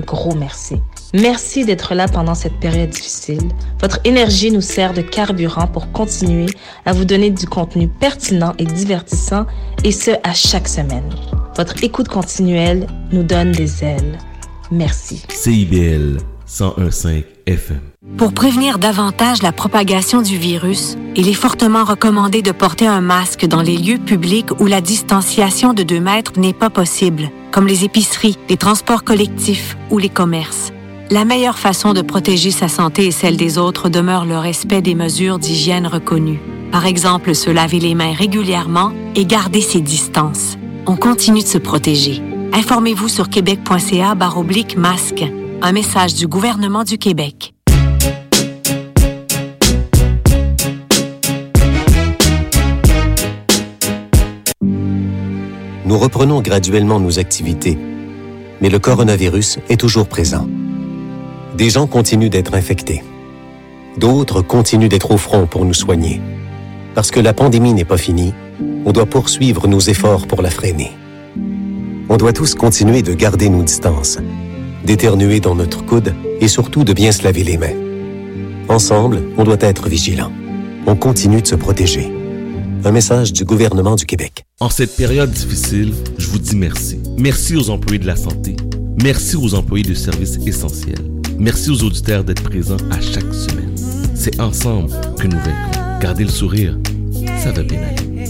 gros merci. Merci d'être là pendant cette période difficile. Votre énergie nous sert de carburant pour continuer à vous donner du contenu pertinent et divertissant, et ce, à chaque semaine. Votre écoute continuelle nous donne des ailes. Merci. CIBL 101.5 FM. Pour prévenir davantage la propagation du virus, il est fortement recommandé de porter un masque dans les lieux publics où la distanciation de 2 mètres n'est pas possible, comme les épiceries, les transports collectifs ou les commerces. La meilleure façon de protéger sa santé et celle des autres demeure le respect des mesures d'hygiène reconnues. Par exemple, se laver les mains régulièrement et garder ses distances. On continue de se protéger. Informez-vous sur québec.ca masque. Un message du gouvernement du Québec. Nous reprenons graduellement nos activités, mais le coronavirus est toujours présent. Des gens continuent d'être infectés. D'autres continuent d'être au front pour nous soigner. Parce que la pandémie n'est pas finie, on doit poursuivre nos efforts pour la freiner. On doit tous continuer de garder nos distances, d'éternuer dans notre coude et surtout de bien se laver les mains. Ensemble, on doit être vigilants. On continue de se protéger. Un message du gouvernement du Québec. En cette période difficile, je vous dis merci. Merci aux employés de la santé. Merci aux employés de services essentiels. Merci aux auditeurs d'être présents à chaque semaine. C'est ensemble que nous vaincrons. Gardez le sourire, ça va bien aller.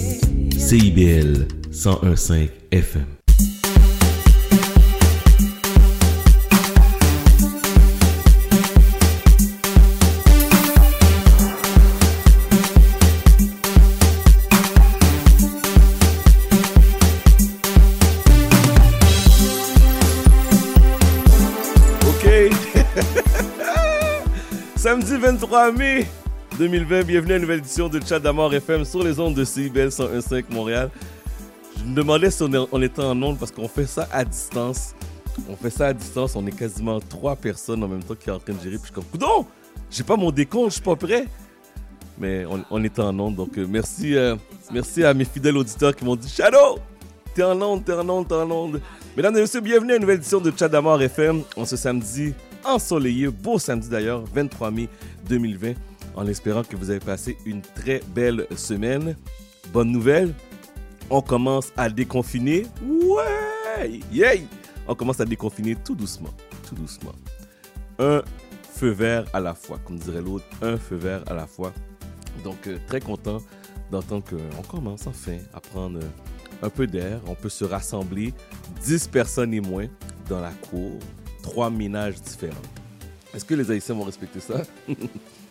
CIBL 101.5 FM. 23 mai 2020, bienvenue à une nouvelle édition de Chat d'Amour FM sur les ondes de CIBL 101.5 Montréal. Je me demandais si on, était en ondes parce qu'on fait ça à distance. On fait ça à distance, on est quasiment trois personnes en même temps qui sont en train de gérer. Puis je suis comme, coudon, j'ai pas mon décompte, je suis pas prêt. Mais on, est en ondes, donc euh, merci, euh, merci à mes fidèles auditeurs qui m'ont dit Shadow, t'es en ondes, t'es en ondes, t'es en ondes. Mesdames et messieurs, bienvenue à une nouvelle édition de Chat d'Amour FM. En ce samedi ensoleillé, beau samedi d'ailleurs, 23 mai 2020, en espérant que vous avez passé une très belle semaine. Bonne nouvelle, on commence à déconfiner. Ouais! Yay! On commence à déconfiner tout doucement, tout doucement. Un feu vert à la fois, comme dirait l'autre, un feu vert à la fois. Donc, euh, très content d'entendre qu'on commence enfin à prendre un peu d'air. On peut se rassembler 10 personnes et moins dans la cour, trois ménages différents. Est-ce que les Haïtiens vont respecter ça?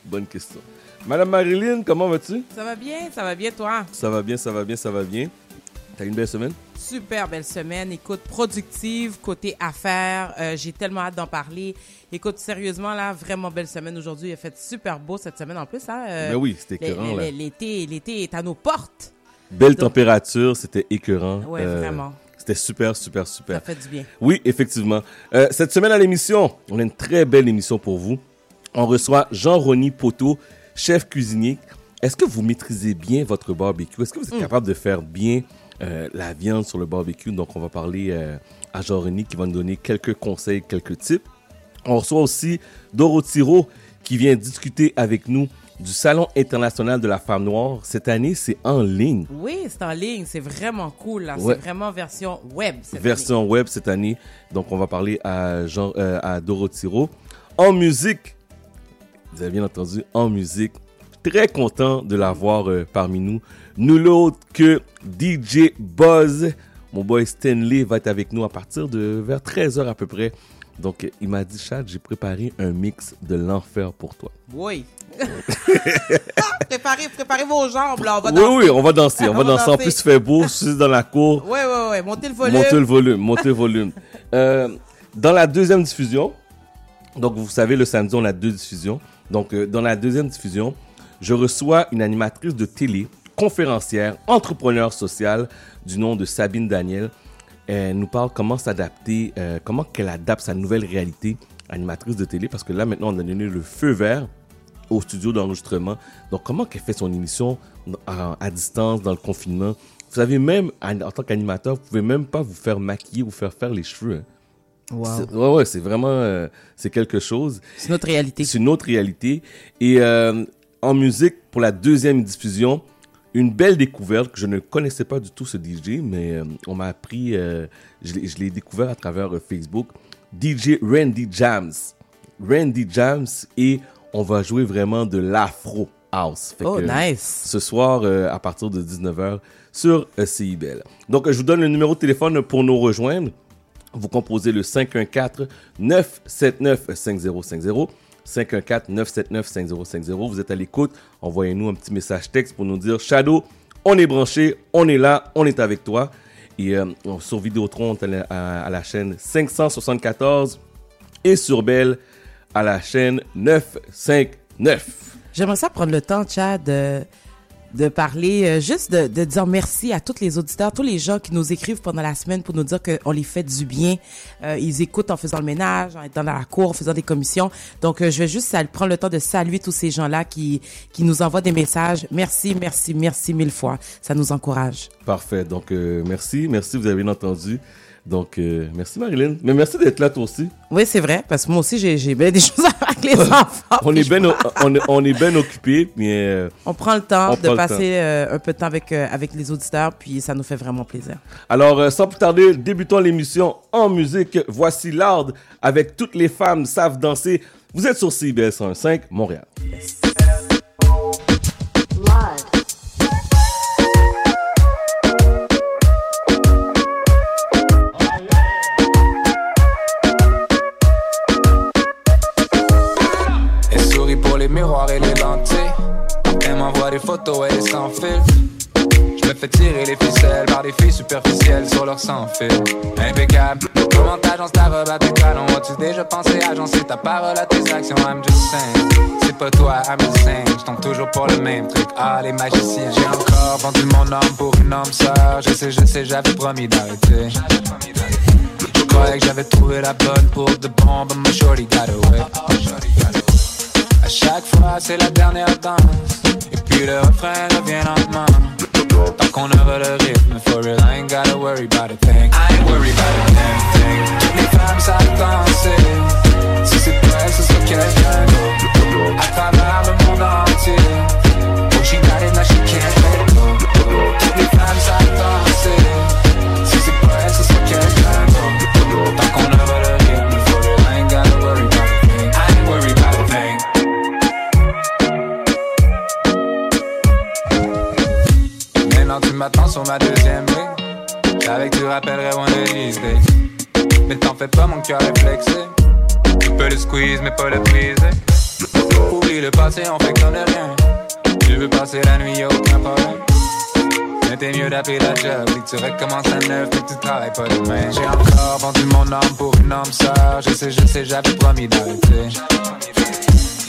Bonne question. Madame Marilyn, comment vas-tu? Ça va bien, ça va bien, toi? Ça va bien, ça va bien, ça va bien. T'as une belle semaine? Super belle semaine. Écoute, productive, côté affaires. Euh, j'ai tellement hâte d'en parler. Écoute, sérieusement, là, vraiment belle semaine aujourd'hui. Il a fait super beau cette semaine en plus. Hein? Euh, ben oui, c'était écœurant. L'été, est à nos portes. Belle température, c'était écœurant. Oui, euh, vraiment. C'était super, super, super. Ça fait du bien. Oui, effectivement. Euh, cette semaine à l'émission, on a une très belle émission pour vous. On reçoit Jean-Rony Poteau, chef cuisinier. Est-ce que vous maîtrisez bien votre barbecue? Est-ce que vous êtes mm. capable de faire bien euh, la viande sur le barbecue? Donc, on va parler euh, à Jean-Rony qui va nous donner quelques conseils, quelques tips. On reçoit aussi Dorothy qui vient discuter avec nous du Salon international de la femme noire. Cette année, c'est en ligne. Oui, c'est en ligne. C'est vraiment cool. C'est vraiment version web. Cette version web cette année. Donc, on va parler à, Jean, euh, à En musique, vous avez bien entendu, en musique. Très content de l'avoir euh, parmi nous. Nous l'autre que DJ Buzz. Mon boy Stanley va être avec nous à partir de vers 13h à peu près. Donc, il m'a dit, Chad, j'ai préparé un mix de l'enfer pour toi. Oui. préparez, préparez vos jambes, là. On va danser. Oui, oui, on va danser. On, va, danser. En plus, il fait beau. Je suis dans la cour. Oui, oui, oui. Montez le volume. Montez le volume. Montez le volume. Euh, dans la deuxième diffusion, donc vous savez, le samedi, on a deux diffusions. Donc, euh, dans la deuxième diffusion, je reçois une animatrice de télé, conférencière, entrepreneur social du nom de Sabine Daniel. Elle nous parle comment s'adapter, euh, comment qu'elle adapte sa nouvelle réalité animatrice de télé, parce que là, maintenant, on a donné le feu vert au studio d'enregistrement. Donc, comment qu'elle fait son émission à, distance, dans le confinement? Vous savez, même en tant qu'animateur, vous pouvez même pas vous faire maquiller ou faire faire les cheveux. Hein. C'est- Ouais, ouais, c'est vraiment, euh, c'est quelque chose. C'est notre réalité. C'est une autre réalité. Et euh, en musique, pour la deuxième diffusion, une belle découverte que je ne connaissais pas du tout ce DJ, mais euh, on m'a appris, euh, je l'ai- découvert à travers euh, Facebook, DJ Randy Jams. Randy Jams et on va jouer vraiment de l'afro house. Fait Oh, que, nice. Ce soir, à partir de 19h, sur CIBEL. Donc, je vous donne le numéro de téléphone pour nous rejoindre. Vous composez le 514-979-5050. 514-979-5050. Vous êtes à l'écoute. Envoyez-nous un petit message texte pour nous dire Shadow, on est branché, on est là, on est avec toi. Et euh, sur Vidéotron, on est à la, chaîne 574 et sur Belle à la chaîne 959. J'aimerais ça prendre le temps, Chad, de parler, euh, juste de, de dire merci à tous les auditeurs, tous les gens qui nous écrivent pendant la semaine pour nous dire qu'on les fait du bien. Euh, ils écoutent en faisant le ménage, en étant dans la cour, en faisant des commissions. Donc, euh, je vais juste prendre le temps de saluer tous ces gens-là qui, qui nous envoient des messages. Merci, merci, merci mille fois. Ça nous encourage. Parfait. Donc, euh, merci. Merci, vous avez bien entendu. Donc, euh, merci Marilyn. Mais merci d'être là toi aussi. Oui, c'est vrai, parce que moi aussi, j'ai bien des choses à faire avec les enfants. On est bien, on est, on est bien occupé, mais euh, On prend le temps de passer euh, un peu de temps avec, avec les auditeurs, puis ça nous fait vraiment plaisir. alors sans plus tarder, débutons l'émission en musique. Voici Lard avec toutes les femmes savent danser. Vous êtes sur CBS 105 Montréal. Sans fil. Je me fais tirer les ficelles par des filles superficielles sur leur sans fil. Impeccable. Comment t'agences ta robe à tes talons? As-tu déjà pensé agencer ta parole à tes actions? I'm just saying. C'est pas toi, I'm just saying. Je tombe toujours pour le même truc. Ah, les magiciens. J'ai encore vendu mon âme pour une âme sœur. Je sais, je sais, j'avais promis d'arrêter. Je croyais que j'avais trouvé la bonne pour de bon, but my shorty got away. Chaque fois, c'est la dernière danse. Et puis le refrain revient lentement. Tant qu'on aura le rythme, for real, I ain't gotta worry about a thing. I ain't worried about a thing. Toutes les femmes savent danser. Si c'est pas ce sera quelqu'un d'autre. À travers le monde entier. Maintenant sur ma deuxième ligne. Avec tu rappellerais one of these. Mais t'en fais pas, mon cœur est flexé. Tu peux le squeeze, mais pas le briser. Oublie le passé, on fait comme de rien. Tu veux passer la nuit, y'a aucun problème. Mais t'es mieux d'appeler la job que tu recommences à neuf et que tu travailles pas demain. J'ai encore vendu mon âme pour une âme sœur. Je sais, je sais, j'avais promis d'arrêter.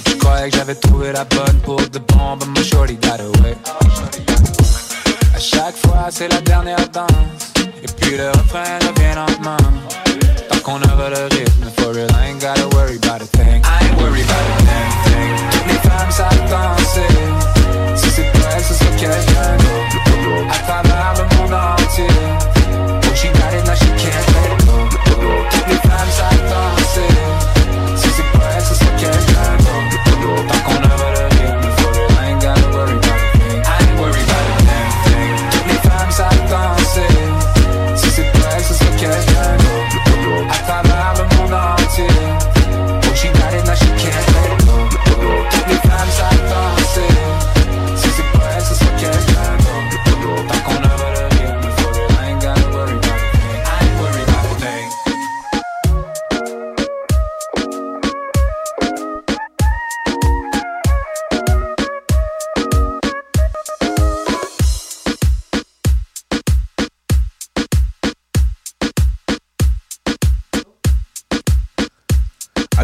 Je croyais que j'avais trouvé la bonne pour de bon, but my shorty got away. Chaque fois, c'est la dernière danse. Et puis le refrain revient lentement. Tant qu'on aura le rythme, for real, I ain't gotta worry about a thing. I ain't worried about a damn thing. Toutes les femmes savent danser. Si c'est pas elle, ce sera quelqu'un d'autre. À travers le monde entier.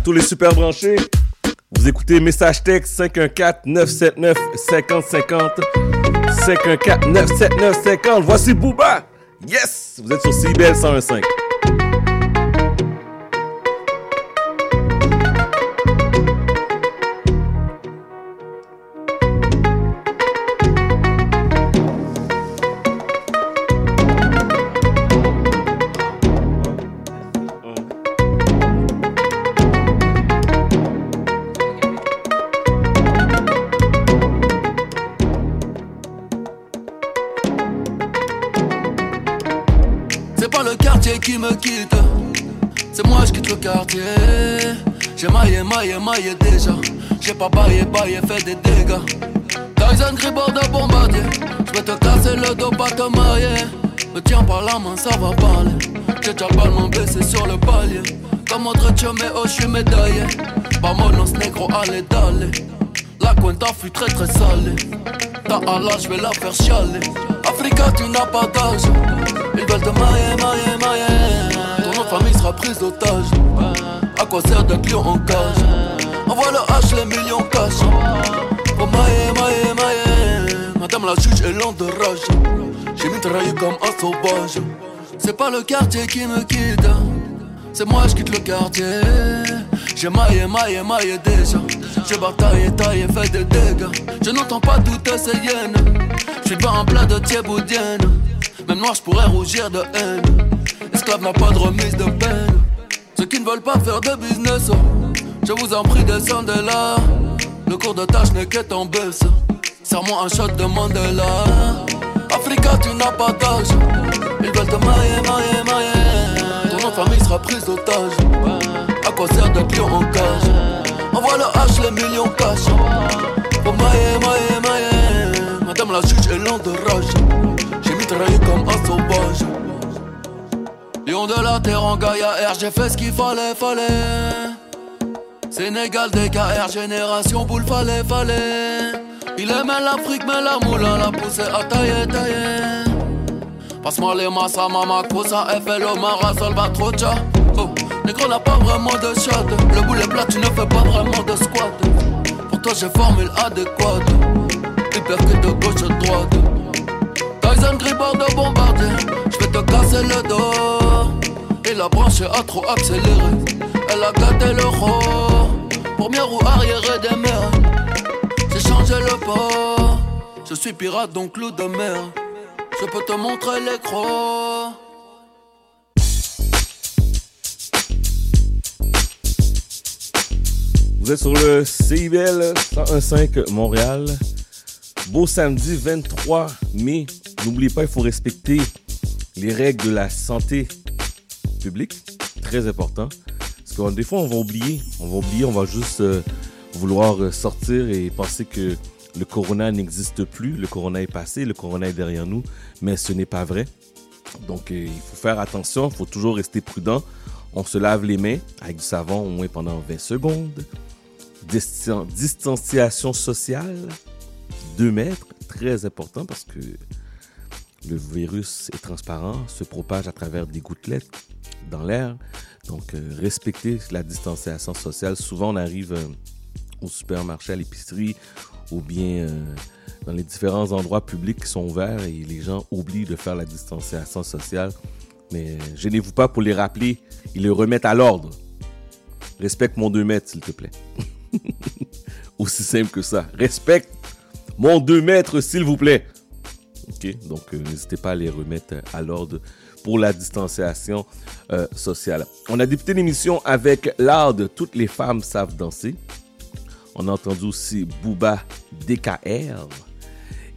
Tous les super branchés, vous écoutez message texte 514-979-5050. 514-979-50. Voici Booba. Yes! Vous êtes sur CBL 101.5. déjà. J'ai pas baillé, baillé, fait des dégâts. Tyson Gribord de bombardier. J'vais te casser le dos, pas te mailler. Me tiens par la main, ça va parler. J'ai déjà le ballon baissé sur le palier. Comme autre mais oh, j'suis médaillé. Vamonos negro, allez, d'aller. La cuenta fut très très salée. Ta Allah, j'vais la faire chialer. Africa, tu n'as pas d'âge. Ils veulent te mailler, mailler, mailler. Famille sera prise d'otage. À quoi sert d'être lion en cage? Envoie le H, les millions cash. Oh mailler, mailler, mailler. Madame la juge est lente de rage. J'ai mitraillé comme un sauvage. C'est pas le quartier qui me quitte. C'est moi, je quitte le quartier. J'ai maillé, maillé, maillé déjà. J'ai bataillé, taillé, fait des dégâts. Je n'entends pas toutes ces hyènes. Je suis pas en plat de thieboudienne. Même moi, je pourrais rougir de haine. Esclave n'a pas de remise de peine. Ceux qui ne veulent pas faire de business, je vous en prie, descendez là. Le cours de tâche n'est qu'être en baisse. Serre-moi un shot de Mandela. Africa, tu n'as pas d'âge. Ils veulent te mailler, mailler, mailler. Ton nom de famille sera prise d'otage. À quoi sert d'être lion en cage? Envoie le H, les millions cash. Pour mailler, mailler, mailler. Madame la juge est lente de rage. J'ai mitraillé comme un sauvage. Lion de la terre en Gaïa R, j'ai fait ce qu'il fallait, fallait. Sénégal, DKR, génération boule, fallait, fallait. Il aimait l'Afrique, mais la moulin l'a poussé à tailler, tailler. Passe-moi les massa, mama, cosa, FL, Omara, Salvatrocha. Oh, négro n'a pas vraiment de shot. Le boulet plat, tu ne fais pas vraiment de squat. Pour toi, j'ai formule adéquate. Hyper que de gauche à droite. Tyson Gribord de bombardier. J'vais te casser le dos. Et la branche a trop accéléré. Elle a gâté le roi. Première roue arrière des mers. J'ai changé le port. Je suis pirate donc loup de mer. Je peux te montrer les crocs. Vous êtes sur le CIBL 101.5 Montréal. Beau samedi 23 mai. N'oubliez pas, il faut respecter les règles de la santé publique. Très important. Parce que des fois, on va oublier. On va oublier, on va juste euh, vouloir euh, sortir et penser que le corona n'existe plus. Le corona est passé, le corona est derrière nous. Mais ce n'est pas vrai. Donc, euh, il faut faire attention. Il faut toujours rester prudent. On se lave les mains avec du savon au moins pendant 20 secondes. Distan- distanciation sociale, 2 mètres, très important parce que le virus est transparent, se propage à travers des gouttelettes dans l'air. Donc, euh, respecter la distanciation sociale. Souvent, on arrive euh, au supermarché, à l'épicerie ou bien euh, dans les différents endroits publics qui sont ouverts et les gens oublient de faire la distanciation sociale. Mais euh, gênez-vous pas pour les rappeler, ils le remettent à l'ordre. Respecte mon 2 mètres, s'il te plaît. Aussi simple que ça. Respecte mon 2 mètres, s'il vous plaît. Donc euh, n'hésitez pas à les remettre euh, à l'ordre pour la distanciation euh, sociale. On a débuté l'émission avec l'art de toutes les femmes savent danser. On a entendu aussi Booba DKR.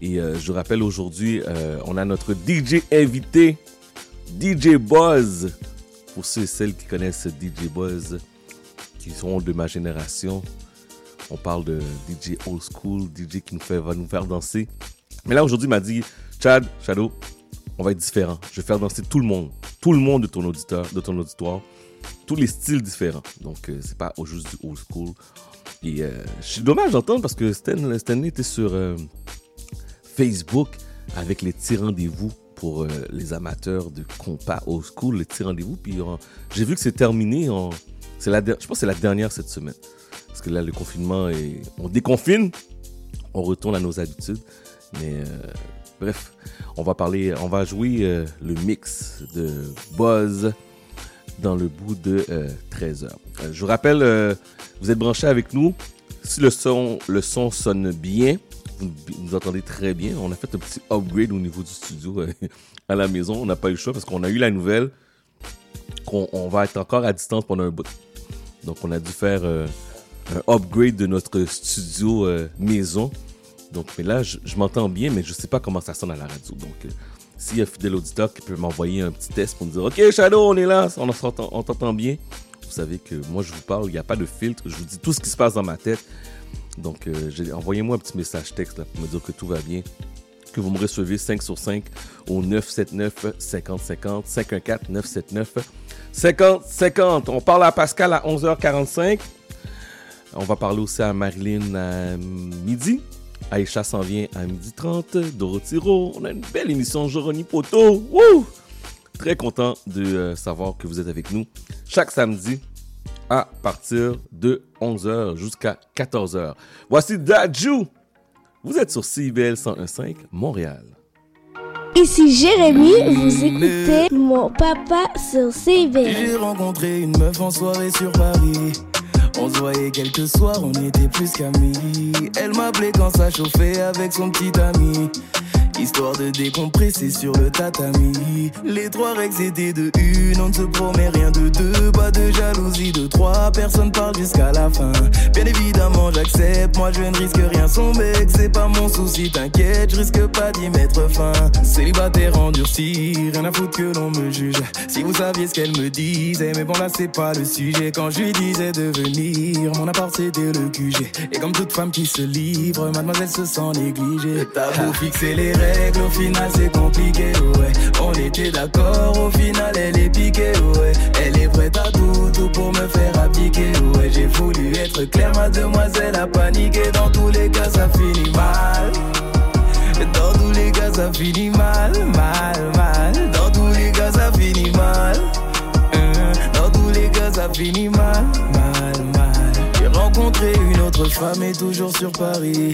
Et je rappelle aujourd'hui, on a notre DJ invité, DJ Buzz. Pour ceux et celles qui connaissent DJ Buzz, qui sont de ma génération, on parle de DJ old school, DJ qui va nous faire danser. Mais là, aujourd'hui, il m'a dit, Chad, Shadow, on va être différent. Je vais faire danser tout le monde. Tout le monde de ton auditeur, de ton auditoire. Tous les styles différents. Donc, euh, c'est pas juste du old school. Et euh, suis dommage d'entendre parce que Stan, Stanley était sur euh, Facebook avec les petits rendez-vous pour euh, les amateurs de compas old school, les petits rendez-vous. Puis j'ai vu que c'est terminé. En, c'est la, je pense que c'est la dernière cette semaine. Parce que là, le confinement est. On déconfine, on retourne à nos habitudes. Mais euh, bref, on va parler, on va jouer euh, le mix de Buzz dans le bout de 13 heures. Euh, je vous rappelle, vous êtes branchés avec nous. Si le son, le son sonne bien, vous nous entendez très bien. On a fait un petit upgrade au niveau du studio à la maison. On n'a pas eu le choix parce qu'on a eu la nouvelle qu'on on va être encore à distance pendant un bout. Donc on a dû faire un upgrade de notre studio maison. Donc, mais là, je, m'entends bien, mais je sais pas comment ça sonne à la radio. Donc, euh, s'il y a un fidèle auditeur qui peut m'envoyer un petit test pour me dire Ok, Shadow, on est là, on t'entend bien, Vous savez que moi, je vous parle, il n'y a pas de filtre. Je vous dis tout ce qui se passe dans ma tête. Donc, euh, envoyez-moi un petit message texte pour me dire que tout va bien. Que vous me recevez 5 sur 5 au 979 50 50 514 979 50 50. On parle à Pascal à 11h45. On va parler aussi à Marilyn à midi. Aïcha s'en vient à midi 30. Dorothy Rowe. On a une belle émission. Joroni Poto. Wouh! Très content de euh, savoir que vous êtes avec nous chaque samedi à partir de 11h jusqu'à 14h. Voici Dajou. Vous êtes sur CIBL 101.5 Montréal. Ici Jérémy, vous écoutez mon papa sur CB. J'ai rencontré une meuf en soirée sur Paris. On se voyait quelques soirs, on était plus qu'amis. Elle m'appelait quand ça chauffait avec son petit ami. Histoire de décompresser sur le tatami. Les trois règles étaient de une, on ne se promet rien de deux. Pas de jalousie de trois, personne parle jusqu'à la fin. Bien évidemment, j'accepte, moi je ne risque rien. Son mec, c'est pas mon souci, t'inquiète, je risque pas d'y mettre fin. Célibataire endurci, rien à foutre que l'on me juge. Si vous saviez ce qu'elle me disait, mais bon là c'est pas le sujet. Quand je lui disais de venir, mon appart c'était le QG. Et comme toute femme qui se livre, mademoiselle se sent négligée. T'as beau fixer les règles, au final c'est compliqué, ouais. On était d'accord, au final elle est piquée, ouais. Elle est prête à tout, tout pour me faire abdiquer, ouais. J'ai voulu être clair, mademoiselle a paniqué. Dans tous les cas, ça finit mal. Dans tous les cas, ça finit mal, mal, mal. Dans tous les cas, ça finit mal. Euh, Dans tous les cas, ça finit mal. Une autre femme et toujours sur Paris.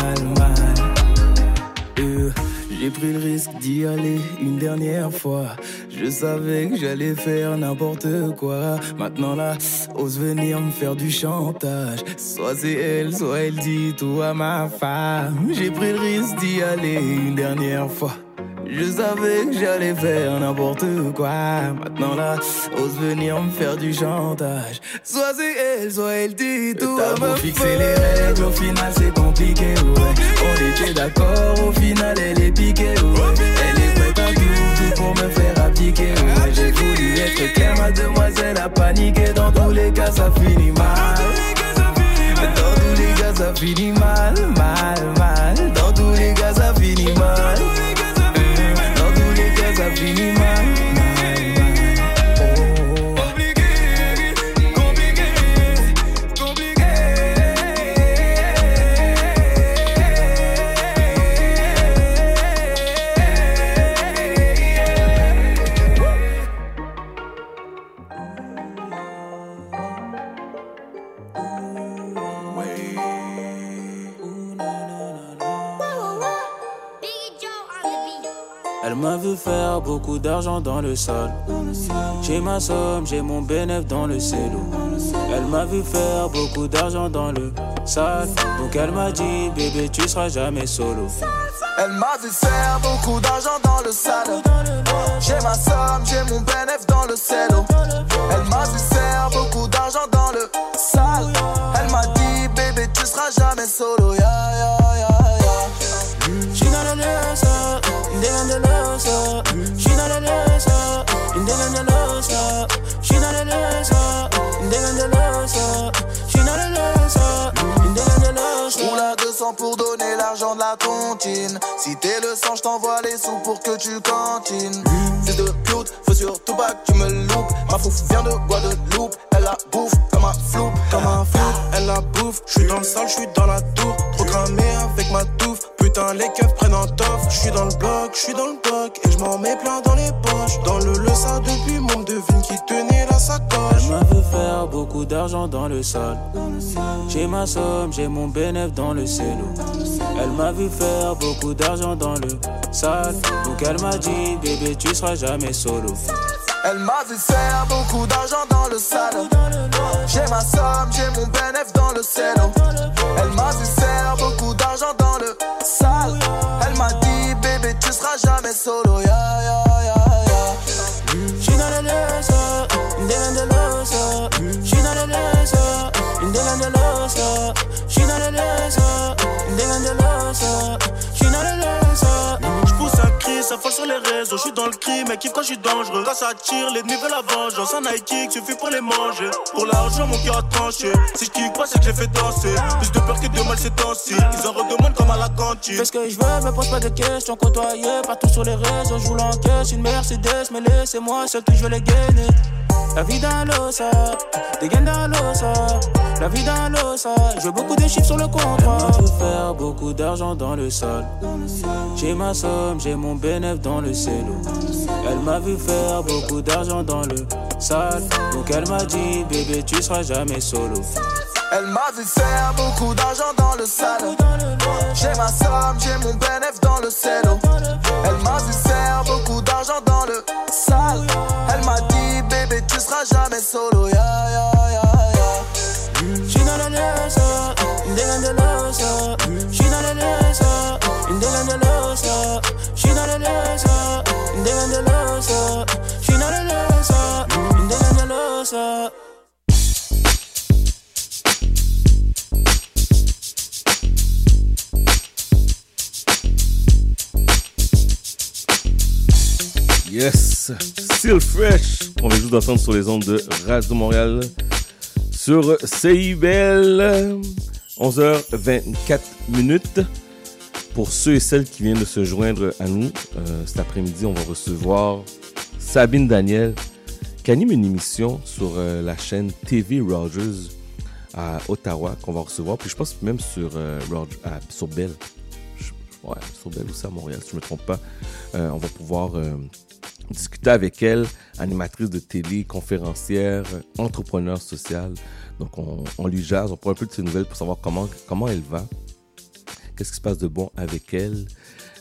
J'ai pris le risque d'y aller une dernière fois. Je savais que j'allais faire n'importe quoi. Maintenant là, ose venir me faire du chantage. Soit c'est elle, soit elle dit tout à ma femme. J'ai pris le risque d'y aller une dernière fois. Je savais que j'allais faire n'importe quoi. Maintenant là, ose venir me faire du chantage. Soit c'est elle, soit elle dit tout à ma fixer les règles, au final c'est compliqué, ouais. On était d'accord, au final elle est piquée, ouais. Elle est prête à tout, pour me faire abdiquer, ouais. J'ai voulu être clair, mademoiselle a paniqué. Dans tous les cas, ça finit mal. Dans tous les cas, ça finit mal, mal, mal. M'a vu faire beaucoup d'argent dans le sol. J'ai ma somme, j'ai mon bénéf dans le cello. Elle m'a vu faire beaucoup d'argent dans le sale. Donc elle m'a dit, bébé, tu seras jamais solo. Elle m'a vu faire beaucoup d'argent dans le sale. J'ai ma somme, j'ai mon bénéf dans le cello. Elle m'a vu faire beaucoup d'argent dans le sale. Elle m'a dit, bébé, tu seras jamais solo. Loser, then the loser. Roule à 200 pour donner l'argent de la tontine. Si t'es le sang, je t'envoie les sous pour que tu cantines. C'est de pute, faut surtout pas que tu me loupes. Ma fouf vient de Guadeloupe, elle la bouffe comme un flou, comme un flou. Elle la bouffe, je suis dans le sol, je suis dans la tour. Trop cramé avec ma touffe. Putain, les keufs prennent un tof. Je suis dans le bloc, je suis dans le bloc. Et je m'en mets plein dans les poches. Dans le le ça depuis mon devine qui tenait la sacoche. Elle me veut faire beaucoup d'argent dans le sol. J'ai ma somme, j'ai mon bénéf dans le cello. Elle m'a vu faire beaucoup d'argent dans le sale. Donc elle m'a dit, bébé, tu seras jamais solo. Elle m'a vu faire beaucoup d'argent dans le salon. J'ai ma somme, j'ai mon bénéf dans le cello. Elle m'a vu faire beaucoup d'argent dans le sale. Elle m'a dit, bébé, tu seras jamais solo. Yeah, yeah, yeah, yeah. She not a loser, in the loser. She not a loser, in the loser. She not a loser, in the ça folle sur les réseaux. J'suis dans le crime, mais kiffe quand j'suis dangereux. Quand ça tire, l'ennemi veut la vengeance. Un kick suffit pour les manger. Pour l'argent, mon cœur a tranché. Si j'kick pas, c'est que je les fais danser. Plus de peur que de mal ces temps-ci. Ils en redemandent comme à la cantine. Fais ce que je veux, me pose pas de questions. Côtoyé partout sur les réseaux, je vous l'encaisse. Une Mercedes, mais laissez-moi seul que je veux les gagner. La vie dans l'osa, des gains dans l'osa. La vie dans l'osa, je veux beaucoup de chiffres sur le m'a vu faire beaucoup d'argent dans le sol. J'ai ma somme, j'ai mon bénéf dans le cello. Elle m'a vu faire beaucoup d'argent dans le sale. Donc elle m'a dit, bébé, tu seras jamais solo. Elle m'a vu faire beaucoup d'argent dans le salon. J'ai ma somme, j'ai mon bénéf dans le cello. Elle m'a vu faire beaucoup d'argent dans le sale. Elle m'a dit, bébé, tu seras jamais solo. Yeah, yeah, yeah, yeah. She not a loser, in the loser. She not a loser, in the loser. She Yes, Still Fresh. On vient juste d'entendre sur les ondes de Radio Montréal sur CIBL. 11h24 minutes. Pour ceux et celles qui viennent de se joindre à nous, euh, cet après-midi, on va recevoir Sabine Daniel, qui anime une émission sur euh, la chaîne TV Rogers à Ottawa, qu'on va recevoir. Puis je pense même sur, euh, Rog- à- sur Bell. Ouais, sur Bell aussi à Montréal, si je ne me trompe pas. On va pouvoir discuter avec elle, animatrice de télé, conférencière, entrepreneur social. Donc, on, on lui jase, on prend un peu de ses nouvelles pour savoir comment elle va, qu'est-ce qui se passe de bon avec elle,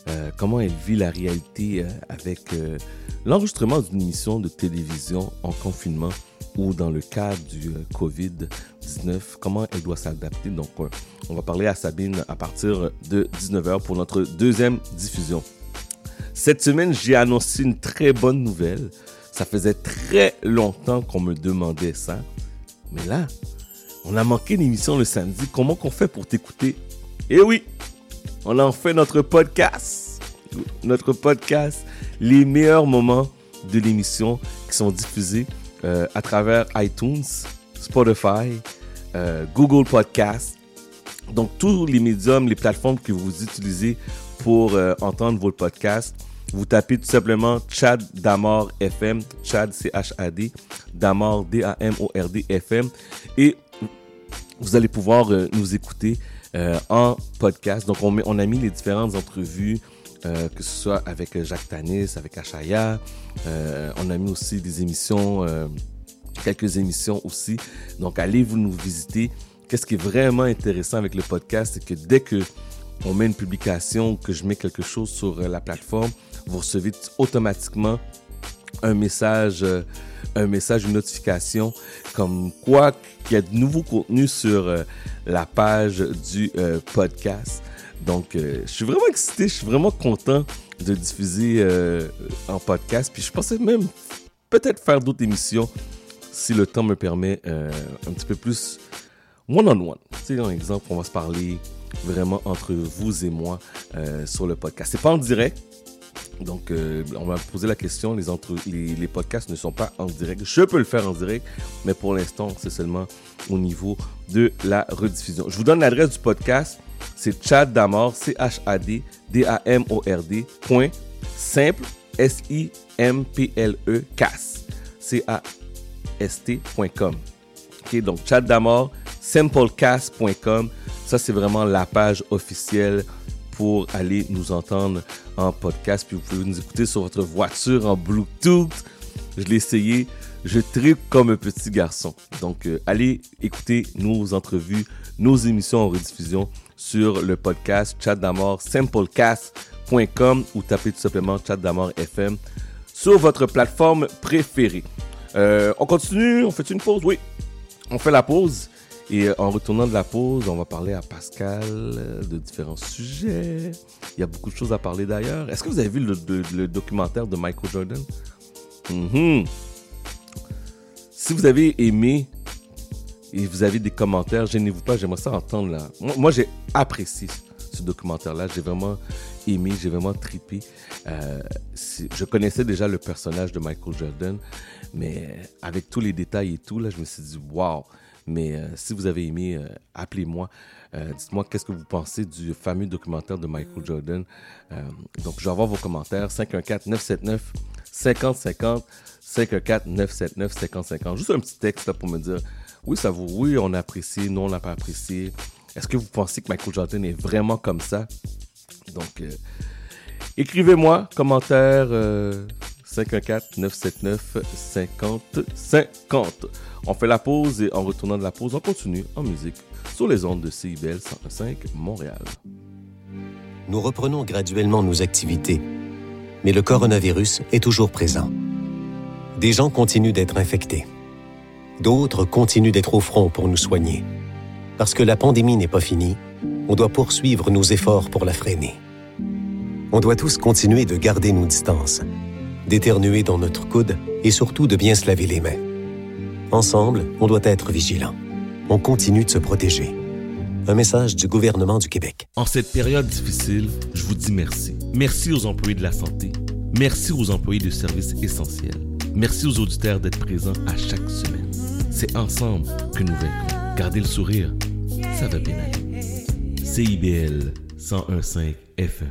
euh, comment elle vit la réalité euh, avec euh, l'enregistrement d'une émission de télévision en confinement ou dans le cadre du euh, COVID-19, comment elle doit s'adapter. Donc, on va parler à Sabine à partir de 19h pour notre deuxième diffusion. Cette semaine, j'ai annoncé une très bonne nouvelle. Ça faisait très longtemps qu'on me demandait ça. Mais là, on a manqué l'émission le samedi. Comment qu'on fait pour t'écouter? Eh oui, on a en fait notre podcast. Notre podcast, les meilleurs moments de l'émission qui sont diffusés euh, à travers iTunes, Spotify, euh, Google Podcast. Donc, tous les médiums, les plateformes que vous utilisez pour euh, entendre votre podcast, vous tapez tout simplement Chad Damord FM, Chad C-H-A-D, Damord D-A-M-O-R-D FM, et vous allez pouvoir nous écouter euh, en podcast. Donc, on, a mis les différentes entrevues, euh, que ce soit avec euh, Jacques Tanis, avec Achaya. Euh, on a mis aussi des émissions, quelques émissions aussi. Donc, allez vous nous visiter. Qu'est-ce qui est vraiment intéressant avec le podcast, c'est que dès que on met une publication, que je mets quelque chose sur la plateforme, vous recevez automatiquement un message, euh, un message, une notification comme quoi qu'il y a de nouveaux contenus sur euh, la page du euh, podcast. Donc, je suis vraiment excité, je suis vraiment content de diffuser en podcast. Puis je pensais même peut-être faire d'autres émissions si le temps me permet un petit peu plus one-on-one. Tu sais, un exemple, on va se parler vraiment entre vous et moi sur le podcast. C'est pas en direct, donc, euh, on va poser la question. Les, podcasts ne sont pas en direct. Je peux le faire en direct, mais pour l'instant, c'est seulement au niveau de la rediffusion. Je vous donne l'adresse du podcast. C'est Chad Damord, C-H-A-D, D-A-M-O-R-D, point, simple, S-I-M-P-L-E, CAS, C-A-S-T.com. OK, donc Chad Damord, simplecast.com. Ça, c'est vraiment la page officielle pour aller nous entendre en podcast. Puis vous pouvez nous écouter sur votre voiture en Bluetooth. Je l'ai essayé. Je tripe comme un petit garçon. Donc, euh, allez écouter nos entrevues, nos émissions en rediffusion sur le podcast Chat d'Amour, simplecast.com ou tapez tout simplement Chat d'Amour FM sur votre plateforme préférée. Euh, on continue, on fait une pause, oui. On fait la pause. Et euh, en retournant de la pause, on va parler à Pascal euh, de différents sujets. Il y a beaucoup de choses à parler d'ailleurs. Est-ce que vous avez vu le, documentaire de Michael Jordan? Mhm. Si vous avez aimé et vous avez des commentaires, gênez-vous pas, j'aimerais ça entendre là. Moi, moi, j'ai apprécié ce documentaire-là. J'ai vraiment aimé, j'ai vraiment trippé. Euh, je connaissais déjà le personnage de Michael Jordan, mais avec tous les détails et tout, là, je me suis dit, waouh! Mais euh, si vous avez aimé, euh, appelez-moi. Euh, Dites-moi qu'est-ce que vous pensez du fameux documentaire de Michael Jordan. Donc, je vais avoir vos commentaires. 514-979-5050. 514-979-5050. Juste un petit texte là, pour me dire, oui, ça vous, oui, on a apprécié, non, on n'a pas apprécié. Est-ce que vous pensez que Michael Jordan est vraiment comme ça? Donc, écrivez-moi, commentaire euh, 514-979-5050. On fait la pause et en retournant de la pause, on continue en musique sur les ondes de CIBL 105 Montréal. Nous reprenons graduellement nos activités, mais le coronavirus est toujours présent. Des gens continuent d'être infectés. D'autres continuent d'être au front pour nous soigner. Parce que la pandémie n'est pas finie, on doit poursuivre nos efforts pour la freiner. On doit tous continuer de garder nos distances, d'éternuer dans notre coude et surtout de bien se laver les mains. Ensemble, on doit être vigilants. On continue de se protéger. Un message du gouvernement du Québec. En cette période difficile, je vous dis merci. Merci aux employés de la santé. Merci aux employés de services essentiels. Merci aux auditeurs d'être présents à chaque semaine. C'est ensemble que nous vaincrons. Gardez le sourire, ça va bien aller. CIBL 101.5 FM.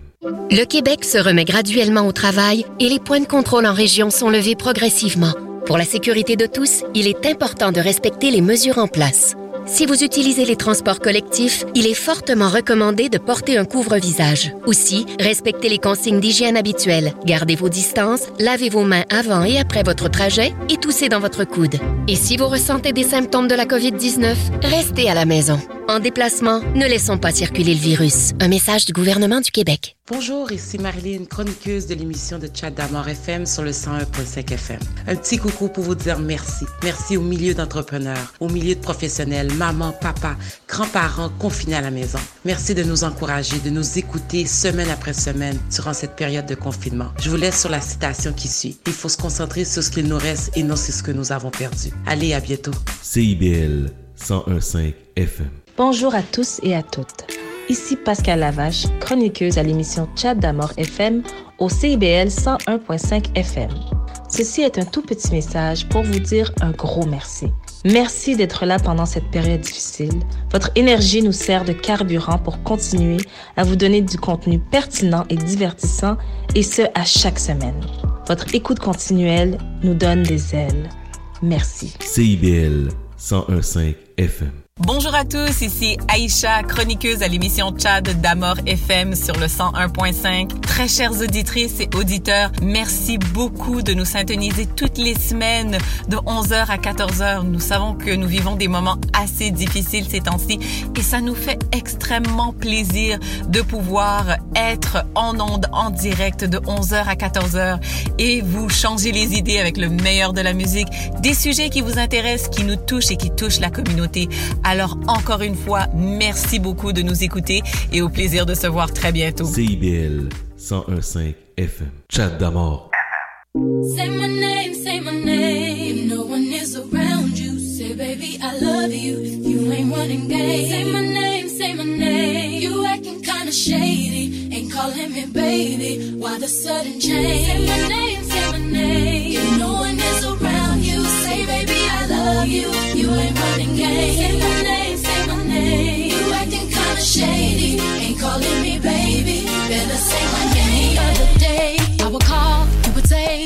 Le Québec se remet graduellement au travail et les points de contrôle en région sont levés progressivement. Pour la sécurité de tous, il est important de respecter les mesures en place. Si vous utilisez les transports collectifs, il est fortement recommandé de porter un couvre-visage. Aussi, respectez les consignes d'hygiène habituelles. Gardez vos distances, lavez vos mains avant et après votre trajet et toussez dans votre coude. Et si vous ressentez des symptômes de la COVID-19, restez à la maison. En déplacement, ne laissons pas circuler le virus. Un message du gouvernement du Québec. Bonjour, ici Marilyn, chroniqueuse de l'émission de Chat d'Amour FM sur le 101.5 FM. Un petit coucou pour vous dire merci. Merci au milieu d'entrepreneurs, au milieu de professionnels, maman, papa, grands-parents confinés à la maison. Merci de nous encourager, de nous écouter semaine après semaine durant cette période de confinement. Je vous laisse sur la citation qui suit. Il faut se concentrer sur ce qu'il nous reste et non sur ce que nous avons perdu. Allez, à bientôt. CIBL 101.5 FM. Bonjour à tous et à toutes. Ici Pascal Lavache, chroniqueuse à l'émission Chat d'Amour FM au CIBL 101.5 FM. Ceci est un tout petit message pour vous dire un gros merci. Merci d'être là pendant cette période difficile. Votre énergie nous sert de carburant pour continuer à vous donner du contenu pertinent et divertissant, et ce à chaque semaine. Votre écoute continuelle nous donne des ailes. Merci. CIBL 101.5 FM. Bonjour à tous, ici Aïcha, chroniqueuse à l'émission Tchad d'Amor FM sur le 101.5. Très chères auditrices et auditeurs, merci beaucoup de nous syntoniser toutes les semaines de 11h à 14h. Nous savons que nous vivons des moments assez difficiles ces temps-ci et ça nous fait extrêmement plaisir de pouvoir être en onde en direct de 11h à 14h et vous changer les idées avec le meilleur de la musique, des sujets qui vous intéressent, qui nous touchent et qui touchent la communauté. Alors encore une fois, merci beaucoup de nous écouter et au plaisir de se voir très bientôt. CIBL 101.5 FM. Chat d'amour. Say my name, say my name. No one is around you, say baby I love you. You ain't running game, say my name, say my name. You acting kinda shady, ain't calling me baby. Why the sudden change? Say my name, say my name. No love you. You ain't running game. Say my name, say my name. You acting kinda shady. Ain't calling me baby. Better say my name. The other day, I would call, you would say.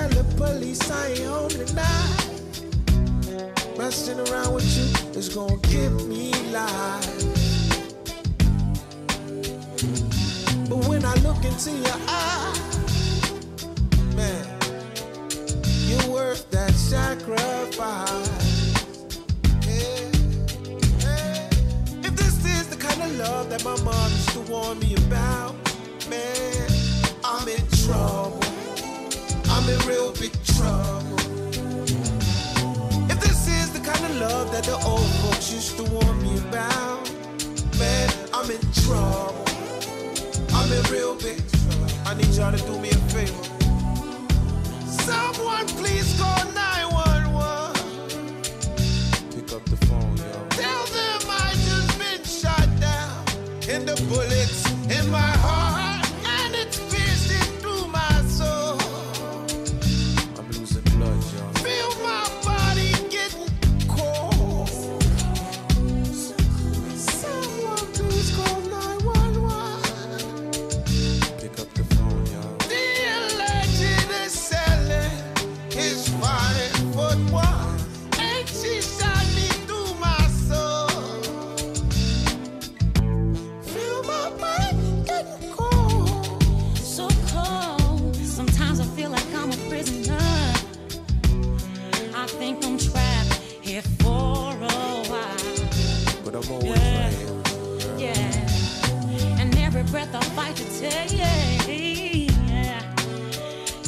tell the police I ain't home tonight. Messing around with you is gonna give me life. But when I look into your eyes, man, you're worth that sacrifice. Yeah. Yeah. If this is the kind of love that my mom used to warn me about, man, I'm in trouble in real big trouble. If this is the kind of love that the old folks used to warn me about, man, I'm in trouble. I'm in real big trouble. I need y'all to do me a favor. Someone please call 911.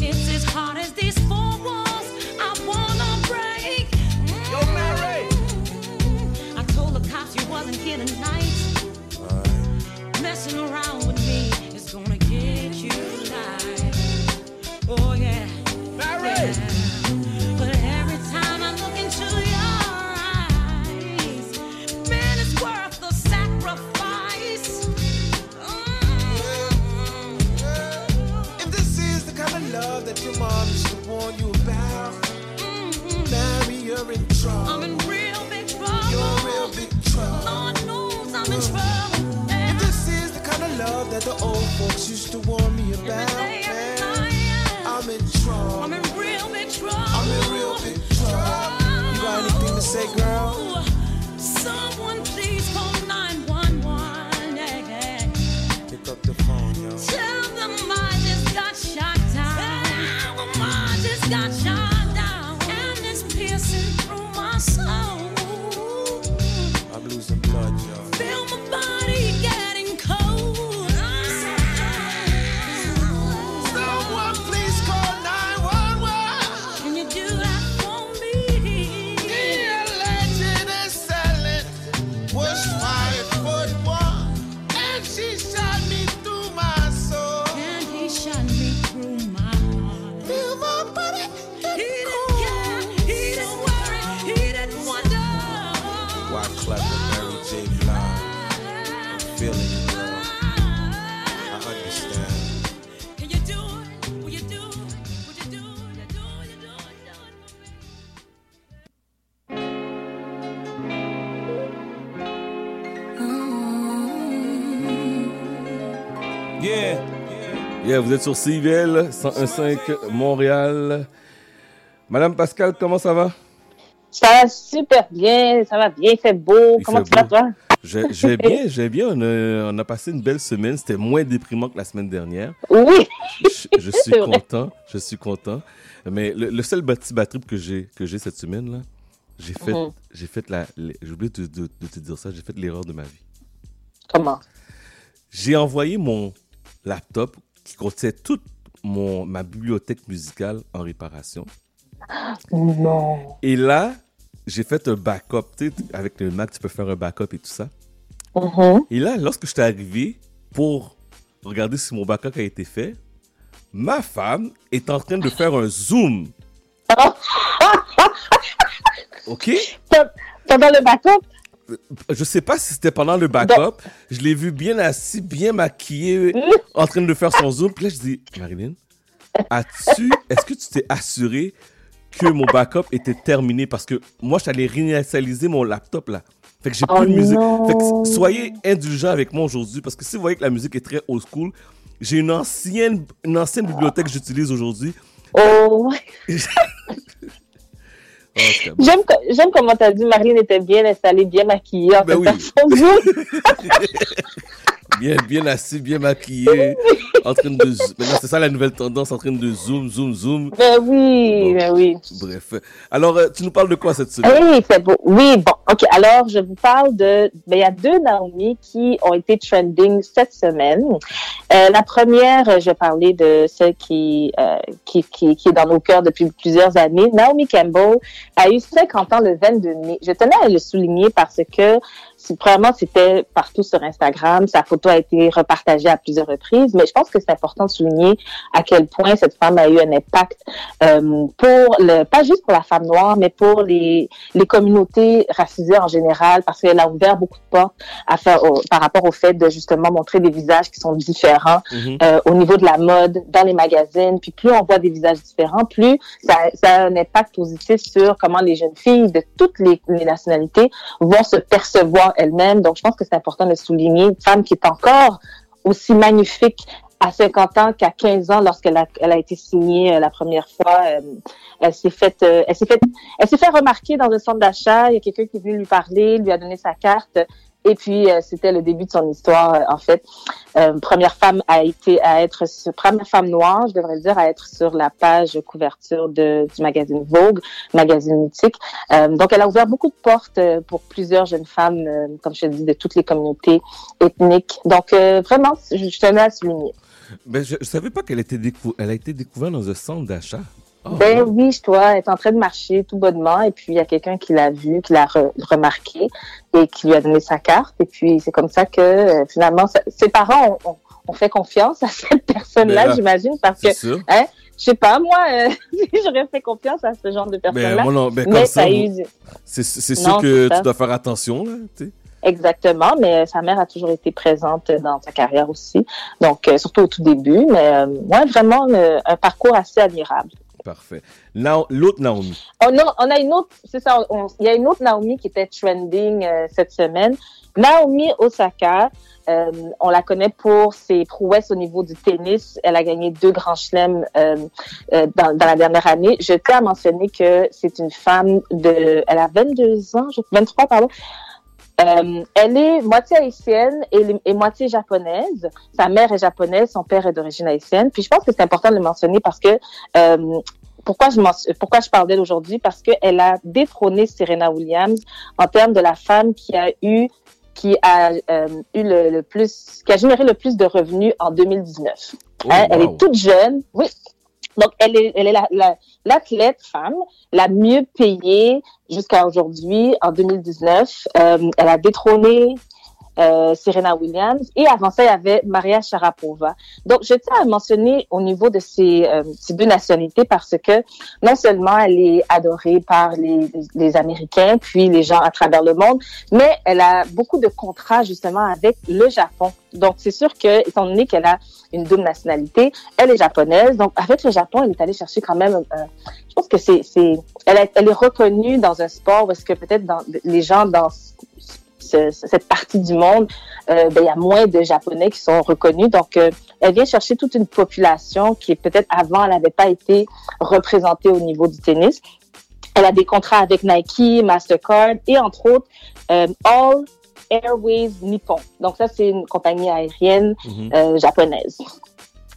It's as hard as these four walls I wanna break. Yo, Mary. Mm. I told the cops you wasn't here tonight. That the old folks used to warn me about, man, I'm in trouble. I'm in real big trouble. I'm in real big trouble. You got anything to say, girl? Vous êtes sur CIVL 101.5 Montréal. Madame Pascal, comment ça va? Ça va super bien, ça va bien, il fait beau. Il Comment fait tu vas, toi? Vais bien, je vais bien. On a, on a passé une belle semaine. C'était moins déprimant que la semaine dernière. Oui. Je, je suis vrai. content. Je suis content. Mais le, le seul petit bad trip que j'ai que j'ai cette semaine là, j'ai fait Mhm. j'ai fait la j'ai oublié de, de- de te dire ça. J'ai fait l'erreur de ma vie. Comment? J'ai envoyé mon laptop qui contient toute mon ma bibliothèque musicale en réparation. Non. Et là, j'ai fait un backup. Tu avec le Mac, tu peux faire un backup et tout ça. Mhm. Et là, lorsque je suis arrivé pour regarder si mon backup a été fait, ma femme est en train de faire un zoom. OK? Pendant le backup? Je sais pas si c'était pendant le backup. Je l'ai vu bien assis, bien maquillé, en train de faire son zoom. Puis là, je dis, Marilyn, as-tu, est-ce que tu t'es assuré que mon backup était terminé? Parce que moi, je t'allais réinitialiser mon laptop là. Fait que j'ai plus Oh de musique. non. Fait que soyez indulgents avec moi aujourd'hui parce que si vous voyez que la musique est très old school, j'ai une ancienne, une ancienne bibliothèque que j'utilise aujourd'hui. Oh. Oh, bon. J'aime, co- j'aime comment t'as dit Marlene était bien installée, bien maquillée. En Ben oui. bien, bien assis, bien maquillé, en train de. Maintenant, c'est ça la nouvelle tendance, en train de zoom, zoom, zoom. Ben oui, ben oui. Bref. Alors, euh, tu nous parles de quoi cette semaine? Oui, c'est beau. Oui, bon, ok. Alors, je vous parle de. Ben, il y a deux Naomi qui ont été trending cette semaine. Euh, la première, euh, je vais parler de celle qui, euh, qui, qui, qui est dans nos cœurs depuis plusieurs années. Naomi Campbell a eu 50 ans le 22 mai. Je tenais à le souligner parce que, premièrement, c'était partout sur Instagram. Sa photo a été repartagée à plusieurs reprises, mais je pense que c'est important de souligner à quel point cette femme a eu un impact euh, pour le, pas juste pour la femme noire, mais pour les, les communautés racisées en général, parce qu'elle a ouvert beaucoup de portes à faire, au- par rapport au fait de justement montrer des visages qui sont différents Mhm. euh, au niveau de la mode, dans les magazines. Puis plus on voit des visages différents, plus ça, ça a un impact positif sur comment les jeunes filles de toutes les, les nationalités vont se percevoir elles-mêmes. Donc je pense que c'est important de souligner une femme qui est encore aussi magnifique à 50 ans qu'à 15 ans lorsqu'elle a, elle a été signée euh, la première fois. euh, elle s'est faite, euh, elle s'est fait, elle s'est fait remarquer dans un centre d'achat. Il y a quelqu'un qui est venu lui parler, lui a donné sa carte. Et puis euh, c'était le début de son histoire euh, en fait. Euh, première femme a été à être première femme noire, je devrais le dire, à être sur la page couverture de, du magazine Vogue, magazine mythique. Euh, donc elle a ouvert beaucoup de portes euh, pour plusieurs jeunes femmes, comme je te dis, de toutes les communautés ethniques. Donc vraiment, je, je tenais à souligner. Ben, je, je savais pas qu'elle était elle a été découverte dans un centre d'achat. Oh, Ben oui, je dois être en train de marcher tout bonnement et puis il y a quelqu'un qui l'a vu, qui l'a re- remarqué et qui lui a donné sa carte et puis c'est comme ça que euh, finalement ça- ses parents ont, ont- ont fait confiance à cette personne-là, Ben j'imagine, parce que sûr. hein, je sais pas moi, euh, j'aurais fait confiance à ce genre de personne-là. Ben, moi, non, ben, mais ça eu C'est sûr que tu dois faire attention, là. Exactement, mais sa mère a toujours été présente dans sa carrière aussi, donc euh, surtout au tout début, mais euh, ouais, vraiment euh, un parcours assez admirable. Parfait. L'autre Naomi. Oh on a une autre, c'est ça, il y a une autre Naomi qui était trending euh, cette semaine. Naomi Osaka, euh, on la connaît pour ses prouesses au niveau du tennis. Elle a gagné deux grands chelems euh, dans, dans la dernière année. Je tiens à mentionner que c'est une femme de, elle a 22 ans, je- 23 pardon. Euh, elle est moitié haïtienne et, et moitié japonaise. Sa mère est japonaise, son père est d'origine haïtienne. Puis je pense que c'est important de le mentionner parce que euh, pourquoi je pourquoi je parle d'elle aujourd'hui? Parce qu'elle a détrôné Serena Williams en termes de la femme qui a eu qui a euh, eu le, le plus qui a généré le plus de revenus en 2019. Oh, Hein, Elle est toute jeune, oui. Donc elle est elle est la- la- l'athlète femme la mieux payée jusqu'à aujourd'hui en 2019. Euh, elle a détrôné euh, Serena Williams et avant ça il y avait Maria Sharapova. Donc je tiens à mentionner au niveau de ces, euh, ces deux nationalités parce que non seulement elle est adorée par les, les Américains puis les gens à travers le monde, mais elle a beaucoup de contrats justement avec le Japon. Donc c'est sûr que étant donné qu'elle a une double nationalité, elle est japonaise. Donc avec le Japon, elle est allée chercher quand même. euh, je pense que c'est c'est elle, elle est reconnue dans un sport où est-ce que peut-être dans les gens dans ce- cette partie du monde, euh, ben, il y a moins de Japonais qui sont reconnus. Donc, euh, elle vient chercher toute une population qui peut-être avant, n'avait pas été représentée au niveau du tennis. Elle a des contrats avec Nike, Mastercard et entre autres euh, All Airways Nippon. Donc ça, c'est une compagnie aérienne Mhm. japonaise.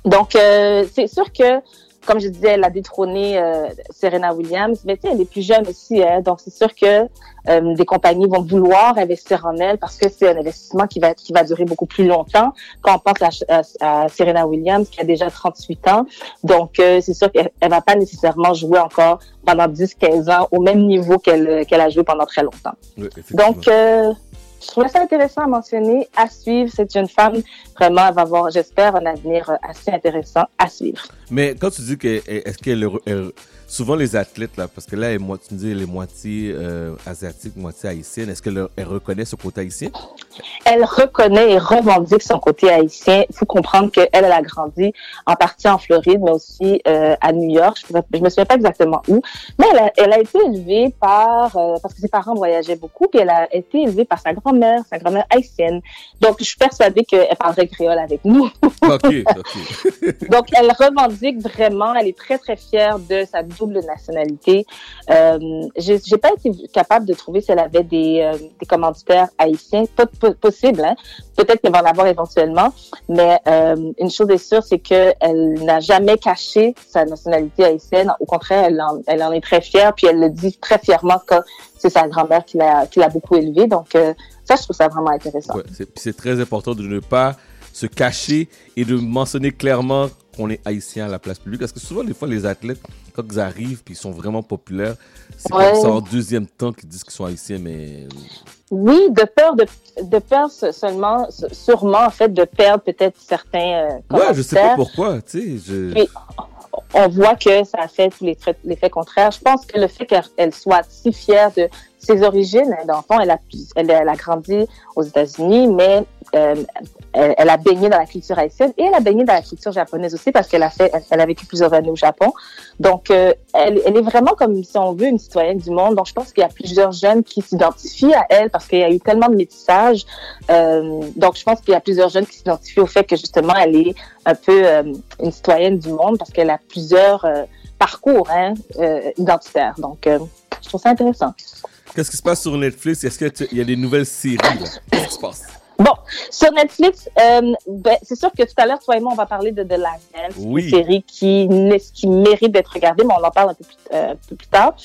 Donc, c'est sûr que, comme je disais, elle a détrôné euh, Serena Williams, mais tu sais, elle est plus jeune aussi, hein, donc c'est sûr que euh, des compagnies vont vouloir investir en elle parce que c'est un investissement qui va qui va durer beaucoup plus longtemps. Quand on pense à, à- à Serena Williams qui a déjà 38 ans, donc euh, c'est sûr qu'elle elle va pas nécessairement jouer encore pendant 10-15 ans au même niveau qu'elle qu'elle a joué pendant très longtemps. Oui. Donc, euh, je trouvais ça intéressant à mentionner, à suivre. Cette jeune femme, vraiment, elle va avoir, j'espère, un avenir euh, assez intéressant à suivre. Mais quand tu dis que est-ce qu'elle elle- souvent les athlètes là parce que là tu me dis elle est moitié euh, asiatique moitié haïtienne est-ce qu'elle elle reconnaît ce côté haïtien? Elle reconnaît et revendique son côté haïtien. Il faut comprendre qu'elle, elle a grandi en partie en Floride, mais aussi euh, à New York. Je, ne me souviens pas exactement où. Mais elle a, elle a été élevée par, euh, parce que ses parents voyageaient beaucoup, puis elle a été élevée par sa grand-mère, sa grand-mère haïtienne. Donc, je suis persuadée qu'elle parlerait créole avec nous. ok ok Donc, elle revendique vraiment, elle est très, très fière de sa double nationalité. Euh, j'ai pas été capable de trouver si elle avait des, euh, des commanditaires haïtiens. Pas po- possible, hein. Peut-être qu'elle va en avoir éventuellement. Mais euh, une chose est sûre, c'est qu'elle n'a jamais caché sa nationalité haïtienne. Au contraire, elle en, est très fière, puis elle le dit très fièrement que c'est sa grand-mère qui l'a beaucoup élevée. Donc, euh, ça, je trouve ça vraiment intéressant. Ouais, c'est très important de ne pas se cacher et de mentionner clairement qu'on est haïtien à la place publique parce que souvent des fois les athlètes quand ils arrivent puis ils sont vraiment populaires c'est Ouais. comme ça en deuxième temps qu'ils disent qu'ils sont haïtiens mais Oui, de peur de, de peur se- seulement, sûrement en fait de perdre peut-être certains. Euh, ouais je sais pas pourquoi tu sais je Puis, on voit que ça a fait tous les traits- l'effet contraire. Je pense que le fait qu'elle elle soit si fière de ses origines, hein, fond, elle a, elle a grandi aux États-Unis, mais euh, elle, a baigné dans la culture haïtienne et elle a baigné dans la culture japonaise aussi parce qu'elle a fait, elle, a vécu plusieurs années au Japon. Donc, euh, elle, est vraiment comme si on veut une citoyenne du monde. Donc, je pense qu'il y a plusieurs jeunes qui s'identifient à elle parce qu'il y a eu tellement de métissage. Euh, donc, je pense qu'il y a plusieurs jeunes qui s'identifient au fait que justement, elle est un peu une citoyenne du monde parce qu'elle a plusieurs parcours hein, identitaires. Donc, je trouve ça intéressant. qu'est-ce qui se passe sur Netflix? Est-ce qu'il y a des nouvelles séries qui se passe? Bon, sur Netflix, euh, ben, c'est sûr que tout à l'heure, toi et moi, on va parler de The Last Dance, Oui. une série qui, mérite d'être regardée, mais on en parle un peu plus, euh, un peu plus tard.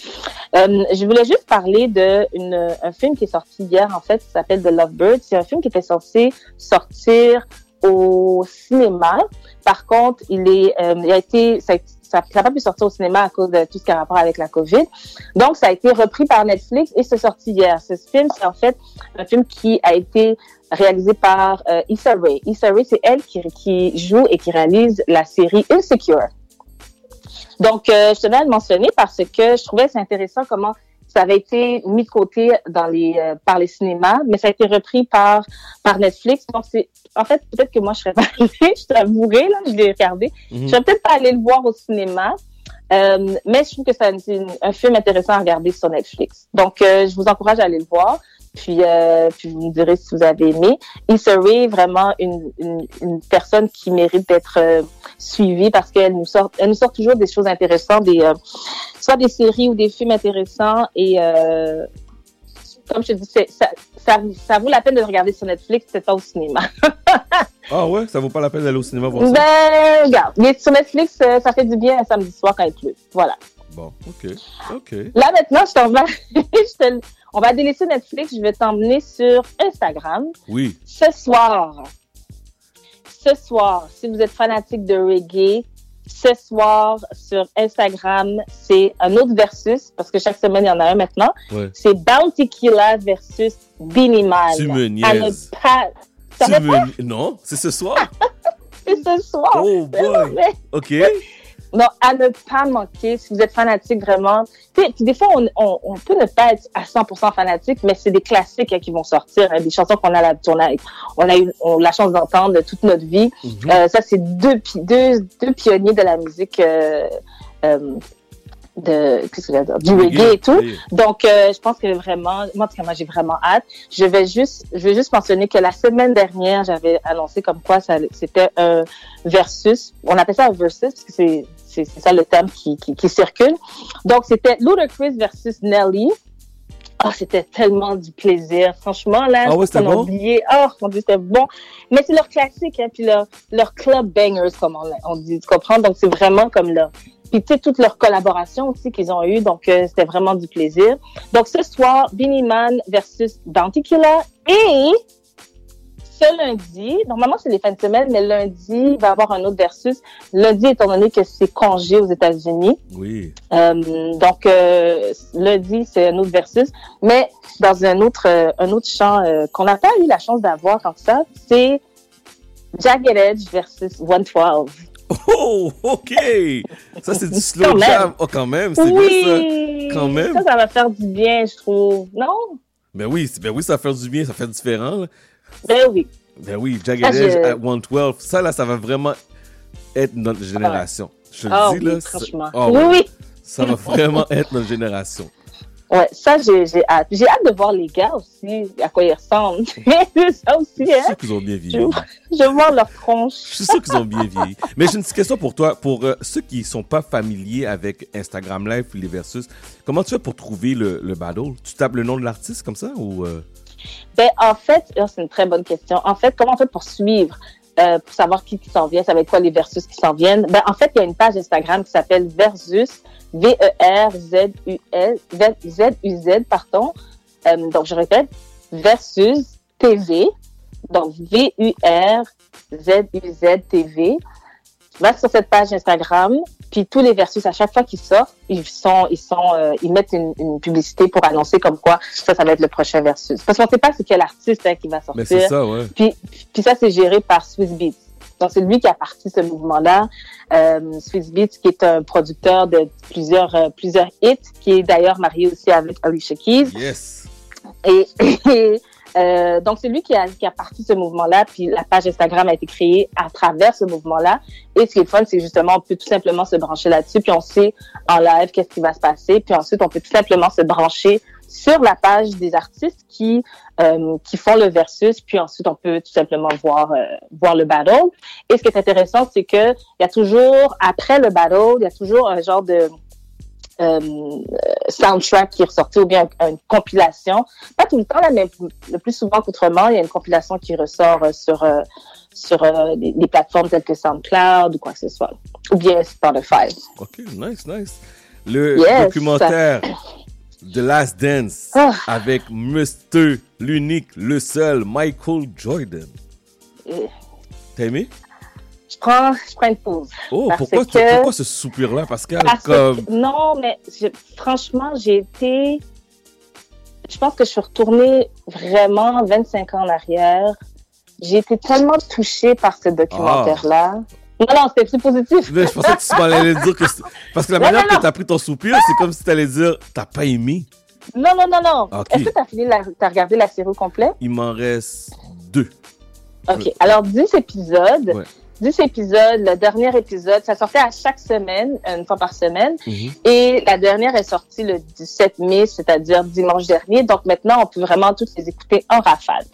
Euh, je voulais juste parler de une, un film qui est sorti hier, en fait, qui s'appelle The Lovebird. C'est un film qui était censé sortir au cinéma. Par contre, il est, euh, il a été, ça, ça n'a pas pu sortir au cinéma à cause de tout ce qui a rapport avec la COVID. Donc, ça a été repris par Netflix et c'est sorti hier. Ce film, c'est en fait un film qui a été réalisé par euh, Issa Rae. Issa Rae, c'est elle qui, joue et qui réalise la série Insecure. Donc, euh, je tenais à le mentionner parce que je trouvais c'est intéressant comment ça avait été mis de côté dans les euh, par les cinémas, mais ça a été repris par par Netflix. Donc c'est en fait peut-être que moi je serais pas allée, je t'avouerai là, je l'ai regardé. Mhm. Je serais peut-être pas allée le voir au cinéma. Euh, mais je trouve que c'est un, un film intéressant à regarder sur Netflix. Donc, euh, je vous encourage à aller le voir. Puis, euh, puis vous me direz si vous avez aimé. Issa Rae, vraiment une, une, une personne qui mérite d'être euh, suivie parce qu'elle nous sort, elle nous sort toujours des choses intéressantes, des euh, soit des séries ou des films intéressants. Et euh, comme je te dis, c'est- ça, ça, ça vaut la peine de regarder sur Netflix, peut-être pas au cinéma. Ah ouais, ça vaut pas la peine d'aller au cinéma voir ça? Ben, regarde, mais sur Netflix, ça fait du bien un samedi soir quand il pleut. Voilà. Bon, ok, ok. Là, maintenant, je t'en vais. je te- on va délaisser Netflix. Je vais t'emmener sur Instagram. Oui. Ce soir, ce soir, si vous êtes fanatique de reggae, ce soir sur Instagram, c'est un autre versus, parce que chaque semaine, il y en a un maintenant. Ouais. C'est Bounty Killer versus Beanie Man. Tu me niaises. pas- Tu pas? Non, c'est ce soir. C'est ce soir. Oh boy. Ok. Non, à ne pas manquer si vous êtes fanatique vraiment. Puis des fois, on, on, on peut ne pas être à 100% fanatique, mais c'est des classiques hein, qui vont sortir, hein, des chansons qu'on a, la, on a, on a eu on a la chance d'entendre toute notre vie. Mhm. Euh, ça, c'est deux, deux, deux pionniers de la musique euh, euh, de que du Reggae, et tout. Donc, euh, je pense que vraiment, moi, en tout cas, moi, j'ai vraiment hâte. Je vais juste, je vais juste mentionner que la semaine dernière, j'avais annoncé comme quoi ça, c'était un versus. On appelle ça un versus parce que c'est, c'est, ça le terme qui, qui, qui circule. Donc, c'était Ludacris versus Nelly. Oh, c'était tellement du plaisir. Franchement, là, Ah ouais, a bon? oublié. Oh, mon Dieu, c'était bon. Mais c'est leur classique, hein, puis leur, leur club bangers, comme on, on dit, tu comprends? Donc, c'est vraiment comme leur, puis tu sais, toutes leurs collaborations aussi qu'ils ont eues, donc euh, c'était vraiment du plaisir. Donc, ce soir, Beanie Man versus Bounty Killer et ce lundi, normalement c'est les fins de semaine, mais lundi, il va y avoir un autre versus. Lundi, étant donné que c'est congé aux États-Unis, Oui. euh, donc euh, lundi c'est un autre versus, mais dans un autre euh, un autre champ euh, qu'on n'a pas eu la chance d'avoir comme ça, c'est Jagged Edge versus 112. Oh, ok. Ça, c'est du slow jam. Oh, quand même, c'est oui, bien ça. Quand même. Ça, ça va faire du bien, je trouve. Non? Ben oui, ben oui, ça fait du bien, ça fait différent. là. Ben oui. Ben oui, Jagged je- Edge at 112. Ça, là, ça va vraiment être notre génération. Je te Ah le dis, oui, là. franchement. ah Oui, oui. Ça va vraiment être notre génération. Ouais, ça, j'ai hâte. J'ai hâte de voir les gars aussi, à quoi ils ressemblent. ça aussi, Je suis hein? sûr qu'ils ont bien Je, vieilli. je veux voir leur tronche. Je suis sûr qu'ils ont bien vieilli. Mais j'ai une petite question pour toi. Pour euh, ceux qui sont pas familiers avec Instagram Live ou les versus, comment tu fais pour trouver le, le battle? Tu tapes le nom de l'artiste comme ça ou... euh? Ben, en fait, c'est une très bonne question. En fait, comment on fait pour suivre, euh, pour savoir qui, qui s'en vient, ça va être quoi les versus qui s'en viennent? Ben, en fait, il y a une page Instagram qui s'appelle Versus, V-E-R-Z-U-L, Z-U-Z, pardon. Euh, donc, je répète, Versus TV, donc V-U-R-Z-U-Z TV. Va sur cette page Instagram, puis tous les versus à chaque fois qu'ils sortent, ils sont, ils sont, euh, ils mettent une, une publicité pour annoncer comme quoi ça, ça va être le prochain versus. Parce qu'on sait pas c'est quel artiste hein, qui va sortir. Mais c'est ça, ouais. Puis, puis ça, c'est géré par Swiss Beats. Donc, c'est lui qui a parti ce mouvement-là. Euh, Swiss Beats, qui est un producteur de plusieurs, euh, plusieurs hits, qui est d'ailleurs marié aussi avec Alicia Keys. Yes. Et, et, euh, donc, c'est lui qui a, qui a parti ce mouvement-là, puis la page Instagram a été créée à travers ce mouvement-là. Et ce qui est fun, c'est justement, on peut tout simplement se brancher là-dessus, puis on sait en live qu'est-ce qui va se passer, puis ensuite, on peut tout simplement se brancher sur la page des artistes qui euh, qui font le versus, puis ensuite, on peut tout simplement voir euh, voir le battle. Et ce qui est intéressant, c'est que il y a toujours, après le battle, il y a toujours un genre de soundtrack qui est ressorti ou bien une, compilation. Pas tout le temps, là, mais le plus souvent qu'autrement, il y a une compilation qui ressort euh, sur, euh, sur euh, les, plateformes telles que SoundCloud ou quoi que ce soit. Ou bien Spotify. OK, nice, nice. Le Yes. documentaire The Last Dance Ah. avec Mr. l'unique, le seul, Michael Jordan. T'as aimé? Je prends, je prends une pause. Oh, Parce pourquoi, que- pourquoi ce soupir-là, Pascal? Parce que- non, mais je- franchement, j'ai été. Je pense que je suis retournée vraiment 25 ans en arrière. J'ai été tellement touchée par ce documentaire-là. Non, non, c'était plus positif. Mais je pensais que tu m'en allais dire que... Parce que la Non, manière non, que non. t'as pris ton soupir, c'est comme si t'allais dire t'as pas aimé. Non, non, non, non. Est-ce que tu as fini la... regardé la série au complet? Il m'en reste deux. OK. Alors, 10 épisodes. Ouais. 10 épisodes. Le dernier épisode, ça sortait à chaque semaine, une fois par semaine. Mhm. Et la dernière est sortie le 17 mai, c'est-à-dire dimanche dernier. Donc maintenant, on peut vraiment toutes les écouter en rafale.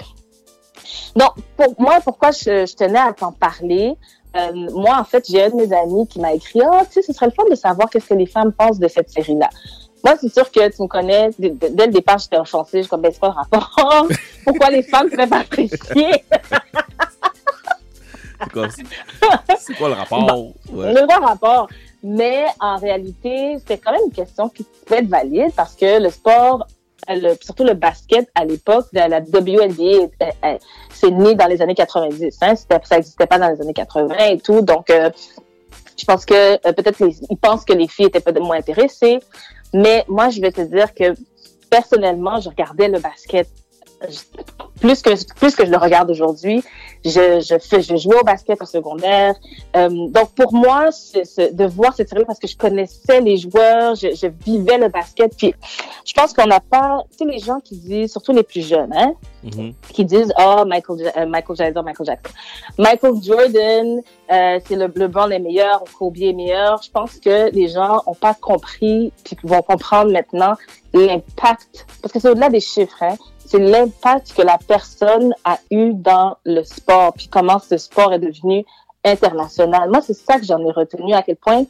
Donc, pour moi, pourquoi je, je tenais à t'en parler? Euh, moi, en fait, j'ai un de mes amis qui m'a écrit, oh, tu sais, ce serait le fun de savoir qu'est-ce que les femmes pensent de cette série-là. Moi, c'est sûr que tu me connais, dès, dès le départ, j'étais offensée. Je suis comme, ben, c'est pas le rapport. Pourquoi les femmes apprécier? C'est quoi, c'est quoi le rapport? Ouais. Le vrai rapport. Mais en réalité, c'était quand même une question qui pouvait être valide parce que le sport, le- surtout le basket à l'époque, la, la WNBA, euh, euh, c'est né dans les années 90. Hein, ça n'existait pas dans les années 80 et tout. Donc, euh, je pense que euh, peut-être ils pensent que les filles étaient peut-être moins intéressées. Mais moi, je vais te dire que personnellement, je regardais le basket plus que plus que je le regarde aujourd'hui. Je, je fais je jouais au basket au secondaire. Euh, donc pour moi, c'est c'est de voir cette série parce que je connaissais les joueurs, je, je vivais le basket. Puis je pense qu'on n'a pas, tu sais les gens qui disent, surtout les plus jeunes, hein, Mhm. qui disent oh Michael euh, Michael dire Michael Jackson Michael Jordan euh, c'est le LeBron est meilleur Kobe est meilleur je pense que les gens ont pas compris puis vont comprendre maintenant l'impact parce que c'est au-delà des chiffres hein c'est l'impact que la personne a eu dans le sport puis comment ce sport est devenu international moi c'est ça que j'en ai retenu à quel point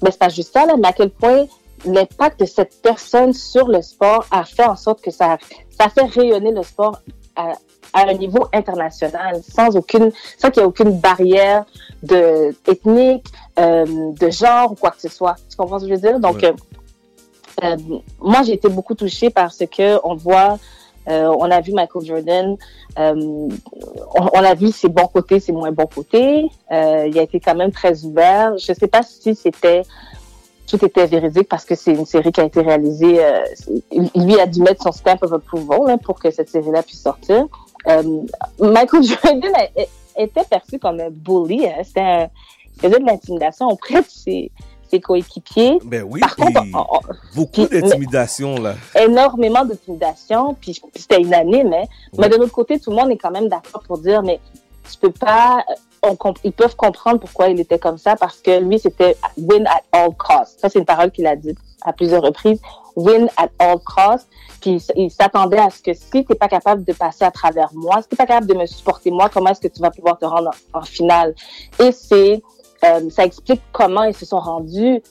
ben c'est pas juste ça là mais à quel point l'impact de cette personne sur le sport a fait en sorte que ça ça fait rayonner le sport à, à un niveau international, sans aucune, sans qu'il y ait aucune barrière de ethnique, euh, de genre ou quoi que ce soit. Tu comprends ce que je veux dire? Donc, Ouais. euh, euh, moi, j'ai été beaucoup touchée parce que on voit, euh, on a vu Michael Jordan, euh, on, a vu ses bons côtés, ses moins bons côtés. Euh, il a été quand même très ouvert. Je sais pas si c'était tout était véridique parce que c'est une série qui a été réalisée. lui a dû mettre son stamp of approval hein, pour que cette série-là puisse sortir. Michael Jordan était perçu comme un bully. Hein, C'était un- il de l'intimidation auprès de ses, ses coéquipiers. Ben oui, Par puis contre, on- on- beaucoup d'intimidation, là. énormément d'intimidation, puis, puis c'était unanime, hein. Mais de l'autre côté, tout le monde est quand même d'accord pour dire, mais tu peux pas, on comp- ils peuvent comprendre pourquoi il était comme ça, parce que lui, c'était win at all costs. Ça, c'est une parole qu'il a dit à plusieurs reprises. Win at all costs. Puis il s'attendait à ce que si t'es pas capable de passer à travers moi, si t'es pas capable de me supporter moi, comment est-ce que tu vas pouvoir te rendre en, en finale? Et c'est, euh, ça explique comment ils se sont rendus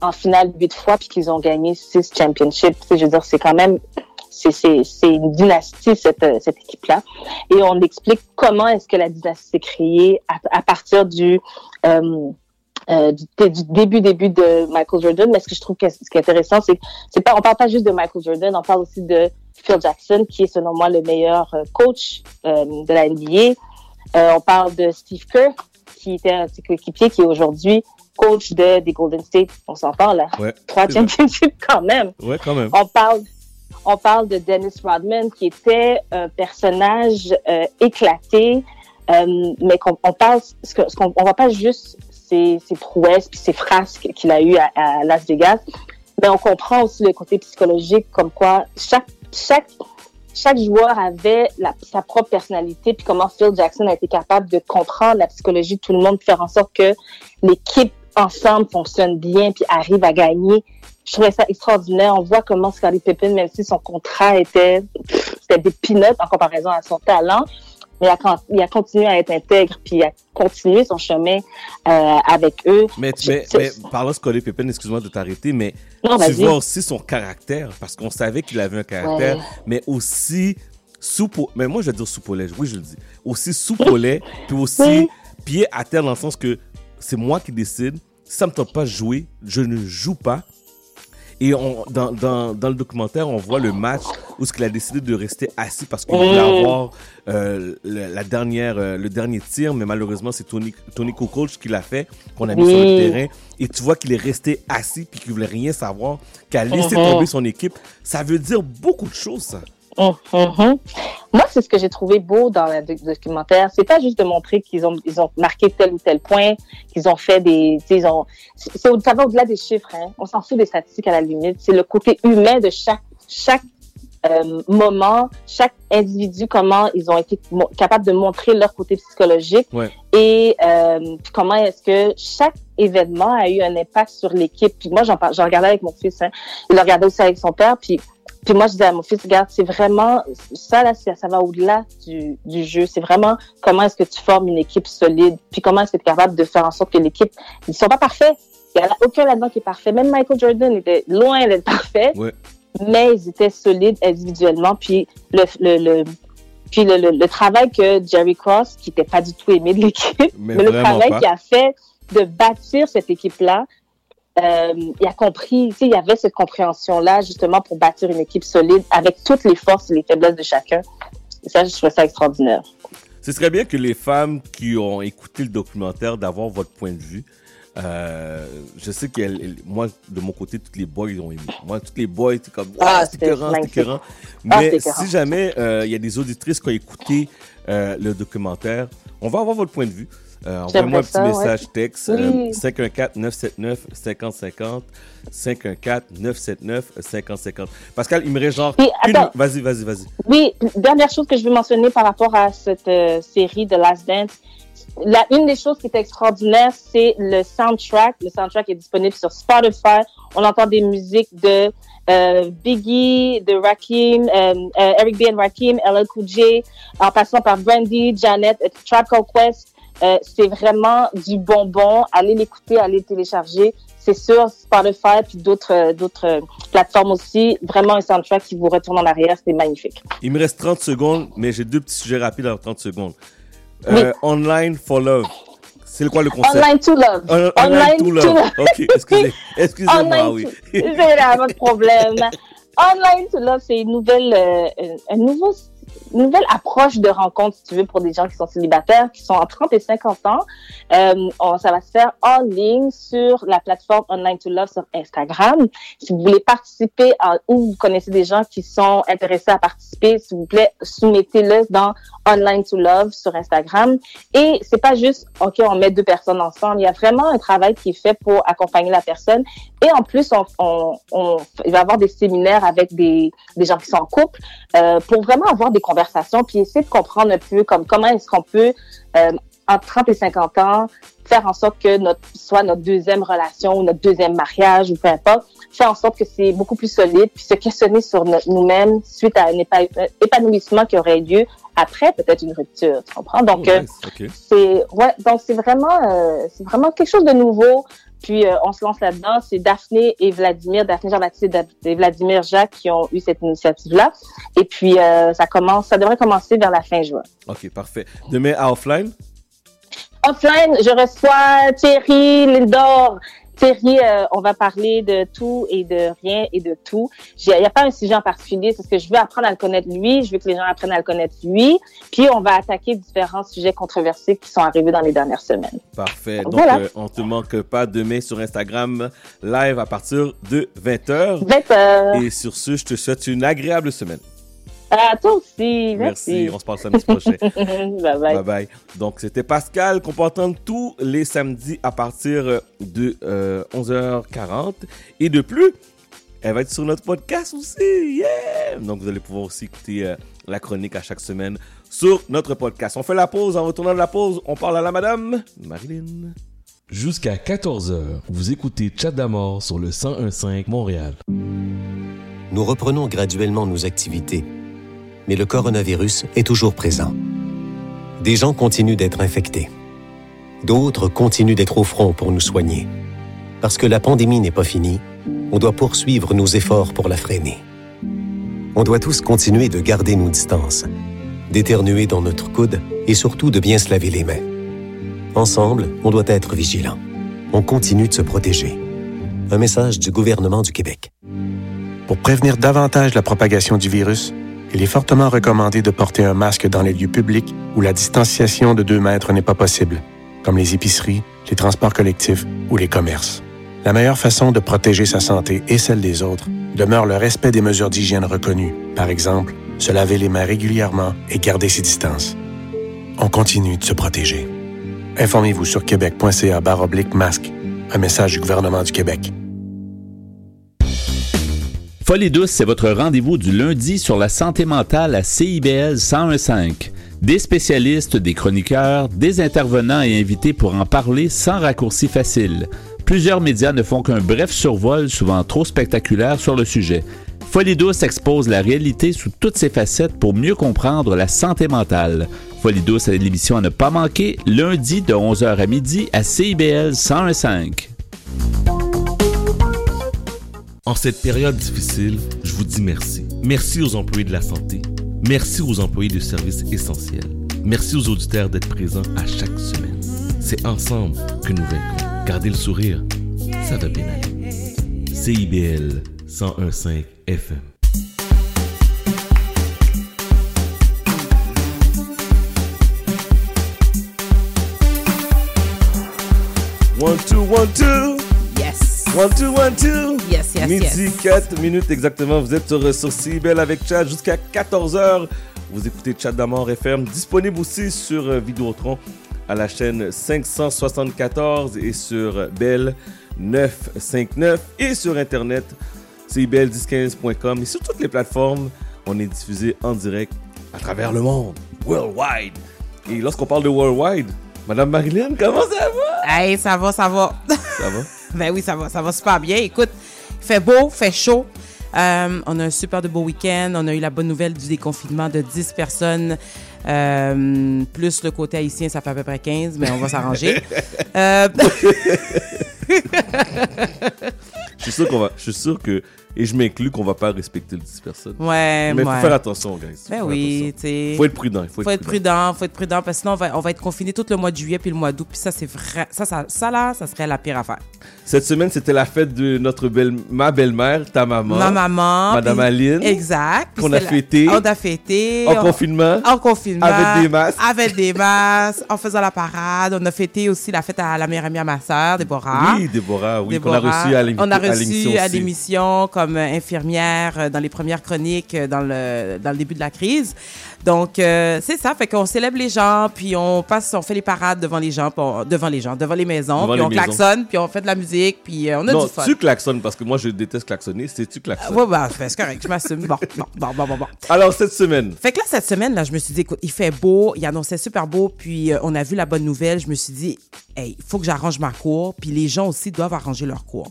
en finale huit fois puis qu'ils ont gagné six championships. Je veux dire, c'est quand même c'est une dynastie cette euh, cette équipe là et on explique comment est-ce que la dynastie s'est créée à, partir du euh, du, début début de Michael Jordan. Mais ce que je trouve ce qui est intéressant c'est c'est pas parle pas juste de Michael Jordan on parle aussi de Phil Jackson qui est selon moi le meilleur coach de la NBA on parle de Steve Kerr qui était un coéquipier qui est aujourd'hui coach de des Golden State on s'entend là Ouais. trois championships quand même Ouais, quand même. on parle, on parle de Dennis Rodman qui était un personnage euh, éclaté, euh, mais qu'on on parle, ce qu'on on voit pas juste ses, ses prouesses puis ses frasques qu'il a eu à, à Las Vegas, mais on comprend aussi le côté psychologique comme quoi chaque chaque chaque joueur avait sa propre personnalité puis comment Phil Jackson a été capable de comprendre la psychologie de tout le monde, faire en sorte que l'équipe ensemble fonctionne bien puis arrive à gagner. Je trouvais ça extraordinaire. On voit comment Scottie Pippen, même si son contrat était, pff, c'était des peanuts en comparaison à son talent, mais il a, con- il a continué à être intègre puis il a continué son chemin euh, avec eux. Mais, mais, mais parlant de Pippen, excuse-moi de t'arrêter, mais Non, tu vois aussi son caractère, parce qu'on savait qu'il avait un caractère, Ouais. mais aussi soupe, mais moi je vais dire au lait, oui je le dis, aussi lait, puis aussi Oui. pied à terre dans le sens que c'est moi qui décide, si ça me tente pas de jouer, je ne joue pas. Et on, dans, dans, dans le documentaire, on voit le match où ce qu'il a décidé de rester assis parce qu'il voulait Mm. avoir euh, le, la dernière, euh, le dernier tir, mais malheureusement, c'est Tony, Tony Kukoc qui l'a fait, qu'on a mis sur le terrain. Et tu vois qu'il est resté assis puis qu'il voulait rien savoir, qu'il a laissé Mhm. tomber son équipe. Ça veut dire beaucoup de choses, ça. Moi, c'est ce que j'ai trouvé beau dans le doc- documentaire. C'est pas juste de montrer qu'ils ont, ils ont marqué tel ou tel point, qu'ils ont fait des, ils ont, ça va au-delà des chiffres, hein. On s'en fout des statistiques à la limite. C'est le côté humain de chaque, chaque, euh, moment, chaque individu, comment ils ont été mo- capables de montrer leur côté psychologique Ouais. et euh, comment est-ce que chaque événement a eu un impact sur l'équipe. Puis moi, j'en regardais avec mon fils, hein. il le regardait aussi avec son père, puis puis moi, je disais à mon fils, regarde, c'est vraiment, ça, là, ça va au-delà du, du jeu. C'est vraiment comment est-ce que tu formes une équipe solide, puis comment est-ce que tu es capable de faire en sorte que l'équipe, ils sont pas parfaits. Il y en a aucun là-dedans qui est parfait. Même Michael Jordan était loin d'être parfait, Ouais. mais ils étaient solides individuellement. Puis le, le, le puis le, le, le travail que Jerry Cross, qui n'était pas du tout aimé de l'équipe, Mais mais, le travail qu'il a fait de bâtir cette équipe-là, euh, il a compris, tu sais, il y avait cette compréhension-là justement pour bâtir une équipe solide avec toutes les forces et les faiblesses de chacun. Et ça, je trouve ça extraordinaire. Ce serait bien que les femmes qui ont écouté le documentaire d'avoir votre point de vue. Euh, je sais que moi, de mon côté, tous les boys ont aimé. Moi, tous les boys, c'est comme, Ah, ah, c'est écœurant, c'est écœurant. Ah, Mais si jamais euh, il y a des auditrices qui ont écouté le documentaire, on va avoir votre point de vue. Euh, Envoyez-moi un petit ça, ouais. message texte. Oui. 514-979-5050. 514-979-5050. Pascal, il me reste genre... Une-. Vas-y, vas-y, vas-y. Oui, dernière chose que je veux mentionner par rapport à cette euh, série de Last Dance. La, une des choses qui est extraordinaire, c'est le soundtrack. Le soundtrack est disponible sur Spotify. On entend des musiques de euh, Biggie, de Rakim, euh, euh, Eric B. and Rakim, LL Cool J, en passant par Brandy, Janet, euh, Trap Call Quest. Euh, c'est vraiment du bonbon. Allez l'écouter, allez le télécharger. C'est sur Spotify puis d'autres euh, d'autres euh, plateformes aussi. Vraiment un soundtrack qui vous retourne en arrière. C'est magnifique. Il me reste 30 secondes, mais j'ai deux petits sujets rapides en 30 secondes. Euh, Online for love. C'est quoi le concept? Online to love. On- online, to love. Ok, excusez, excusez-moi, Online oui. to- C'est là, de problème. Online to love, c'est une nouvelle, euh, un nouveau, nouvelle approche de rencontre, si tu veux, pour des gens qui sont célibataires, qui sont en 30 et 50 ans. Euh, ça va se faire en ligne sur la plateforme Online to Love sur Instagram. Si vous voulez participer ou vous connaissez des gens qui sont intéressés à participer, s'il vous plaît, soumettez-le dans Online to Love sur Instagram. Et c'est pas juste, OK, on met deux personnes ensemble. Il y a vraiment un travail qui est fait pour accompagner la personne. Et en plus, on- il va y avoir des séminaires avec des, des gens qui sont en couple euh, pour vraiment avoir des puis essayer de comprendre un peu comme comment est-ce qu'on peut, euh, entre 30 et 50 ans, faire en sorte que notre, soit notre deuxième relation ou notre deuxième mariage ou peu importe, faire en sorte que c'est beaucoup plus solide puis se questionner sur nous-mêmes suite à un euh, épanouissement qui aurait lieu après peut-être une rupture, tu comprends? Donc, euh, c'est ouais, donc c'est vraiment euh, c'est vraiment quelque chose de nouveau. Puis euh, on se lance là-dedans. C'est Daphné et Vladimir, Daphné Jean-Baptiste et Vladimir Jacques qui ont eu cette initiative-là. Et puis euh, ça commence, ça devrait commencer vers la fin juin. Ok, parfait. Demain à offline? Offline, je reçois Thierry Lindor. Thierry, euh, on va parler de tout et de rien et de tout. Il n'y a pas un sujet en particulier, c'est ce que je veux apprendre à le connaître lui, je veux que les gens apprennent à le connaître lui, puis on va attaquer différents sujets controversés qui sont arrivés dans les dernières semaines. Parfait. Donc, Voilà. euh, on te manque pas demain sur Instagram, live à partir de 20h. 20h. Et sur ce, je te souhaite une agréable semaine. À toi aussi, Merci. merci. On se parle samedi prochain. bye bye. Bye bye. Donc, c'était Pascal qu'on peut entendre tous les samedis à partir de euh, 11h40. Et de plus, elle va être sur notre podcast aussi. Yeah! Donc, vous allez pouvoir aussi écouter euh, la chronique à chaque semaine sur notre podcast. On fait la pause. En retournant de la pause, on parle à la madame Marilyn. Jusqu'à 14h, vous écoutez Chat d'Amour sur le 1015 Montréal. Nous reprenons graduellement nos activités, mais le coronavirus est toujours présent. Des gens continuent d'être infectés. D'autres continuent d'être au front pour nous soigner. Parce que la pandémie n'est pas finie, on doit poursuivre nos efforts pour la freiner. On doit tous continuer de garder nos distances, d'éternuer dans notre coude et surtout de bien se laver les mains. Ensemble, on doit être vigilants. On continue de se protéger. Un message du gouvernement du Québec. Pour prévenir davantage la propagation du virus, il est fortement recommandé de porter un masque dans les lieux publics où la distanciation de 2 mètres n'est pas possible, comme les épiceries, les transports collectifs ou les commerces. La meilleure façon de protéger sa santé et celle des autres demeure le respect des mesures d'hygiène reconnues. Par exemple, se laver les mains régulièrement et garder ses distances. On continue de se protéger. Informez-vous sur québec.ca masque. Un message du gouvernement du Québec. Folie douce, c'est votre rendez-vous du lundi sur la santé mentale à CIBL 1015. Des spécialistes, des chroniqueurs, des intervenants et invités pour en parler sans raccourci facile. Plusieurs médias ne font qu'un bref survol, souvent trop spectaculaire, sur le sujet. Folie douce expose la réalité sous toutes ses facettes pour mieux comprendre la santé mentale. Folie douce est l'émission à ne pas manquer, lundi de 11h à midi à CIBL 1015. En cette période difficile, je vous dis merci. Merci aux employés de la santé. Merci aux employés de services essentiels. Merci aux auditeurs d'être présents à chaque semaine. C'est ensemble que nous vaincrons. Gardez le sourire, ça va bien aller. CIBL 1015 FM. One, two, one, two. One, two, one, two. Yes, yes, Midi, yes. 4 minutes exactement. Vous êtes sur, sur CIBEL avec Chad jusqu'à 14h. Vous écoutez Chad d'Amour FM. Disponible aussi sur euh, Vidéotron à la chaîne 574 et sur Bell 959 et sur Internet cibel1015.com et sur toutes les plateformes. On est diffusé en direct à travers le monde, worldwide. Et lorsqu'on parle de worldwide, Madame Marilyn, comment ça va? Hey, ça va, ça va. Ça va? ben oui, ça va, ça va super bien. Écoute, il fait beau, fait chaud. Euh, on a un super de beau week-end. On a eu la bonne nouvelle du déconfinement de 10 personnes. Euh, plus le côté haïtien, ça fait à peu près 15, mais on va s'arranger. Euh, Je suis sûr qu'on va, je suis sûr que, et je m'inclus qu'on va pas respecter les 10 personnes. Ouais, Mais il faut ouais. faire attention, guys. Ben Faut oui, tu sais. Faut être prudent. Il faut, faut être prudent, faut être prudent parce que sinon on va, on va être confiné tout le mois de juillet puis le mois d'août puis ça c'est vrai, ça, ça, ça là, ça serait la pire affaire. Cette semaine, c'était la fête de notre belle, ma belle-mère, ta maman. Ma maman, Madame puis- Aline. Exact. Qu'on a fêté. On a fêté. En on- confinement. En confinement. Avec des masques. Avec des masques. en faisant la parade. On a fêté aussi la fête à la meilleure amie à ma sœur, Déborah. Oui, Déborah, oui, qu'on a reçu à l'émi- On a l'émission reçu à l'émission comme euh, infirmière euh, dans les premières chroniques euh, dans le, dans le début de la crise. Donc, euh, c'est ça. Fait qu'on célèbre les gens, puis on passe, on fait les parades devant les gens, on- devant les gens, devant les maisons, Devant puis les on maisons. klaxonne, puis on fait de la musique, puis euh, on a non, du fun. tu klaxonnes parce que moi, je déteste klaxonner. C'est tu klaxonnes. Ouais, bah, c'est correct, je m'assume. Bon, bon, bon, bon, bon, bon. Alors, cette semaine. Fait que là, cette semaine, là, je me suis dit, écoute, il fait beau, il annonçait super beau, puis euh, on a vu la bonne nouvelle. Je me suis dit, hey, il faut que j'arrange ma cour, puis les gens aussi doivent arranger leur cour.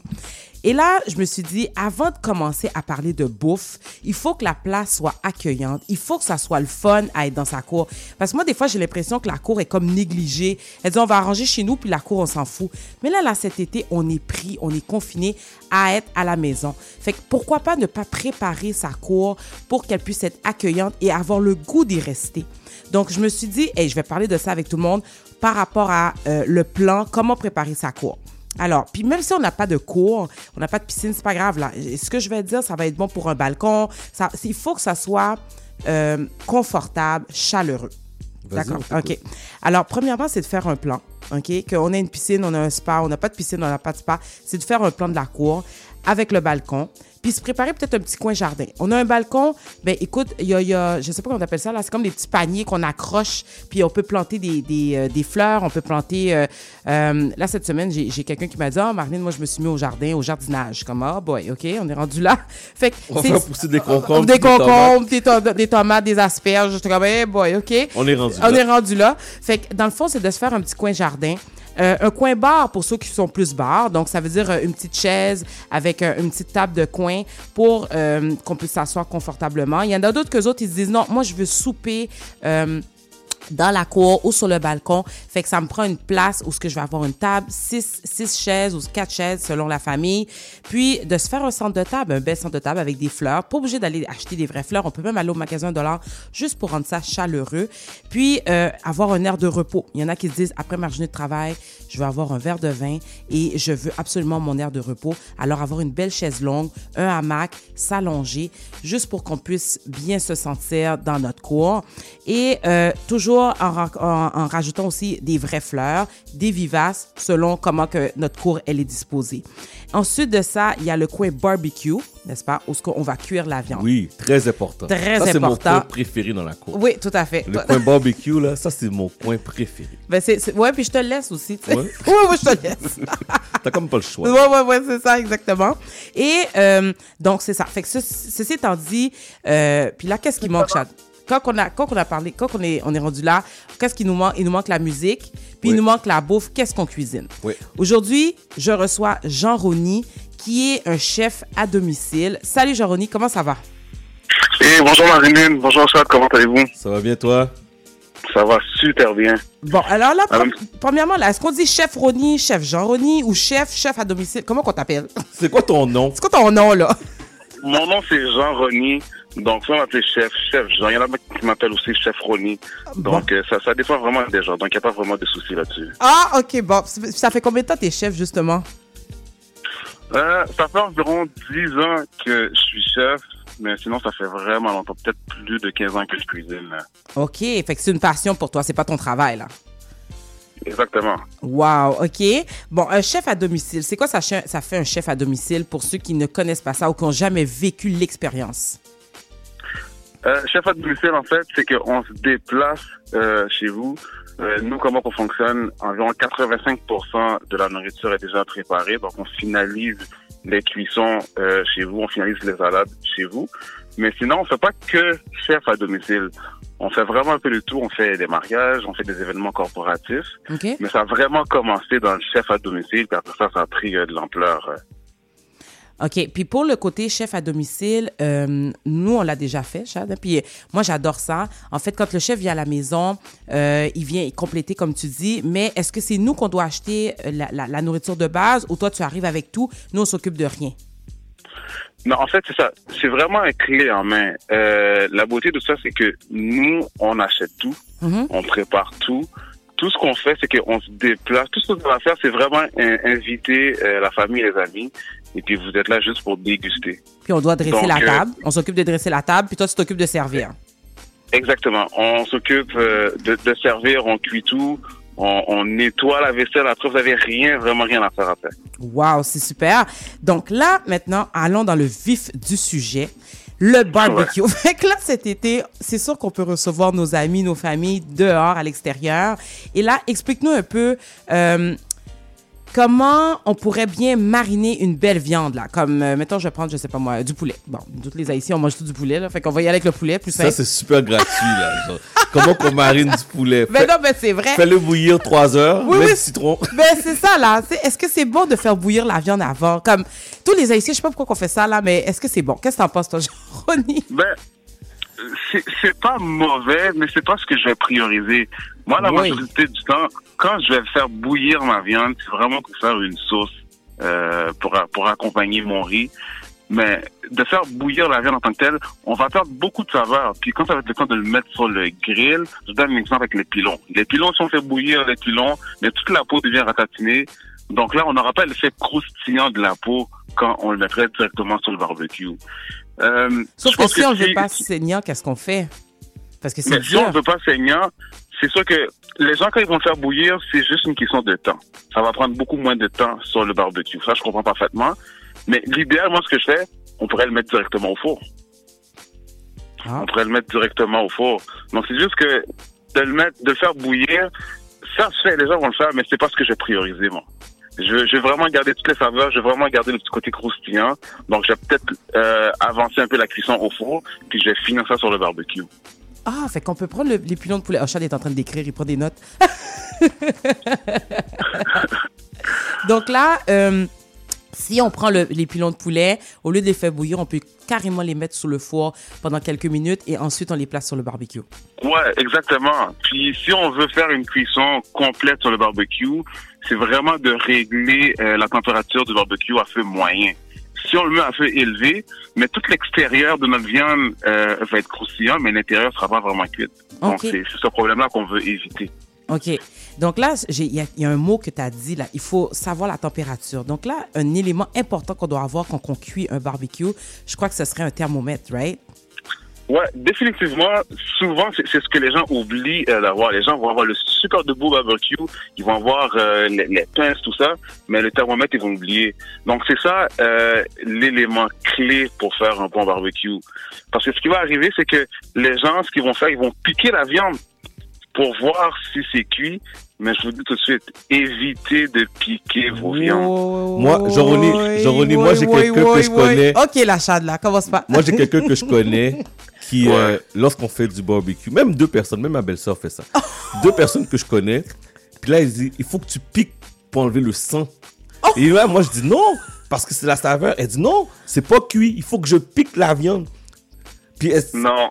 Et là, je me suis dit, avant de commencer à parler de bouffe, il faut que la place soit accueillante. Il faut que ça soit le fun à être dans sa cour. Parce que moi, des fois, j'ai l'impression que la cour est comme négligée. Elle dit, on va arranger chez nous, puis la cour, on s'en fout. Mais là, là, cet été, on est pris, on est confiné à être à la maison. Fait que pourquoi pas ne pas préparer sa cour pour qu'elle puisse être accueillante et avoir le goût d'y rester? Donc, je me suis dit, et je vais parler de ça avec tout le monde par rapport à euh, le plan, comment préparer sa cour. Alors, puis même si on n'a pas de cour, on n'a pas de piscine, c'est pas grave là. Ce que je vais dire, ça va être bon pour un balcon. Il faut que ça soit euh, confortable, chaleureux. D'accord? OK. Alors, premièrement, c'est de faire un plan. OK? Qu'on ait une piscine, on a un spa, on n'a pas de piscine, on n'a pas de spa. C'est de faire un plan de la cour avec le balcon. Puis se préparer peut-être un petit coin jardin. On a un balcon, ben écoute, il y a, y a- je sais pas comment on appelle ça, là, c'est comme des petits paniers qu'on accroche, puis on peut planter des, des, euh, des fleurs, on peut planter... euh, euh, là, cette semaine, j'ai quelqu'un qui m'a dit, « Ah, Marlène, moi, je me suis mis au jardin, au jardinage. » Comme, « Ah, boy, OK, on est rendu là. » Fait que On va pousser des concombres. Des des tomates. concombres, des, to- des tomates, des asperges. J'étais comme, hey boy, OK. On est rendu On là. est rendu là. Fait que dans le fond, c'est de se faire un petit coin jardin. Euh, un coin bar pour ceux qui sont plus bar. Donc, ça veut dire euh, une petite chaise avec euh, une petite table de coin pour qu'on puisse s'asseoir confortablement. Il y en a d'autres que autres, ils se disent non, moi, je veux souper. Dans la cour ou sur le balcon. Fait que ça me prend une place où ce que je vais avoir une table, six, six chaises ou quatre chaises selon la famille. Puis de se faire un centre de table, un bel centre de table avec des fleurs. Pas obligé d'aller acheter des vraies fleurs. On peut même aller au magasin dollar juste pour rendre ça chaleureux. Puis euh, avoir un air de repos. Il y en a qui se disent après ma journée de travail, je veux avoir un verre de vin et je veux absolument mon air de repos. Alors avoir une belle chaise longue, un hamac, s'allonger, juste pour qu'on puisse bien se sentir dans notre cour. Et euh, toujours en, ra- en- en rajoutant aussi des vraies fleurs, des vivaces, selon comment que notre cour elle est disposée. Ensuite de ça, il y a le coin barbecue, n'est-ce pas, où ce qu'on va cuire la viande. Oui, très important. Très ça, c'est mon important. coin préféré dans la cour. Oui, tout à fait. Le coin barbecue, là, ça, c'est mon coin préféré. Ben, c'est, c'est- ouais, puis je te le laisse aussi. Ouais. oui, oui, je te laisse. T'as comme pas le choix. Ouais, ouais, ouais, c'est ça, exactement. Et euh, donc, c'est ça. Fait que ce- ceci étant dit, euh, puis là, qu'est-ce qui manque, Chad? Quand on, a, quand on a parlé, quand on est, on est rendu là, qu'est-ce qui nous manque? Il nous manque la musique, puis il nous manque la bouffe. Qu'est-ce qu'on cuisine? Oui. Aujourd'hui, je reçois Jean Rony, qui est un chef à domicile. Salut Jean Rony, comment ça va? Et bonjour Marinine, bonjour Chad, comment allez-vous? Ça va bien toi? Ça va super bien. Bon, alors là, Alors- pre- premièrement, là, est-ce qu'on dit chef Rony, chef Jean Rony ou chef, chef à domicile? Comment qu'on t'appelle? C'est quoi ton nom? C'est quoi ton nom, là? Mon nom c'est Jean Rony, donc ça m'appelle chef, chef Jean. Il y en a qui m'appellent aussi chef Rony. Donc euh, ça, ça dépend vraiment des gens, donc il n'y a pas vraiment de soucis là-dessus. Ah, ok, bon. Ça- fait combien de temps t'es chef, justement? Euh, ça fait environ 10 ans que je suis chef, mais sinon ça fait vraiment longtemps, peut-être plus de 15 ans que je cuisine. là. Ok, fait que c'est une passion pour toi, c'est pas ton travail, là. Exactement. Wow, ok. Bon, un chef à domicile, c'est quoi ça, ça fait un chef à domicile pour ceux qui ne connaissent pas ça ou qui n'ont jamais vécu l'expérience? Euh, chef à domicile, en fait, c'est qu'on se déplace euh, chez vous. Euh, nous, comment on fonctionne, environ 85% de la nourriture est déjà préparée. Donc, on finalise les cuissons euh, chez vous, on finalise les salades chez vous. Mais sinon, on fait pas que chef à domicile. On fait vraiment un peu de tout. On fait des mariages, on fait des événements corporatifs. Ok. Mais ça a vraiment commencé dans le chef à domicile, puis après ça, ça a pris euh, de l'ampleur. OK. Puis pour le côté chef à domicile, euh, nous, on l'a déjà fait, Chad. Puis euh, moi, j'adore ça. En fait, quand le chef vient à la maison, euh, il vient compléter, comme tu dis. Mais est-ce que c'est nous qu'on doit acheter la, la- la nourriture de base ou toi, tu arrives avec tout? Nous, on s'occupe de rien. Non, en fait, c'est ça. C'est vraiment un clé en main. Euh, la beauté de ça, c'est que nous, on achète tout, Mhm. on prépare tout. Tout ce qu'on fait, c'est qu'on se déplace. Tout ce qu'on va faire, c'est vraiment in- inviter euh, la famille, les amis. Et puis, vous êtes là juste pour déguster. Puis on doit dresser Donc, la euh, table. On s'occupe de dresser la table. Puis toi, tu t'occupes de servir. Exactement. On s'occupe euh, de, de servir, on cuit tout, on, on nettoie la vaisselle. Après, vous n'avez rien, vraiment rien à faire après. Wow, c'est super. Donc là, maintenant, allons dans le vif du sujet. Le barbecue. Fait que là, cet été, c'est sûr qu'on peut recevoir nos amis, nos familles dehors, à l'extérieur. Et là, explique-nous un peu euh, comment on pourrait bien mariner une belle viande, là? Comme, euh, mettons, je vais prendre, je sais pas moi, du poulet. Bon, toutes les Haïtiens, on mange tout du poulet, là. Fait qu'on va y aller avec le poulet, plus Ça, simple. c'est super gratuit, là. genre. Comment qu'on marine du poulet? Ben Fais- non, ben c'est vrai. Fais-le bouillir 3 heures, Oui, mets oui. du citron. Ben, c'est ça, là. C'est- Est-ce que c'est bon de faire bouillir la viande avant? Comme tous les Haïtiens, je sais pas pourquoi on fait ça, là, mais est-ce que c'est bon? Qu'est-ce que t'en penses, toi, Jean-Rony? Ben, c'est- pas mauvais, mais c'est pas ce que je vais prioriser. Moi, la Oui. majorité du temps, quand je vais faire bouillir ma viande, c'est vraiment pour faire une sauce euh, pour, pour accompagner mon riz. Mais de faire bouillir la viande en tant que telle, on va perdre beaucoup de saveur. Puis quand ça va être le temps de le mettre sur le grill, je donne un exemple avec les pilons. Les pilons, si on fait bouillir les pilons, mais toute la peau devient ratatinée. Donc là, on n'aura pas l'effet croustillant de la peau quand on le mettrait directement sur le barbecue. Euh, Sauf que si on ne veut pas saignant, qu'est-ce qu'on fait? Parce que mais si on ne veut pas saignant, c'est sûr que les gens, quand ils vont le faire bouillir, c'est juste une question de temps. Ça va prendre beaucoup moins de temps sur le barbecue. Ça, je comprends parfaitement. Mais l'idéal, moi, ce que je fais, on pourrait le mettre directement au four. Ah. On pourrait le mettre directement au four. Donc, c'est juste que de le mettre, de le faire bouillir, ça se fait, les gens vont le faire, mais c'est pas ce que j'ai priorisé, moi. Je veux, je veux vraiment garder toutes les saveurs, je veux vraiment garder le petit côté croustillant. Donc, je vais peut-être euh, avancer un peu la cuisson au four, puis je vais finir ça sur le barbecue. Ah, fait qu'on peut prendre le- les pilons de poulet. Oh, Chad est en train d'écrire, il prend des notes. Donc là, euh, Si on prend le- les pilons de poulet, au lieu de les faire bouillir, on peut carrément les mettre sous le four pendant quelques minutes et ensuite on les place sur le barbecue. Ouais, exactement. Puis si on veut faire une cuisson complète sur le barbecue, c'est vraiment de régler euh, la température du barbecue à feu moyen. Si on le met à feu élevé, mais tout l'extérieur de notre viande euh, va être croustillant, mais l'intérieur sera pas vraiment cuit. Donc c'est ce problème-là qu'on veut éviter. OK. Donc là, j'ai- il y, a- il y a un mot que tu as dit, là. Il faut savoir la température. Donc là, un élément important qu'on doit avoir quand on cuit un barbecue, je crois que ce serait un thermomètre, right? Ouais, définitivement, souvent, c'est c'est ce que les gens oublient euh, d'avoir. Les gens vont avoir le super de beau barbecue, ils vont avoir euh, les, les pinces, tout ça, mais le thermomètre, ils vont oublier. Donc, c'est ça euh, l'élément clé pour faire un bon barbecue. Parce que ce qui va arriver, c'est que les gens, ce qu'ils vont faire, ils vont piquer la viande pour voir si c'est cuit. Mais je vous dis tout de suite, évitez de piquer vos viandes. Moi, Jean-René, moi, j'ai quelqu'un que je connais. OK, la chade, là, commence pas. Moi, j'ai quelqu'un que je connais qui, euh, lorsqu'on fait du barbecue, même deux personnes, même ma belle-sœur fait ça. deux personnes que je connais. Puis là, il dit, il faut que tu piques pour enlever le sang. Et là, moi, je dis non, parce que c'est la saveur. Elle dit non, c'est pas cuit, il faut que je pique la viande. Puis elle- Non.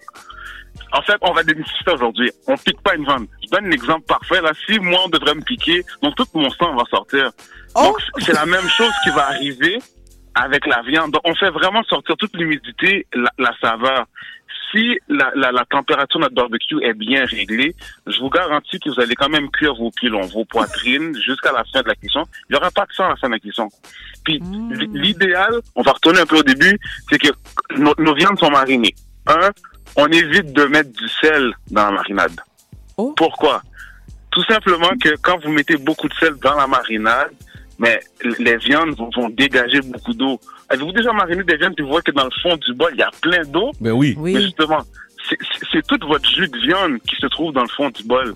En fait, on va démystifier aujourd'hui. On pique pas une viande. Je donne un exemple parfait. Là, si moi, on devrait me piquer, donc tout mon sang va sortir. Donc, c'est la même chose qui va arriver avec la viande. Donc, on fait vraiment sortir toute l'humidité, la, la saveur. Si la, la, la température de notre barbecue est bien réglée, je vous garantis que vous allez quand même cuire vos pilons, vos poitrines jusqu'à la fin de la cuisson. Il n'y aura pas de sang à la fin de la cuisson. Puis l- l'idéal, on va retourner un peu au début, c'est que nos, nos viandes sont marinées. Un, on évite de mettre du sel dans la marinade. Pourquoi? Tout simplement que quand vous mettez beaucoup de sel dans la marinade, mais les viandes vont, vont dégager beaucoup d'eau. Avez-vous déjà mariné des viandes et vous voyez que dans le fond du bol, il y a plein d'eau? Ben oui. Mais justement, c'est- c'est c'est tout votre jus de viande qui se trouve dans le fond du bol.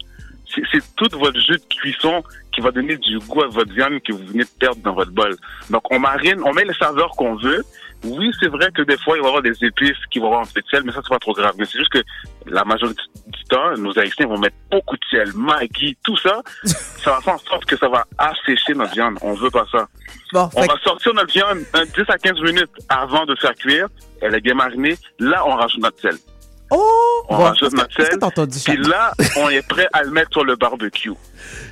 C'est c'est tout votre jus de cuisson qui va donner du goût à votre viande que vous venez de perdre dans votre bol. Donc, on marine, on met les saveurs qu'on veut. Oui, c'est vrai que des fois, il va y avoir des épices qui vont avoir un peu de sel, mais ça, c'est pas trop grave. Mais c'est juste que la majorité du temps, nos Haïtiens vont mettre beaucoup de sel, Maggi, tout ça. ça va faire en sorte que ça va assécher notre viande. On veut pas ça. Bon, on va sortir notre viande un 10 à 15 minutes avant de faire cuire. Elle est bien marinée. Là, on rajoute notre sel. Oh! On rajoute notre sel. Puis là, on est prêt à le mettre sur le barbecue.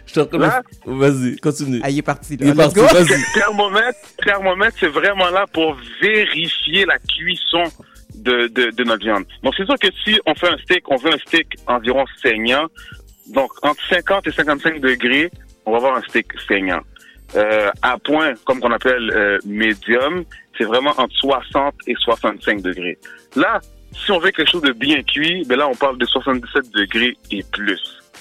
Je de- Là- Vas-y, continue. Ah, il est parti. Il est parti, Le vas-y. Thermomètre, thermomètre, c'est vraiment là pour vérifier la cuisson de, de, de notre viande. Donc, c'est sûr que si on fait un steak, on veut un steak environ saignant. Donc, entre 50 et 55 degrés, on va avoir un steak saignant. Euh, à point, comme qu'on appelle euh, médium, c'est vraiment entre 60 et 65 degrés. Là, si on veut quelque chose de bien cuit, ben là, on parle de 77 degrés et plus.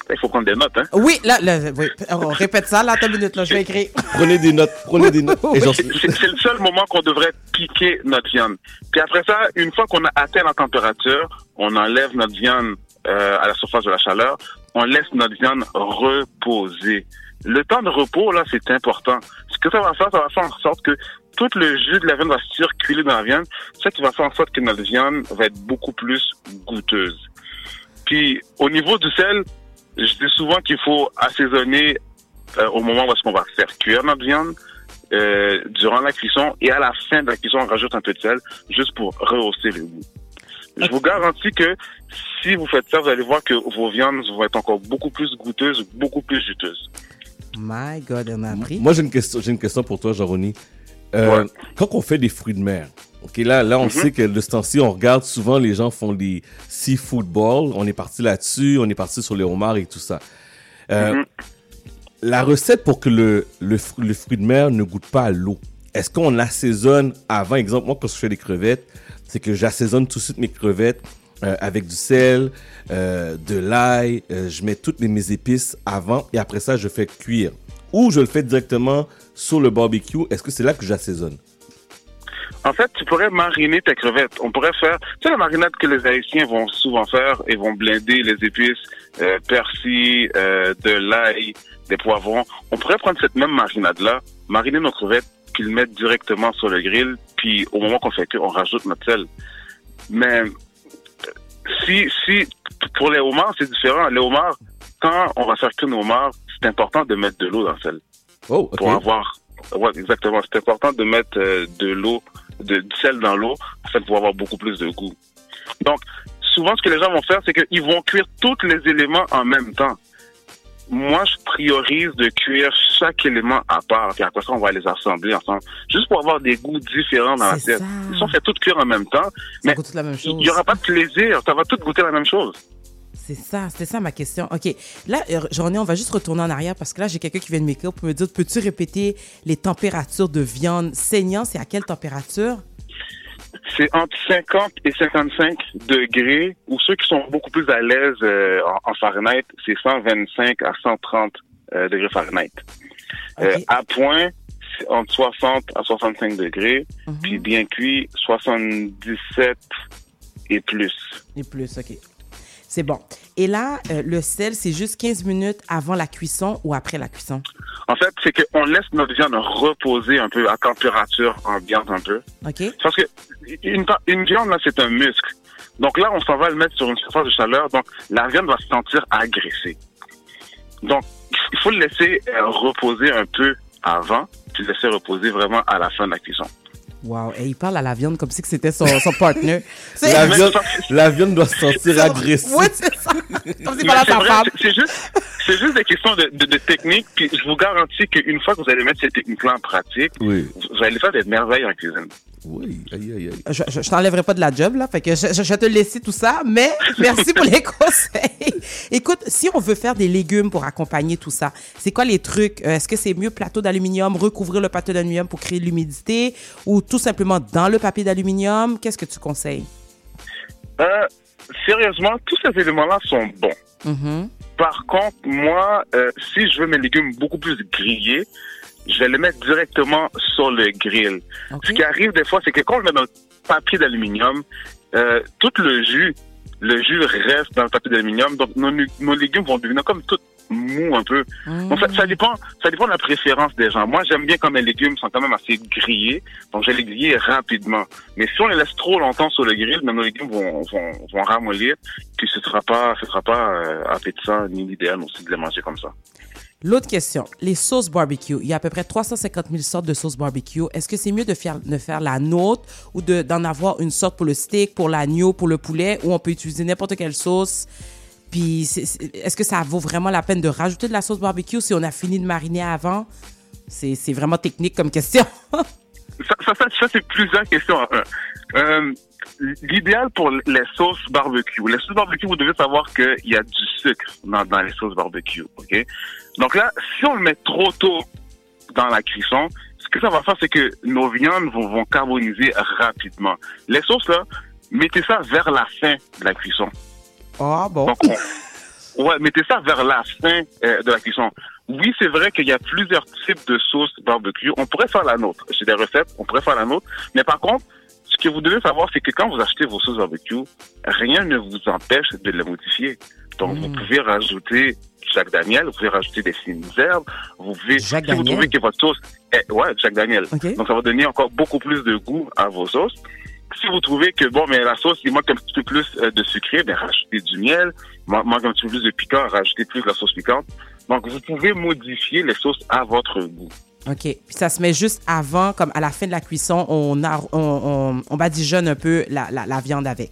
Il faut prendre des notes, hein. Oui, là, là, oui. On répète ça, là, attends une minute, là, je vais écrire. Prenez des notes, prenez des notes. C'est le seul moment qu'on devrait piquer notre viande. Puis après ça, une fois qu'on a atteint la température, on enlève notre viande euh, à la surface de la chaleur, on laisse notre viande reposer. Le temps de repos, là, c'est important. Ce que ça va faire, ça va faire en sorte que tout le jus de la viande va circuler dans la viande, ça qui va faire en sorte que notre viande va être beaucoup plus goûteuse. Puis au niveau du sel, je dis souvent qu'il faut assaisonner euh, au moment où est-ce qu'on va faire cuire notre viande, euh, durant la cuisson et à la fin de la cuisson, on rajoute un peu de sel juste pour rehausser le goût. Je vous garantis que si vous faites ça, vous allez voir que vos viandes vont être encore beaucoup plus goûteuses, beaucoup plus juteuses. My God, on a appris. Moi, j'ai une question, j'ai une question pour toi, Jean-René. Euh, Quand on fait des fruits de mer, ok, là, là, on Mhm. sait que de ce temps-ci, on regarde souvent les gens font des seafood balls. On est parti là-dessus, on est parti sur les homards et tout ça. Euh, Mhm. La recette pour que le, le, fru- le fruit de mer ne goûte pas à l'eau, est-ce qu'on assaisonne avant? Exemple, moi, quand je fais des crevettes, c'est que j'assaisonne tout de suite mes crevettes euh, avec du sel, euh, de l'ail, euh, je mets toutes mes, mes épices avant et après ça, je fais cuire. Ou je le fais directement sur le barbecue. Est-ce que c'est là que j'assaisonne? En fait, tu pourrais mariner tes crevettes. On pourrait faire, tu sais, la marinade que les Haïtiens vont souvent faire, ils vont blinder les épices, euh, persil, euh, de l'ail, des poivrons. On pourrait prendre cette même marinade-là, mariner nos crevettes, puis le mettre directement sur le grill, puis au moment qu'on fait que, on rajoute notre sel. Mais si, si, pour les homards, c'est différent. Les homards, quand on va faire cuire nos homards, c'est important de mettre de l'eau dans le sel. Oh. Pour avoir ouais, exactement. C'est important de mettre euh, de l'eau, de, du sel dans l'eau, en fait, pour avoir beaucoup plus de goût. Donc, souvent, ce que les gens vont faire, c'est qu'ils vont cuire tous les éléments en même temps. Moi, je priorise de cuire chaque élément à part, puis après ça, on va les assembler ensemble, juste pour avoir des goûts différents dans l'assiette. ça. Si on fait tout cuire en même temps, mais la même il n'y aura pas de plaisir, ça va tout goûter la même chose. C'est ça, c'était ça ma question. OK. Là, euh, René, on va juste retourner en arrière parce que là, j'ai quelqu'un qui vient de m'écrire pour me dire peux-tu répéter les températures de viande? Saignant C'est à quelle température? C'est entre 50 et 55 degrés, ou ceux qui sont beaucoup plus à l'aise euh, en, en Fahrenheit, c'est 125 à 130 euh, degrés Fahrenheit. Euh, à point, c'est entre 60 à 65 degrés, puis bien cuit, 77 et plus. Et plus, OK. C'est bon. Et là, euh, le sel, c'est juste 15 minutes avant la cuisson ou après la cuisson? En fait, c'est qu'on laisse notre viande reposer un peu à température ambiante un peu. OK. Parce que une, une viande, là, c'est un muscle. Donc là, on s'en va le mettre sur une surface de chaleur. Donc, la viande va se sentir agressée. Donc, il faut le laisser euh, reposer un peu avant, puis le laisser reposer vraiment à la fin de la cuisson. Wow. Et il parle à la viande comme si que c'était son, son partner. La viande, la viande doit se sentir agressive. Ouais, c'est ça. Comme Mais parlait à c'est sa femme. c'est- c'est juste, c'est juste des questions de, de, de technique. Puis je vous garantis qu'une fois que vous allez mettre ces techniques-là en pratique, Oui. vous allez faire des merveilles en cuisine. Oui, aïe, aïe, aïe. Je, je, je t'enlèverai pas de la job, là. Fait que je, je, te laisser tout ça. Mais merci pour les conseils. Écoute, si on veut faire des légumes pour accompagner tout ça, c'est quoi les trucs? Euh, Est-ce que c'est mieux plateau d'aluminium, recouvrir le plateau d'aluminium pour créer de l'humidité ou tout simplement dans le papier d'aluminium? Qu'est-ce que tu conseilles? Euh, sérieusement, tous ces éléments-là sont bons. Mhm. Par contre, moi, euh, si je veux mes légumes beaucoup plus grillés, je vais les mettre directement sur le grill. Ce qui arrive des fois, c'est que quand on le met dans le papier d'aluminium, euh, tout le jus, le jus reste dans le papier d'aluminium, donc nos, nos légumes vont devenir comme tout mous un peu. Donc ça, ça dépend, ça dépend de la préférence des gens. Moi, j'aime bien quand mes légumes sont quand même assez grillés, donc je vais les griller rapidement. Mais si on les laisse trop longtemps sur le grill, ben, nos légumes vont, vont, vont ramollir, puis ce sera pas, ce sera pas euh, appétissant ni l'idéal aussi de les manger comme ça. L'autre question, les sauces barbecue. Il y a à peu près 350 000 sortes de sauces barbecue. Est-ce que c'est mieux de faire, de faire la nôtre ou de- d'en avoir une sorte pour le steak, pour l'agneau, pour le poulet, ou on peut utiliser n'importe quelle sauce? Puis, est-ce que ça vaut vraiment la peine de rajouter de la sauce barbecue si on a fini de mariner avant? C'est vraiment technique comme question. ça, ça, c'est plusieurs questions. L'idéal pour les sauces barbecue. Les sauces barbecue, vous devez savoir qu'il y a du sucre dans, dans les sauces barbecue. ok? Donc là, si on le met trop tôt dans la cuisson, ce que ça va faire, c'est que nos viandes vont, vont carboniser rapidement. Les sauces, là, mettez ça vers la fin de la cuisson. Ah bon? Donc, on- ouais, mettez ça vers la fin euh, de la cuisson. Oui, c'est vrai qu'il y a plusieurs types de sauces barbecue. On pourrait faire la nôtre. J'ai des recettes, on pourrait faire la nôtre. Mais par contre, ce que vous devez savoir, c'est que quand vous achetez vos sauces barbecue, rien ne vous empêche de les modifier. Donc, vous pouvez rajouter Jacques Daniel, vous pouvez rajouter des fines herbes, vous pouvez, si vous trouvez que votre sauce est, ouais, Jacques Daniel. Donc, ça va donner encore beaucoup plus de goût à vos sauces. Si vous trouvez que, bon, mais la sauce, il manque un petit peu plus euh, de sucré, ben, rajoutez du miel. Manque un petit peu plus de piquant, rajoutez plus de la sauce piquante. Donc, vous pouvez modifier les sauces à votre goût. OK. Puis ça se met juste avant, comme à la fin de la cuisson, on, a, on, on, on badigeonne un peu la, la, la viande avec.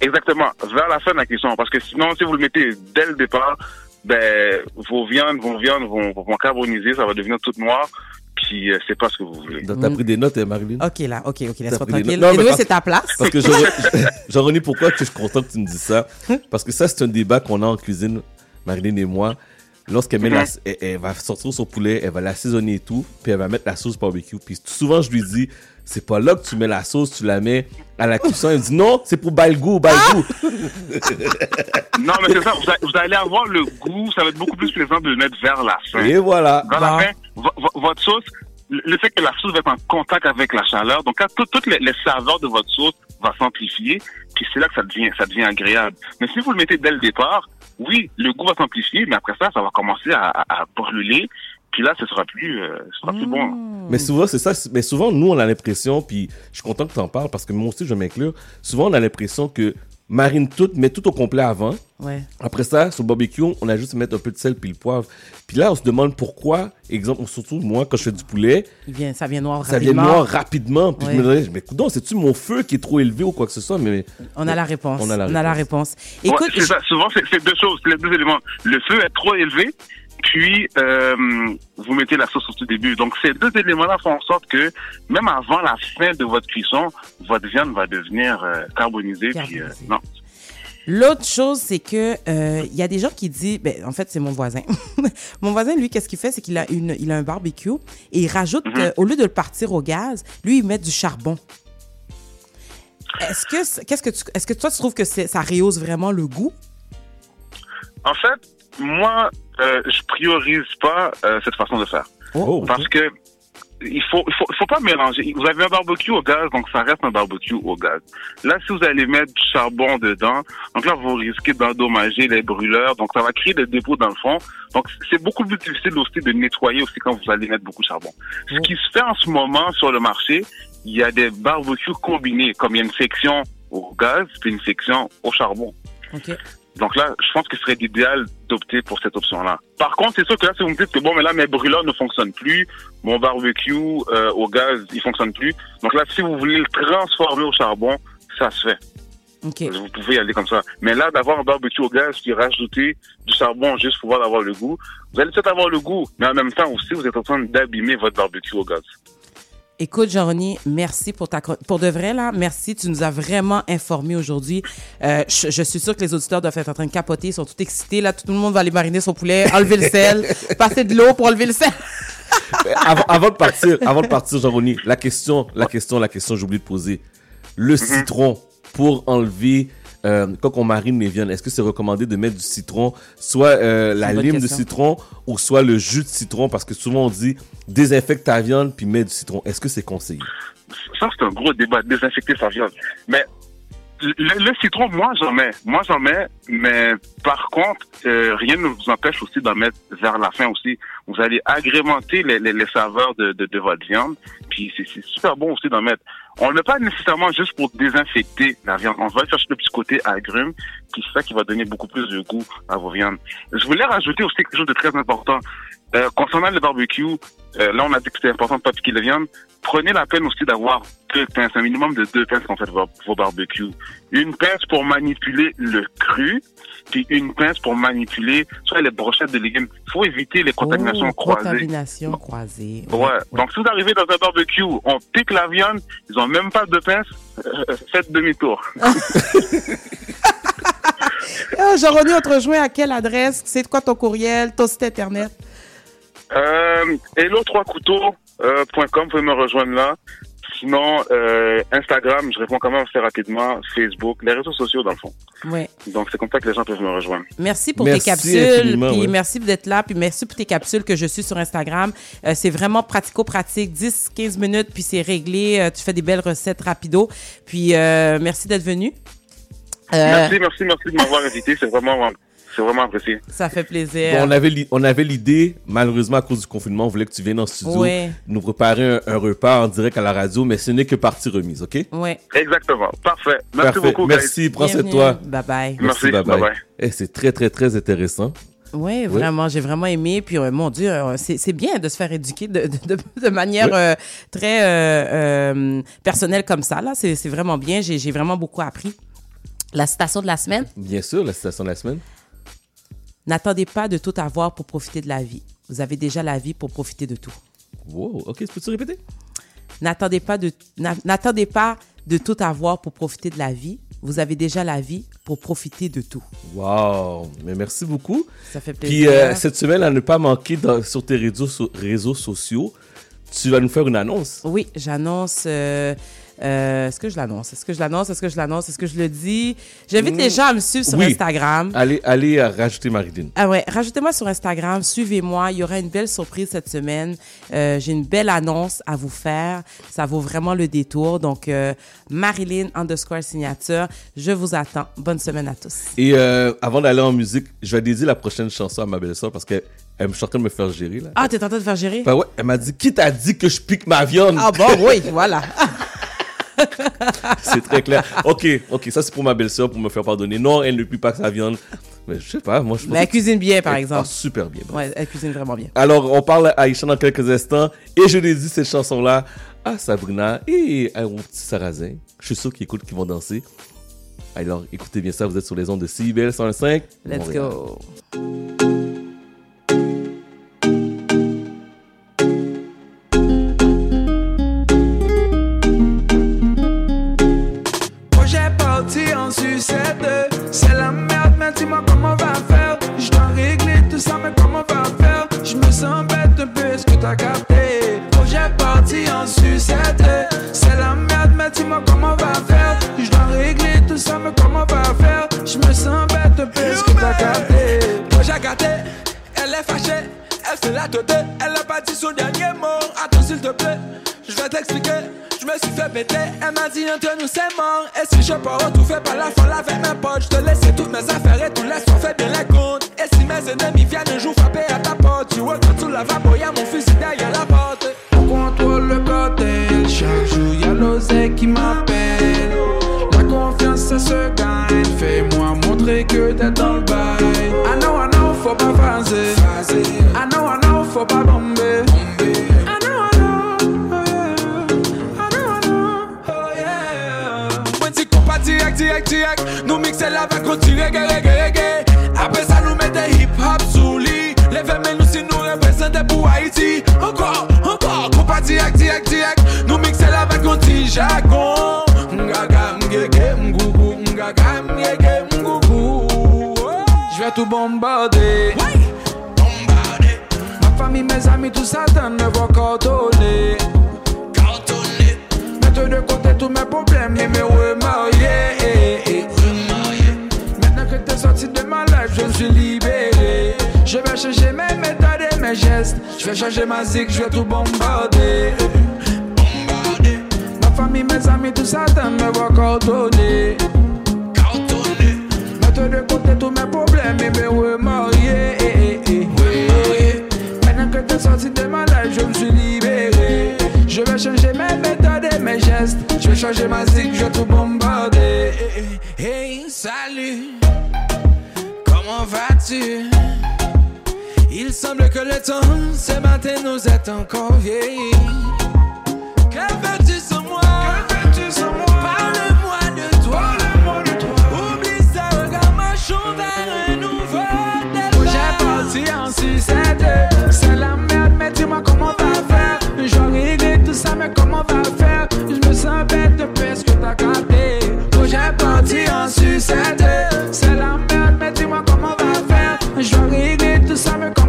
Exactement, vers la fin de la cuisson. Parce que sinon, si vous le mettez dès le départ, ben, vos viandes, vos viandes vont, vont carboniser, ça va devenir toute noire, puis euh, c'est pas ce que vous voulez. Donc, T'as pris des notes, hein, Marilyn? OK, là. OK, OK. Laisse-moi tranquille. notes? Non, Et mais c'est ta place. Parce que Jean- Jean-René, pourquoi je suis content que tu me dises ça? Parce que ça, c'est un débat qu'on a en cuisine, Marilyn et moi. Lorsqu'elle met la, elle, elle va sortir son poulet, elle va l'assaisonner et tout, puis elle va mettre la sauce barbecue. Puis souvent, je lui dis, c'est pas là que tu mets la sauce, tu la mets à la cuisson. Elle me dit, non, c'est pour le goût, le goût. Non, mais c'est ça, vous, a- vous allez avoir le goût, ça va être beaucoup plus plaisant de le mettre vers la fin. Et voilà. Vers la Bon. fin, vo- vo- votre sauce, le fait que la sauce va être en contact avec la chaleur, donc tout- toutes les, les saveurs de votre sauce va s'amplifier, puis c'est là que ça devient, ça devient agréable. Mais si vous le mettez dès le départ, oui, le goût va s'amplifier, mais après ça, ça va commencer à, à- à brûler, puis là, ce sera plus, euh, ce sera plus bon. Mais souvent, c'est ça. Mais souvent, nous, on a l'impression, puis je suis content que tu en parles parce que moi aussi, je vais m'inclure. Souvent, on a l'impression que marine tout, mets tout au complet avant. Ouais. Après ça, sur le barbecue, on a juste à mettre un peu de sel puis le poivre. Puis là, on se demande pourquoi, exemple, surtout moi, quand je fais du poulet, Il vient, ça vient noir ça vient rapidement. noir rapidement. Puis Ouais. je me disais, mais coudonc, c'est-tu mon feu qui est trop élevé ou quoi que ce soit? Mais On a la réponse. On a la On a la réponse. Ouais, Écoute, c'est ça. Souvent, c'est c'est deux choses, les deux éléments. Le feu est trop élevé, puis euh, vous mettez la sauce au tout début. Donc, ces deux éléments-là font en sorte que même avant la fin de votre cuisson, votre viande va devenir euh, carbonisée. Puis, euh, non. L'autre chose, c'est que il y a des gens qui disent, ben, en fait, c'est mon voisin. mon voisin, lui, qu'est-ce qu'il fait, c'est qu'il a une, il a un barbecue et il rajoute, euh, au lieu de le partir au gaz, lui, il met du charbon. Est-ce que, qu'est-ce que tu, est-ce que toi, tu trouves que ça rehausse vraiment le goût? En fait, moi, euh, je priorise pas euh, cette façon de faire. Oh, Parce que il faut, il faut, il faut pas mélanger. Vous avez un barbecue au gaz, donc ça reste un barbecue au gaz. Là, si vous allez mettre du charbon dedans, donc là, vous risquez d'endommager les brûleurs, donc ça va créer des dépôts dans le fond. Donc, c'est beaucoup plus difficile aussi de nettoyer aussi quand vous allez mettre beaucoup de charbon. Ce qui se fait en ce moment sur le marché, il y a des barbecues combinés, comme il y a une section au gaz, puis une section au charbon. OK. Donc là, je pense que ce serait l'idéal d'opter pour cette option-là. Par contre, c'est sûr que là, si vous me dites que bon, mais là, mes brûleurs ne fonctionnent plus, mon barbecue euh, au gaz, il fonctionne plus. Donc là, si vous voulez le transformer au charbon, ça se fait. OK. Vous pouvez y aller comme ça. Mais là, d'avoir un barbecue au gaz puis rajouter du charbon juste pour pouvoir avoir le goût, vous allez peut-être avoir le goût, mais en même temps aussi, vous êtes en train d'abîmer votre barbecue au gaz. Écoute, Jean-René, merci pour ta pour de vrai là, merci, tu nous as vraiment informés aujourd'hui. Euh, je, je suis sûre que les auditeurs doivent être en train de capoter, ils sont tout excités là, tout le monde va aller mariner son poulet, enlever le sel, passer de l'eau pour enlever le sel. avant, avant de partir, avant de partir, la question, la question, la question, j'ai oublié de poser. Le citron pour enlever euh, quand on marine les viandes, est-ce que c'est recommandé de mettre du citron, soit euh, la lime de citron ou soit le jus de citron? Parce que souvent on dit désinfecte ta viande puis mets du citron. Est-ce que c'est conseillé? Ça, c'est un gros débat, désinfecter sa viande. Mais le, le citron, moi, j'en mets. Moi, j'en mets. Mais par contre, euh, rien ne vous empêche aussi d'en mettre vers la fin aussi. Vous allez agrémenter les, les, les saveurs de, de, de votre viande. Puis c'est super bon aussi d'en mettre. On ne le met pas nécessairement juste pour désinfecter la viande. On va chercher le petit côté agrume, qui c'est ça qui va donner beaucoup plus de goût à vos viandes. Je voulais rajouter aussi quelque chose de très important. Euh, concernant le barbecue, euh, là on a dit que c'était important de pas piquer la viande. Prenez la peine aussi d'avoir deux pinces, un minimum de deux pinces quand vous faites vos, vos barbecues. Une pince pour manipuler le cru, puis une pince pour manipuler soit les brochettes de légumes. Il faut éviter les contaminations Oh, croisées. Contamination croisée. Ouais. Donc, si vous arrivez dans un barbecue, on pique la viande, ils ont même pas de pince, euh, faites demi-tour. Ah, Jean-René, on te rejoint à quelle adresse? C'est quoi ton courriel, ton site internet? Euh, hello3couteaux.com, vous pouvez me rejoindre là. Sinon, euh, Instagram, je réponds quand même assez rapidement. Facebook, les réseaux sociaux dans le fond. Ouais. Donc, c'est comme ça que les gens peuvent me rejoindre. Merci pour Merci tes capsules, puis ouais. merci d'être là, puis merci pour tes capsules que je suis sur Instagram. Euh, c'est vraiment pratico-pratique, 10-15 minutes, puis c'est réglé. Euh, tu fais des belles recettes rapido. Puis euh, merci d'être venu. Euh, Merci, merci, merci de m'avoir invité. C'est vraiment, c'est vraiment apprécié. Ça fait plaisir. Bon, on avait l'i- on avait l'idée, malheureusement à cause du confinement, on voulait que tu viennes en studio nous préparer un, un repas en direct à la radio, mais ce n'est que partie remise, ok? Ouais. Exactement. Parfait. Merci Parfait. beaucoup, guys. Merci, prends soin de toi. Bye bye. Merci, bye bye. bye-bye. Eh, c'est très, très, très intéressant. Oui, vraiment, j'ai vraiment aimé. Puis, euh, mon Dieu, euh, c'est c'est bien de se faire éduquer de, de, de- de manière Oui. euh, très euh, euh, personnelle comme ça. Là, c'est c'est vraiment bien. J'ai j'ai vraiment beaucoup appris. La citation de la semaine. Bien sûr, la citation de la semaine. N'attendez pas de tout avoir pour profiter de la vie. Vous avez déjà la vie pour profiter de tout. Wow, ok, peux-tu répéter? N'attendez pas de n'attendez pas de tout avoir pour profiter de la vie. Vous avez déjà la vie pour profiter de tout. Wow, mais merci beaucoup. Ça fait Puis plaisir. euh, cette semaine, à ne pas manquer dans- sur tes réseaux, so- réseaux sociaux, tu vas nous faire une annonce. Oui, j'annonce. euh, euh, Est-ce que je l'annonce? Est-ce que je l'annonce? Est-ce que je l'annonce? Est-ce que je le dis? J'invite les gens à me suivre sur Oui. Instagram. Allez, allez euh, rajouter Marilyn. Ah ouais, rajoutez-moi sur Instagram, suivez-moi. Il y aura une belle surprise cette semaine. Euh, J'ai une belle annonce à vous faire. Ça vaut vraiment le détour. Donc, euh, Marilyn underscore signature, je vous attends. Bonne semaine à tous. Et avant d'aller en musique, je vais dédier la prochaine chanson à ma belle-sœur parce qu'elle elle me en train de me faire gérer. Là. Ah, t'es en train de faire gérer? Ben ouais, elle m'a dit Qui t'a dit que je pique ma viande? Ah bon, oui, voilà. c'est très clair. Ok, ok, ça c'est pour ma belle-sœur, pour me faire pardonner. Non, elle ne pue pas sa viande. Mais je sais pas, moi je pense Mais elle cuisine bien, par Elle- exemple. ah, super bien. bref. Ouais, elle cuisine vraiment bien. Alors, on parle à Aïcha dans quelques instants. Et je l'ai dit, cette chanson-là à Sabrina et à mon petit Sarrazin. Je suis sûr qu'ils écoutent, qu'ils vont danser. Alors, écoutez bien ça, vous êtes sur les ondes de CIBL 105. Let's Montréal. go. T'as capté? Projet parti en sucette, c'est la merde, mais dis-moi comment on va faire. Je dois régler tout ça, mais comment on va faire? Je me sens bête un peu, est-ce que t'as capté? Gâté, elle est fâchée, elle fait la tête, elle a pas dit son dernier mot. Attends s'il te plaît, je vais t'expliquer. Je me suis fait péter, elle m'a dit entre nous c'est mort. Et si je pars fait par la folle avec mes potes, je te laisse toutes mes affaires et tout laisse, on fait bien les comptes. Et si mes ennemis lavabo, y'a mon fusil derrière la porte. On contrôle le cartel, chaque jour y'a l'oseille qui m'appelle. La confiance ça se gagne, fais-moi montrer que t'es dans le bail. I know, I know, faut pas phaser. I know, I know, faut pas bomber. Direct, direct, direct Nous mixer la vague, on tire reggae, reggae, reggae Haïti. Encore, encore, qu'on pas direct, direct, direct. Nous mixer la vague, on tire jargon Ngaga, mgege, mgougou Ngaga, mgege, mgougou. Je vais tout bombarder. Bombarder. Ma famille, mes amis, tout ça donne me voir coordonner Mettre de côté tous mes problèmes et me remarier. Maintenant que t'es sorti de ma life, je suis libéré. Je vais changer mes méthodes Je vais changer ma zig, je vais tout bombarder. Ma famille, mes amis, tout ça donne me voir coordonner. Mettre de côté tous mes problèmes et me remarier. Maintenant que t'es sorti de ma life, je me suis libéré. Je vais changer mes méthodes et mes gestes. Je vais changer ma zig, je vais tout bombarder. Hey, salut, comment vas-tu? Il semble que le temps, ce matin, nous est encore vieilli. Que veux-tu sur moi? Parle-moi de toi. Oublie ça, regarde, marchons vers un nouveau départ. J'ai parti en sucette. C'est la merde, mais dis-moi comment on va faire. Je vais régler tout ça, mais comment on va faire? Je me sens bête de parce que t'as capté. J'ai parti en sucette. C'est la merde, mais dis-moi comment on va faire. Je vais régler tout ça, mais comment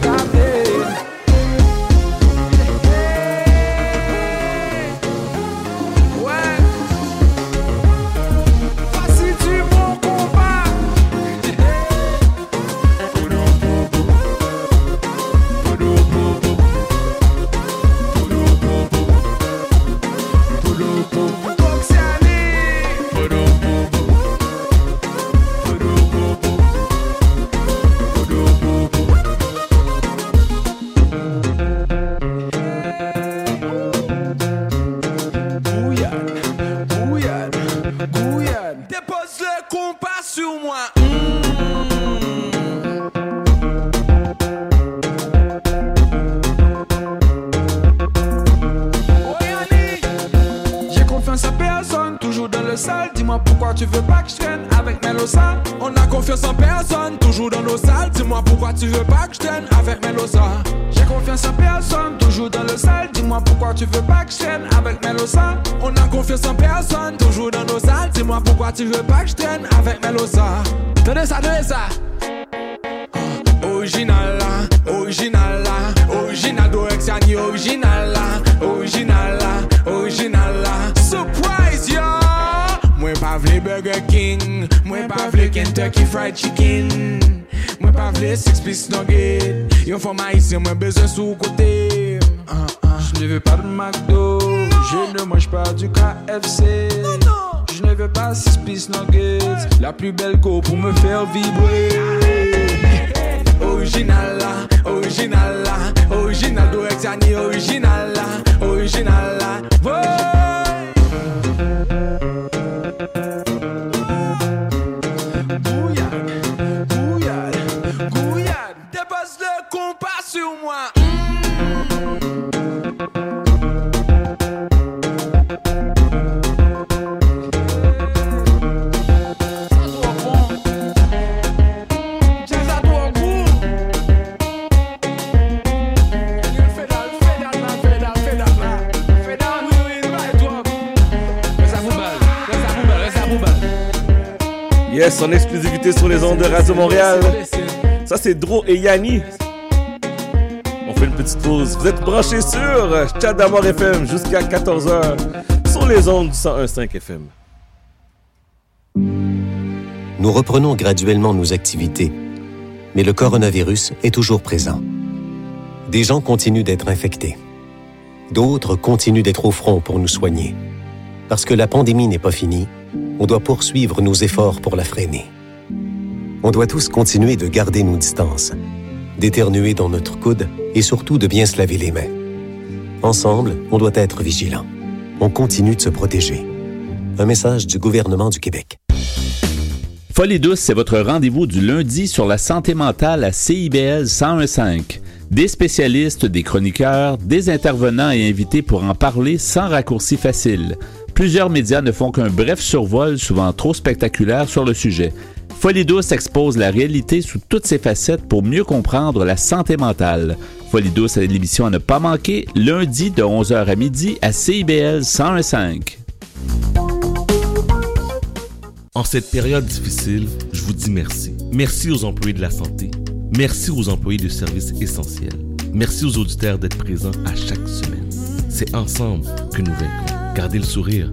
parce que compas sur moi. J'ai confiance en personne, toujours dans le sale. Dis-moi pourquoi tu veux pas que je traîne avec Melosa. On a confiance en personne, toujours dans nos salles. Dis-moi pourquoi tu veux pas que je traîne avec Melosa. J'ai confiance en personne, toujours dans le sale. Dis-moi pourquoi tu veux pas que je traîne avec Melosa. On a confiance en personne, toujours dans nos salles. Dis-moi pourquoi tu veux pas que je traîne avec Melosa. Tenez ça, tenez ça. Original là, original là, original d'Orexiani, original là, original là, original là. Surprise yo! Moi pas vle Burger King, moi pas vle Kentucky Fried Chicken, moi pas vle Six Piece Nugget. Yon femme haïtien, moi besoin sous côté. Je ne veux pas de McDo, je ne mange pas du KFC. Je ne veux pas Six Piece Nuggets, la plus belle go pour me faire vibrer. Original là, original là, original d'Orexiani, original là, original. Ouais. Yes, en exclusivité sur les ondes de Radio Montréal. Ça, c'est Dro et Yanni. On fait une petite pause. Vous êtes branchés sur Chat d'Amour FM jusqu'à 14h sur les ondes du 101.5 FM. Nous reprenons graduellement nos activités, mais le coronavirus est toujours présent. Des gens continuent d'être infectés. D'autres continuent d'être au front pour nous soigner. Parce que la pandémie n'est pas finie, on doit poursuivre nos efforts pour la freiner. On doit tous continuer de garder nos distances, d'éternuer dans notre coude et surtout de bien se laver les mains. Ensemble, on doit être vigilants. On continue de se protéger. Un message du gouvernement du Québec. Folie douce, c'est votre rendez-vous du lundi sur la santé mentale à CIBL 1015. Des spécialistes, des chroniqueurs, des intervenants et invités pour en parler sans raccourci facile. Plusieurs médias ne font qu'un bref survol, souvent trop spectaculaire, sur le sujet. Folie expose la réalité sous toutes ses facettes pour mieux comprendre la santé mentale. Folie douce est l'émission à ne pas manquer, lundi de 11h à midi à CIBL 1015. En cette période difficile, je vous dis merci. Merci aux employés de la santé. Merci aux employés de services essentiels. Merci aux auditeurs d'être présents à chaque semaine. C'est ensemble que nous vaincrons. Gardez le sourire,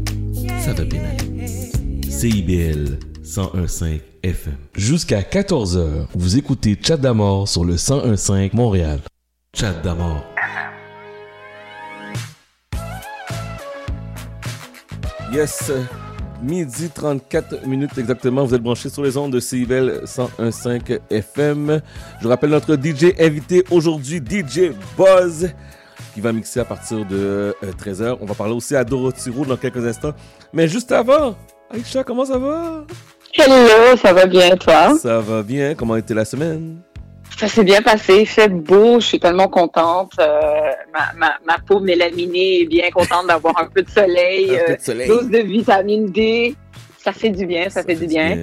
ça va bien aller. CIBL 101.5 FM. Jusqu'à 14h, vous écoutez Chat d'Amour sur le 101.5 Montréal. Chat d'Amour. Yes, midi 34 minutes exactement. Vous êtes branchés sur les ondes de CIBEL 101.5 FM. Je rappelle notre DJ invité aujourd'hui, DJ Buzz, qui va mixer à partir de 13h. On va parler aussi à Dorothy Roux dans quelques instants. Mais juste avant, Aïcha, comment ça va? Hello, ça va bien, toi? Ça va bien. Comment était la semaine? Ça s'est bien passé, il fait beau, je suis tellement contente. Euh, ma, ma, ma, peau mélaminée est bien contente d'avoir un peu de soleil, Un peu de soleil. dose de vitamine D. Ça fait du bien, ça, fait, du bien.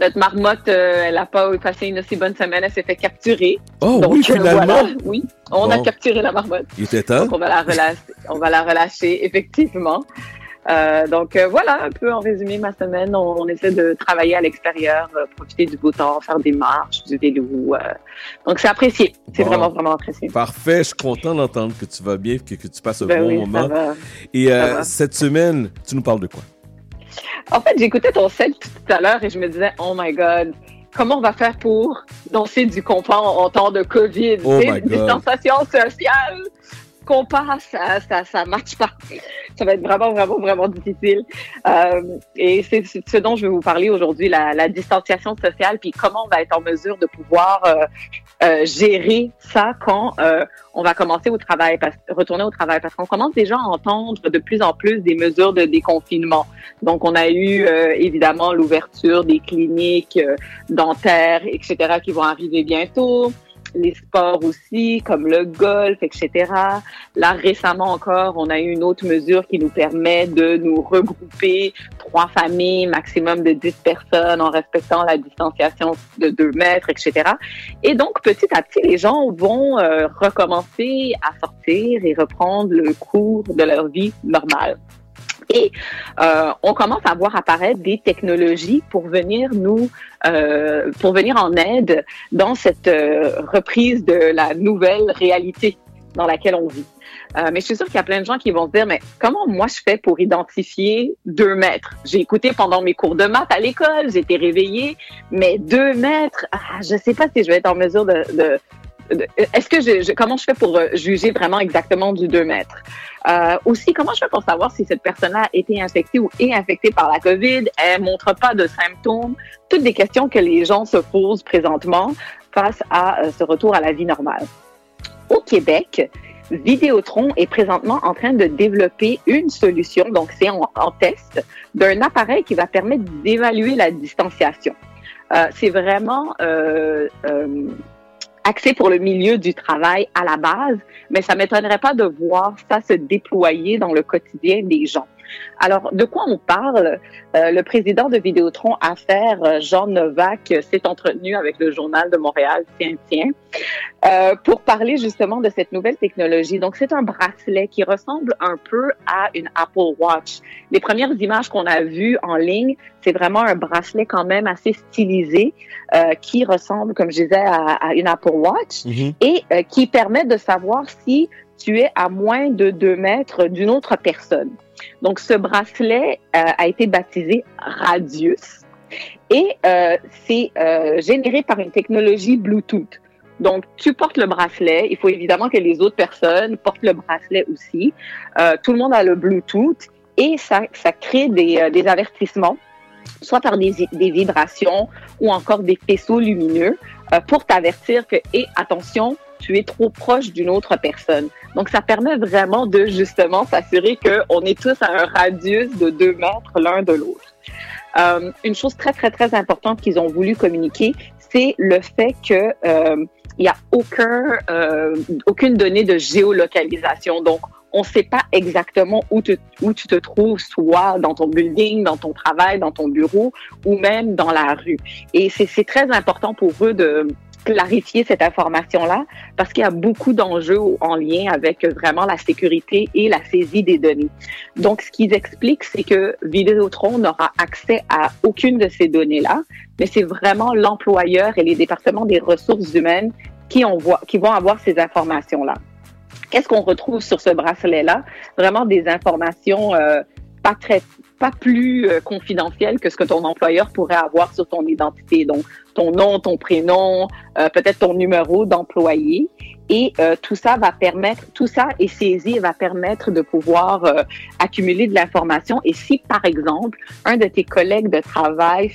Notre marmotte, euh, elle n'a pas passé une aussi bonne semaine, elle s'est fait capturer. Oh Donc, oui, euh, finalement. voilà, oui, on a capturé la marmotte. Il était temps. Donc, on va la relâcher, on va la relâcher effectivement. Euh, donc euh, voilà un peu en résumé ma semaine. On, on essaie de travailler à l'extérieur, euh, profiter du beau temps, faire des marches, du vélo. donc c'est apprécié. C'est Bon. vraiment vraiment apprécié. Parfait, je suis content d'entendre que tu vas bien, que, que tu passes un Ben bon oui, moment. ça va. Et Ça va. cette semaine, tu nous parles de quoi? En fait, j'écoutais ton set tout à l'heure et je me disais, oh my God, comment on va faire pour danser du compas en, temps de COVID? Oh my God. Distanciation sociale, compas, ça, ça, ça marche pas. Ça va être vraiment, vraiment, vraiment difficile. Euh, et c'est c'est ce dont je vais vous parler aujourd'hui, la, la distanciation sociale, puis comment on va être en mesure de pouvoir euh, euh, gérer ça quand euh, on va commencer au travail, retourner au travail, parce qu'on commence déjà à entendre de plus en plus des mesures de déconfinement. Donc, on a eu euh, évidemment l'ouverture des cliniques euh, dentaires, etc., qui vont arriver bientôt. Les sports aussi, comme le golf, etc. Là, récemment encore, on a eu une autre mesure qui nous permet de nous regrouper trois familles, maximum de 10 personnes, en respectant la distanciation de 2 mètres, etc. Et donc, petit à petit, les gens vont euh, recommencer à sortir et reprendre le cours de leur vie normale. Et euh, on commence à voir apparaître des technologies pour venir nous, euh, pour venir en aide dans cette euh, reprise de la nouvelle réalité dans laquelle on vit. Euh, mais je suis sûre qu'il y a plein de gens qui vont se dire, mais comment moi je fais pour identifier deux mètres? J'ai écouté pendant mes cours de maths à l'école, été réveillée, mais deux mètres, ah, je sais pas si je vais être en mesure de... de de- est-ce que je, comment je fais pour euh, juger vraiment exactement du 2 mètres? Euh, aussi, comment je fais pour savoir si cette personne-là a été infectée ou est infectée par la COVID? Elle montre pas de symptômes. Toutes des questions que les gens se posent présentement face à euh, ce retour à la vie normale. Au Québec, Vidéotron est présentement en train de développer une solution, donc c'est en, en test, d'un appareil qui va permettre d'évaluer la distanciation. Euh, c'est vraiment euh, euh, axé pour le milieu du travail à la base, mais ça m'étonnerait pas de voir ça se déployer dans le quotidien des gens. Alors, de quoi on parle? Euh, le président de Vidéotron Affaires, euh, Jean Novak, euh, s'est entretenu avec le Journal de Montréal, tiens, tiens, euh, pour parler justement de cette nouvelle technologie. Donc, c'est un bracelet qui ressemble un peu à une Apple Watch. Les premières images qu'on a vues en ligne, c'est vraiment un bracelet quand même assez stylisé euh, qui ressemble, comme je disais, à, à une Apple Watch et euh, qui permet de savoir si tu es à moins de deux mètres d'une autre personne. Donc, ce bracelet euh, a été baptisé Radius et euh, c'est euh, généré par une technologie Bluetooth. Donc, tu portes le bracelet. Il faut évidemment que les autres personnes portent le bracelet aussi. Euh, tout le monde a le Bluetooth et ça, ça crée des, euh, des avertissements, soit par des, des vibrations ou encore des faisceaux lumineux euh, pour t'avertir que, et attention, tu es trop proche d'une autre personne. Donc, ça permet vraiment de justement s'assurer qu'on est tous à un radius de deux mètres l'un de l'autre. Euh, une chose très, très, très importante qu'ils ont voulu communiquer, c'est le fait que euh, il n'y a aucun, euh, aucune donnée de géolocalisation. Donc, on ne sait pas exactement où, où tu te trouves, soit dans ton building, dans ton travail, dans ton bureau ou même dans la rue. Et c'est très important pour eux de clarifier cette information-là parce qu'il y a beaucoup d'enjeux en lien avec vraiment la sécurité et la saisie des données. Donc, ce qu'ils expliquent, c'est que Vidéotron n'aura accès à aucune de ces données-là, mais c'est vraiment l'employeur et les départements des ressources humaines qui, ont, qui vont avoir ces informations-là. Qu'est-ce qu'on retrouve sur ce bracelet-là? Vraiment des informations euh, pas très pas plus euh, confidentielles que ce que ton employeur pourrait avoir sur ton identité. Donc, ton nom, ton prénom, euh, peut-être ton numéro d'employé. Et euh, tout ça va permettre, tout ça est saisi et va permettre de pouvoir accumuler de l'information. Et si, par exemple, un de tes collègues de travail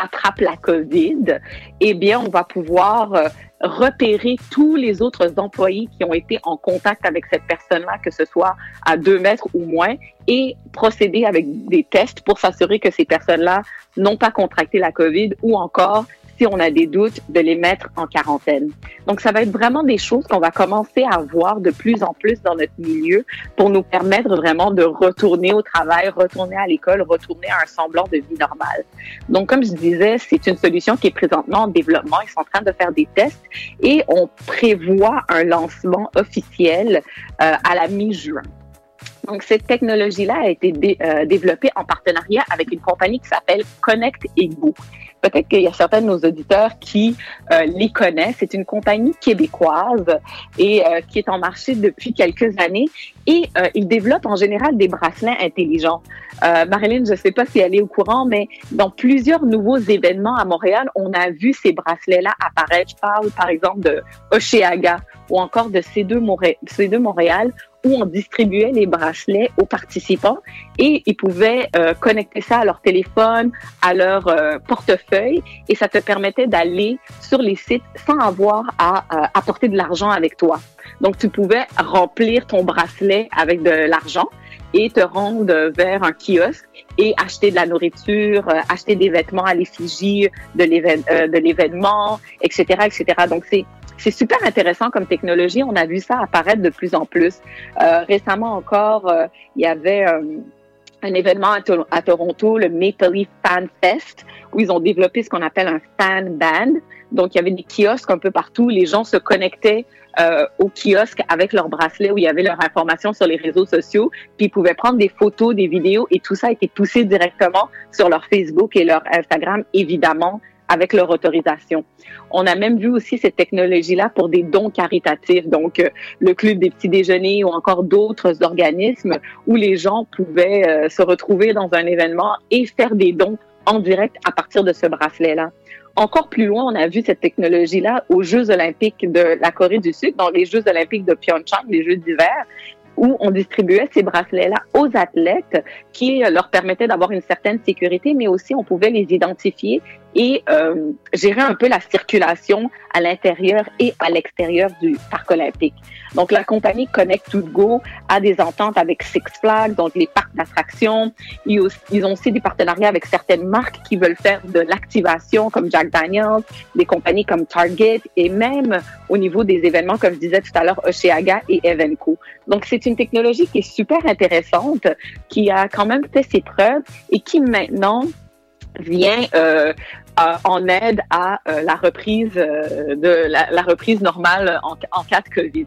attrape la COVID, eh bien, on va pouvoir repérer tous les autres employés qui ont été en contact avec cette personne-là, que ce soit à deux mètres ou moins, et procéder avec des tests pour s'assurer que ces personnes-là n'ont pas contracté la COVID ou encore si on a des doutes, de les mettre en quarantaine. Donc, ça va être vraiment des choses qu'on va commencer à voir de plus en plus dans notre milieu pour nous permettre vraiment de retourner au travail, retourner à l'école, retourner à un semblant de vie normale. Donc, comme je disais, c'est une solution qui est présentement en développement. Ils sont en train de faire des tests et on prévoit un lancement officiel euh, à la mi-juin. Donc, cette technologie-là a été euh, développée en partenariat avec une compagnie qui s'appelle Connect Ego. Peut-être qu'il y a certains de nos auditeurs qui euh, les connaissent. C'est une compagnie québécoise et euh, qui est en marché depuis quelques années et euh, ils développent en général des bracelets intelligents. Euh, Marilyn, je ne sais pas si elle est au courant, mais dans plusieurs nouveaux événements à Montréal, on a vu ces bracelets-là apparaître. Je parle par exemple de Oceaga ou encore de C2, Moré C2 Montréal où on distribuait les bracelets aux participants et ils pouvaient euh, connecter ça à leur téléphone, à leur euh, portefeuille et ça te permettait d'aller sur les sites sans avoir à euh, apporter de l'argent avec toi. Donc tu pouvais remplir ton bracelet avec de l'argent et te rendre vers un kiosque et acheter de la nourriture, acheter des vêtements à l'effigie de l'événement, etc., etc. Donc c'est c'est super intéressant comme technologie. On a vu ça apparaître de plus en plus. Euh, récemment encore, euh, il y avait euh, un événement à, to à, Toronto, le Maple Leaf Fan Fest, où ils ont développé ce qu'on appelle un fan band. Donc, il y avait des kiosques un peu partout. Les gens se connectaient euh, au kiosque avec leur bracelet où il y avait leur information sur les réseaux sociaux, puis ils pouvaient prendre des photos, des vidéos, et tout ça a été poussé directement sur leur Facebook et leur Instagram, évidemment, avec leur autorisation. On a même vu aussi cette technologie-là pour des dons caritatifs, donc euh, le club des petits déjeuners ou encore d'autres organismes où les gens pouvaient euh, se retrouver dans un événement et faire des dons en direct à partir de ce bracelet-là. Encore plus loin, on a vu cette technologie-là aux Jeux olympiques de la Corée du Sud, dans les Jeux olympiques de Pyeongchang, les Jeux d'hiver, où on distribuait ces bracelets-là aux athlètes qui leur permettaient d'avoir une certaine sécurité, mais aussi on pouvait les identifier et euh, gérer un peu la circulation à l'intérieur et à l'extérieur du parc olympique. Donc, la compagnie Connect to Go a des ententes avec Six Flags, donc les parcs d'attractions. Ils, ont aussi des partenariats avec certaines marques qui veulent faire de l'activation, comme Jack Daniels, des compagnies comme Target, et même au niveau des événements, comme je disais tout à l'heure, Oceaga et Evenco. Donc, c'est une technologie qui est super intéressante, qui a quand même fait ses preuves et qui maintenant vient euh, euh, en aide à euh, la reprise euh, de la, la reprise normale en, en cas de COVID.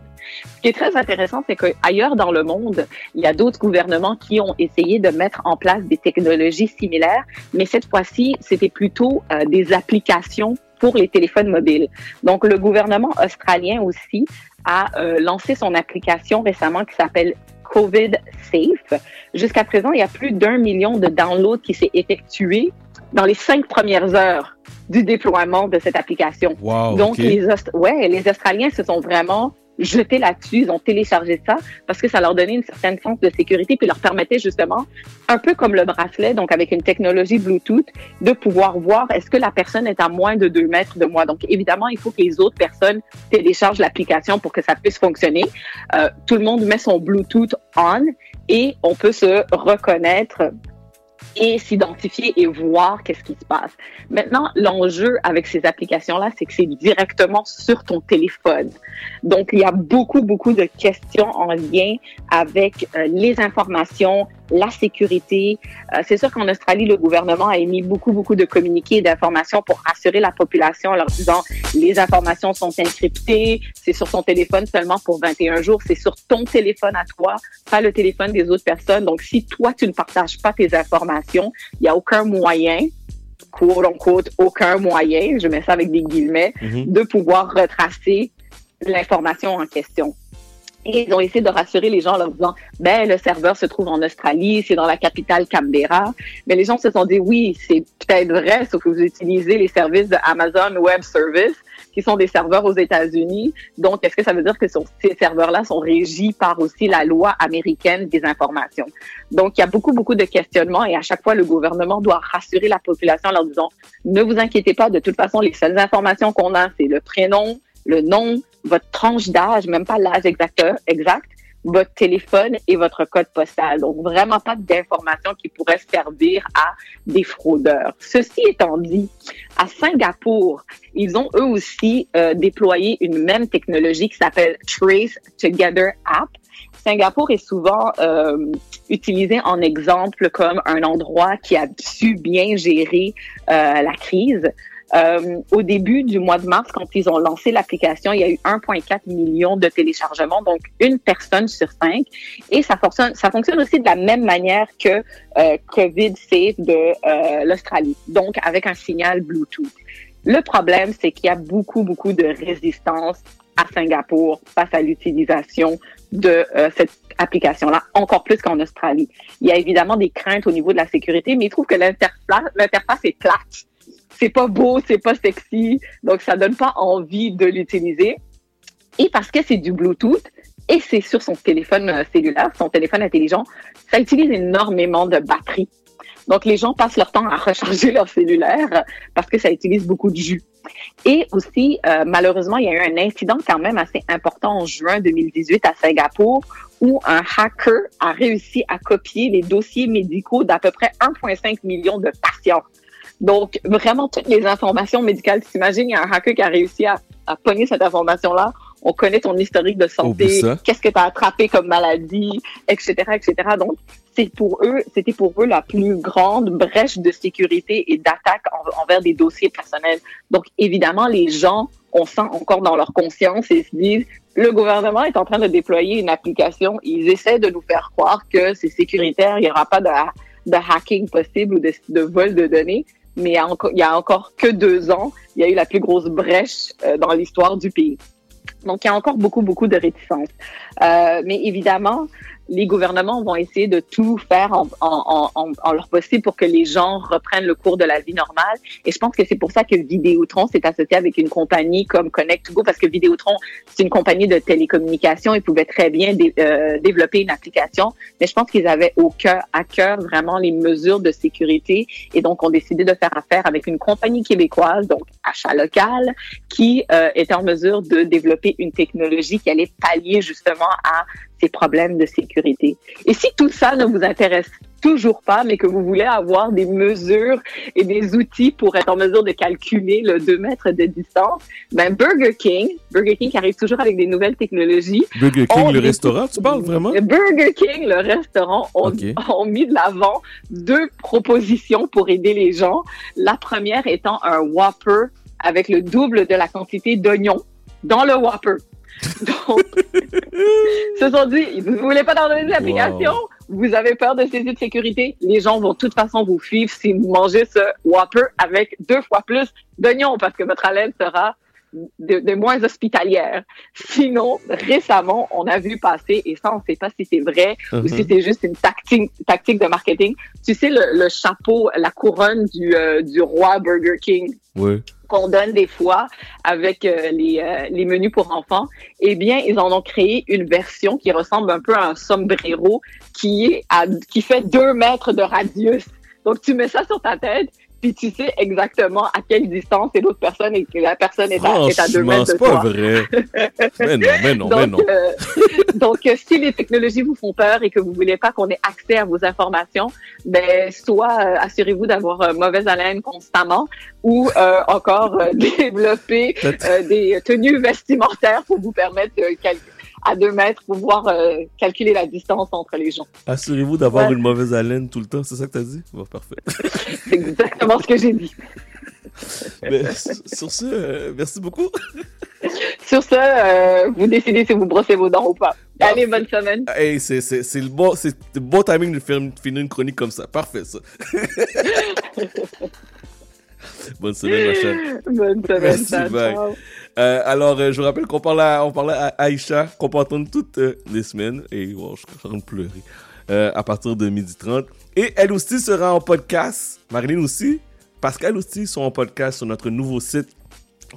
Ce qui est très intéressant, c'est qu'ailleurs dans le monde, il y a d'autres gouvernements qui ont essayé de mettre en place des technologies similaires, mais cette fois-ci, c'était plutôt euh, des applications pour les téléphones mobiles. Donc, le gouvernement australien aussi a euh, lancé son application récemment qui s'appelle COVID Safe. Jusqu'à présent, il y a plus d'un million de downloads qui s'est effectué dans les cinq premières heures du déploiement de cette application. Wow, Donc, les, Aust- ouais, les Australiens se sont vraiment jetés là-dessus, ils ont téléchargé ça parce que ça leur donnait une certaine sens de sécurité puis leur permettait justement, un peu comme le bracelet, donc avec une technologie Bluetooth, de pouvoir voir est-ce que la personne est à moins de deux mètres de moi. Donc, évidemment, il faut que les autres personnes téléchargent l'application pour que ça puisse fonctionner. Euh, tout le monde met son Bluetooth on et on peut se reconnaître et s'identifier et voir qu'est-ce qui se passe. Maintenant, l'enjeu avec ces applications-là, c'est que c'est directement sur ton téléphone. Donc, il y a beaucoup, beaucoup de questions en lien avec euh, les informations, la sécurité. Euh, c'est sûr qu'en Australie, le gouvernement a émis beaucoup, beaucoup de communiqués et d'informations pour rassurer la population en leur disant les informations sont encryptées, c'est sur ton téléphone seulement pour 21 jours, c'est sur ton téléphone à toi, pas le téléphone des autres personnes. Donc, si toi, tu ne partages pas tes informations, il n'y a aucun moyen quote unquote, aucun moyen, je mets ça avec des guillemets, Mhm. de pouvoir retracer l'information en question. Et ils ont essayé de rassurer les gens en leur disant, ben, le serveur se trouve en Australie, c'est dans la capitale Canberra. Mais les gens se sont dit, oui, c'est peut-être vrai, sauf que vous utilisez les services de Amazon Web Service, qui sont des serveurs aux États-Unis. Donc, est-ce que ça veut dire que ces serveurs-là sont régis par aussi la loi américaine des informations? Donc, il y a beaucoup, beaucoup de questionnements et à chaque fois, le gouvernement doit rassurer la population en leur disant, ne vous inquiétez pas, de toute façon, les seules informations qu'on a, c'est le prénom, le nom, votre tranche d'âge, même pas l'âge exact, exact, votre téléphone et votre code postal. Donc, vraiment pas d'informations qui pourraient servir à des fraudeurs. Ceci étant dit, à Singapour, ils ont eux aussi euh, déployé une même technologie qui s'appelle Trace Together App. Singapour est souvent euh, utilisé en exemple comme un endroit qui a su bien gérer euh, la crise. Euh, au début du mois de mars, quand ils ont lancé l'application, il y a eu 1,4 million de téléchargements, donc une personne sur cinq. Et ça fonctionne, ça fonctionne aussi de la même manière que euh, COVID Safe de euh, l'Australie, donc avec un signal Bluetooth. Le problème, c'est qu'il y a beaucoup, beaucoup de résistance à Singapour face à l'utilisation de euh, cette application-là, encore plus qu'en Australie. Il y a évidemment des craintes au niveau de la sécurité, mais ils trouvent que l'interface est plate. C'est pas beau, c'est pas sexy, donc ça donne pas envie de l'utiliser. Et parce que c'est du Bluetooth et c'est sur son téléphone euh, cellulaire, son téléphone intelligent, ça utilise énormément de batterie. Donc, les gens passent leur temps à recharger leur cellulaire parce que ça utilise beaucoup de jus. Et aussi, euh, malheureusement, il y a eu un incident quand même assez important en juin 2018 à Singapour où un hacker a réussi à copier les dossiers médicaux d'à peu près 1,5 million de patients. Donc, vraiment, toutes les informations médicales, tu t'imagines, il y a un hacker qui a réussi à, à pogner cette information-là. On connaît ton historique de santé, qu'est-ce que tu as attrapé comme maladie, etc., etc. Donc, c'est pour eux, c'était pour eux la plus grande brèche de sécurité et d'attaque en- envers des dossiers personnels. Donc, évidemment, les gens, on sent encore dans leur conscience et se disent, le gouvernement est en train de déployer une application. Ils essaient de nous faire croire que c'est sécuritaire, il n'y aura pas de, de hacking possible ou de, de vol de données. Mais il y, a encore, que deux ans, il y a eu la plus grosse brèche euh, dans l'histoire du pays. Donc, il y a encore beaucoup, beaucoup de réticences. Euh, mais évidemment, les gouvernements vont essayer de tout faire en, en, en, en, leur possible pour que les gens reprennent le cours de la vie normale. Et je pense que c'est pour ça que Vidéotron s'est associé avec une compagnie comme Connect2Go, parce que Vidéotron, c'est une compagnie de télécommunications. Ils pouvaient très bien euh, développer une application, mais je pense qu'ils avaient au cœur, à cœur vraiment les mesures de sécurité. Et donc, ont décidé de faire affaire avec une compagnie québécoise, donc achat local, qui euh, était en mesure de développer une technologie qui allait pallier justement à ces problèmes de sécurité. Et si tout ça ne vous intéresse toujours pas, mais que vous voulez avoir des mesures et des outils pour être en mesure de calculer le 2 mètres de distance, ben Burger King, Burger King qui arrive toujours avec des nouvelles technologies. Burger King, le restaurant, tu parles vraiment? Burger King, le restaurant, ont, okay. ont mis de l'avant deux propositions pour aider les gens. La première étant un Whopper avec le double de la quantité d'oignons dans le Whopper. Donc, se sont dit, vous ne voulez pas dans une application, wow. vous avez peur de saisir de sécurité, les gens vont de toute façon vous suivre si vous mangez ce Whopper avec deux fois plus d'oignons parce que votre haleine sera de, de, moins hospitalière. Sinon, récemment, on a vu passer, et ça, on ne sait pas si c'est vrai ou si c'est juste une tactique, tactique de marketing. Tu sais, le, le chapeau, la couronne du, euh, du roi Burger King? Oui qu'on donne des fois avec euh, les, euh, les menus pour enfants, eh bien, ils en ont créé une version qui ressemble un peu à un sombrero qui est à, qui fait deux mètres de radius. Donc, tu mets ça sur ta tête, puis tu sais exactement à quelle distance est l'autre personne et que la personne est à, est à deux mètres de toi. c'est pas vrai. mais non, mais non, donc, mais non. Euh, donc, si les technologies vous font peur et que vous voulez pas qu'on ait accès à vos informations, ben, soit euh, assurez-vous d'avoir euh, mauvaise haleine constamment ou euh, encore développer des tenues vestimentaires pour vous permettre de calculer à deux mètres pour pouvoir euh, calculer la distance entre les gens. Assurez-vous d'avoir ouais. une mauvaise haleine tout le temps, c'est ça que tu as dit? Bon, parfait. c'est exactement ce que j'ai dit. Mais, sur ce, euh, merci beaucoup. sur ce, euh, vous décidez si vous brossez vos dents ou pas. Allez, bonne semaine. Hey, c'est, c'est, c'est, le bon, c'est le bon timing de finir une chronique comme ça. Parfait, ça. Bonne semaine, ma chère. Bonne semaine, Merci, ça, ciao. Euh, alors, euh, je vous rappelle qu'on parlait à, on parlait à Aïcha, qu'on peut entendre toutes euh, les semaines. Et wow, je suis en train de pleurer. Euh, à partir de 12h30. Et elle aussi sera en podcast. Marilyn aussi. Parce qu'elle aussi sont en podcast sur notre nouveau site,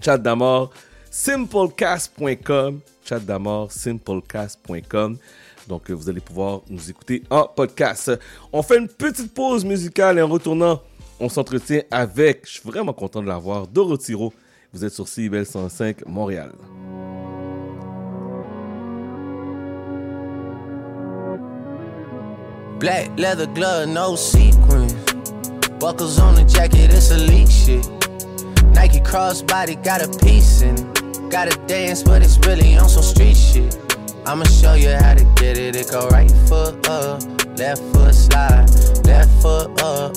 Chat d'Amour, simplecast.com. Chat d'Amour, simplecast.com. Donc, vous allez pouvoir nous écouter en podcast. On fait une petite pause musicale et en retournant, on s'entretient avec, je suis vraiment content de l'avoir, Dorothy Rowe. Vous êtes sur CIBL 105 Montréal. Black leather glove, no sequins. Buckles on the jacket, it's elite shit. Nike crossbody got a piece in it. Gotta dance, but it's really on some street shit. I'ma show you how to get it. It go right foot up, left foot slide, left foot up,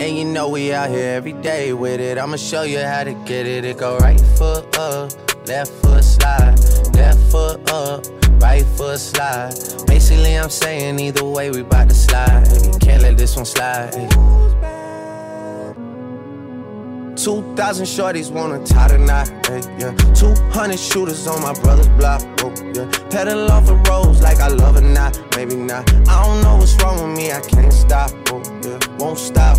And you know we out here every day with it. I'ma show you how to get it. It go right foot up, left foot slide, left foot up, right foot slide. Basically, I'm saying either way, we bout to slide. Can't let this one slide. 2,000 shorties wanna tie the knot, hey, yeah. 200 shooters on my brother's block, oh, yeah. Pedal off the roads like I love it, not, maybe not. I don't know what's wrong with me, I can't stop, oh, yeah. Won't stop.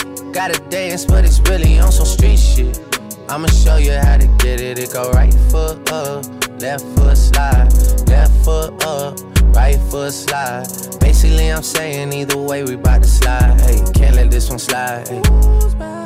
Gotta dance, but it's really on some street shit. I'ma show you how to get it. It go right foot up, left foot slide, left foot up, right foot slide. Basically, I'm saying either way, we bout to slide. Hey, can't let this one slide. Hey.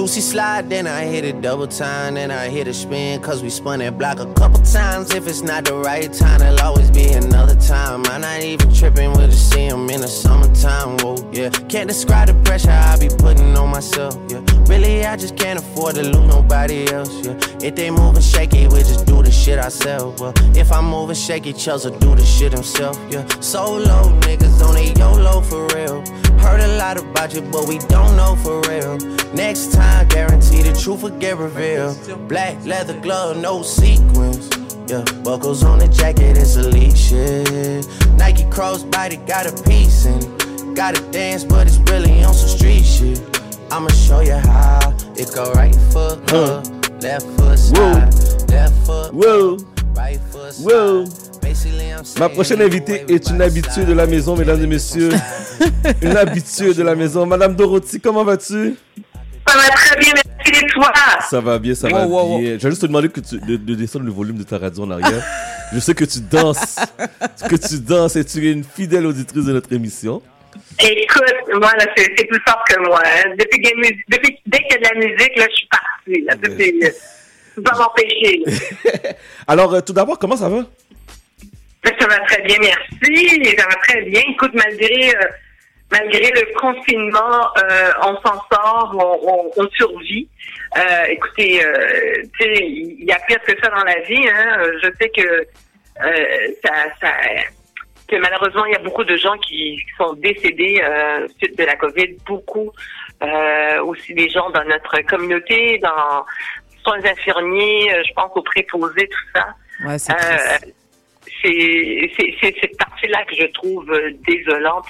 Juicy slide, then I hit it double time, then I hit a spin, cause we spun that block a couple times. If it's not the right time, there'll always be another time. I'm not even tripping, we'll just see him in the summertime. Whoa, yeah. Can't describe the pressure I be putting on myself, yeah. Really, I just can't afford to lose nobody else, yeah. If they moving shaky, we just do the shit ourselves. Well, if I'm moving shaky, Chelsea do the shit himself, yeah. Solo niggas on a YOLO for real. Heard a lot about you, but we don't know for real. Next time, guarantee the truth will get revealed. Black leather glove, no sequins. Yeah, buckles on the jacket, it's elite shit. Nike crossbody got a piece in. Gotta dance, but it's really on some street shit. I'ma show you how it go right foot up, left foot slide, left foot Wow. right foot. Basically, I'm Ma prochaine invitée est une habituée de la maison, mesdames et messieurs. une habituée de la maison. Madame Dorothy, comment vas-tu? Ça va très bien, merci et toi? Ça va bien, ça Wow, va wow, bien. Je vais juste te demander que tu, de, de descendre le volume de ta radio en arrière. Je sais que tu danses, que tu danses et tu es une fidèle auditrice de notre émission. Écoute, moi, là, c'est c'est plus fort que moi. hein. Depuis, depuis, dès qu'il y a de la musique, là, je suis partie. Là. Ça, c'est- euh, Tu peux m'empêcher. Alors, euh, tout d'abord, comment ça va? Ça va très bien, merci. Ça va très bien. Écoute, malgré, euh, malgré le confinement, euh, on s'en sort, on, on, on survit. Euh, écoutez, euh, tu sais, il y a pire que ça dans la vie. Hein. Je sais que euh, ça, ça, que malheureusement, il y a beaucoup de gens qui sont décédés euh, suite de la COVID. Beaucoup euh, aussi des gens dans notre communauté, dans soins infirmiers, je pense aux préposés, tout ça. Ouais, c'est. C'est cette partie-là que je trouve euh, désolante.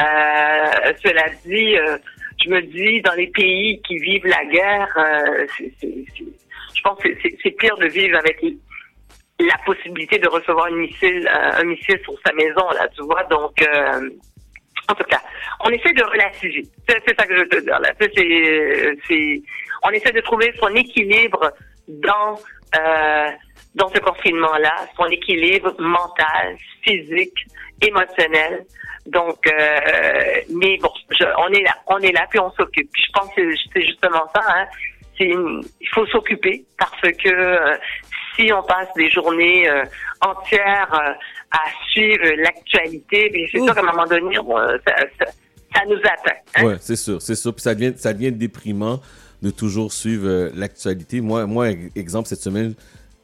Euh, cela dit, euh, je me dis, dans les pays qui vivent la guerre, euh, c'est- c'est- c'est- je pense que c'est- pire de vivre avec la possibilité de recevoir un missile, euh, un missile sur sa maison, là, tu vois. Donc, euh, en tout cas, on essaie de relativiser. C'est ça que je veux te dire. Là. C'est- on essaie de trouver son équilibre dans euh, dans ce confinement-là, son équilibre mental, physique, émotionnel. Donc, euh, mais bon, je- on est là, on est là, puis on s'occupe. Je pense que c'est justement ça. Hein. Une- il faut s'occuper parce que euh, si on passe des journées euh, entières euh, à suivre l'actualité, c'est sûr qu'à un moment donné, on, ça, ça, ça nous atteint. hein. Ouais, c'est sûr, c'est sûr. Puis ça devient, ça devient déprimant de toujours suivre euh, l'actualité. Moi, moi, exemple, cette semaine,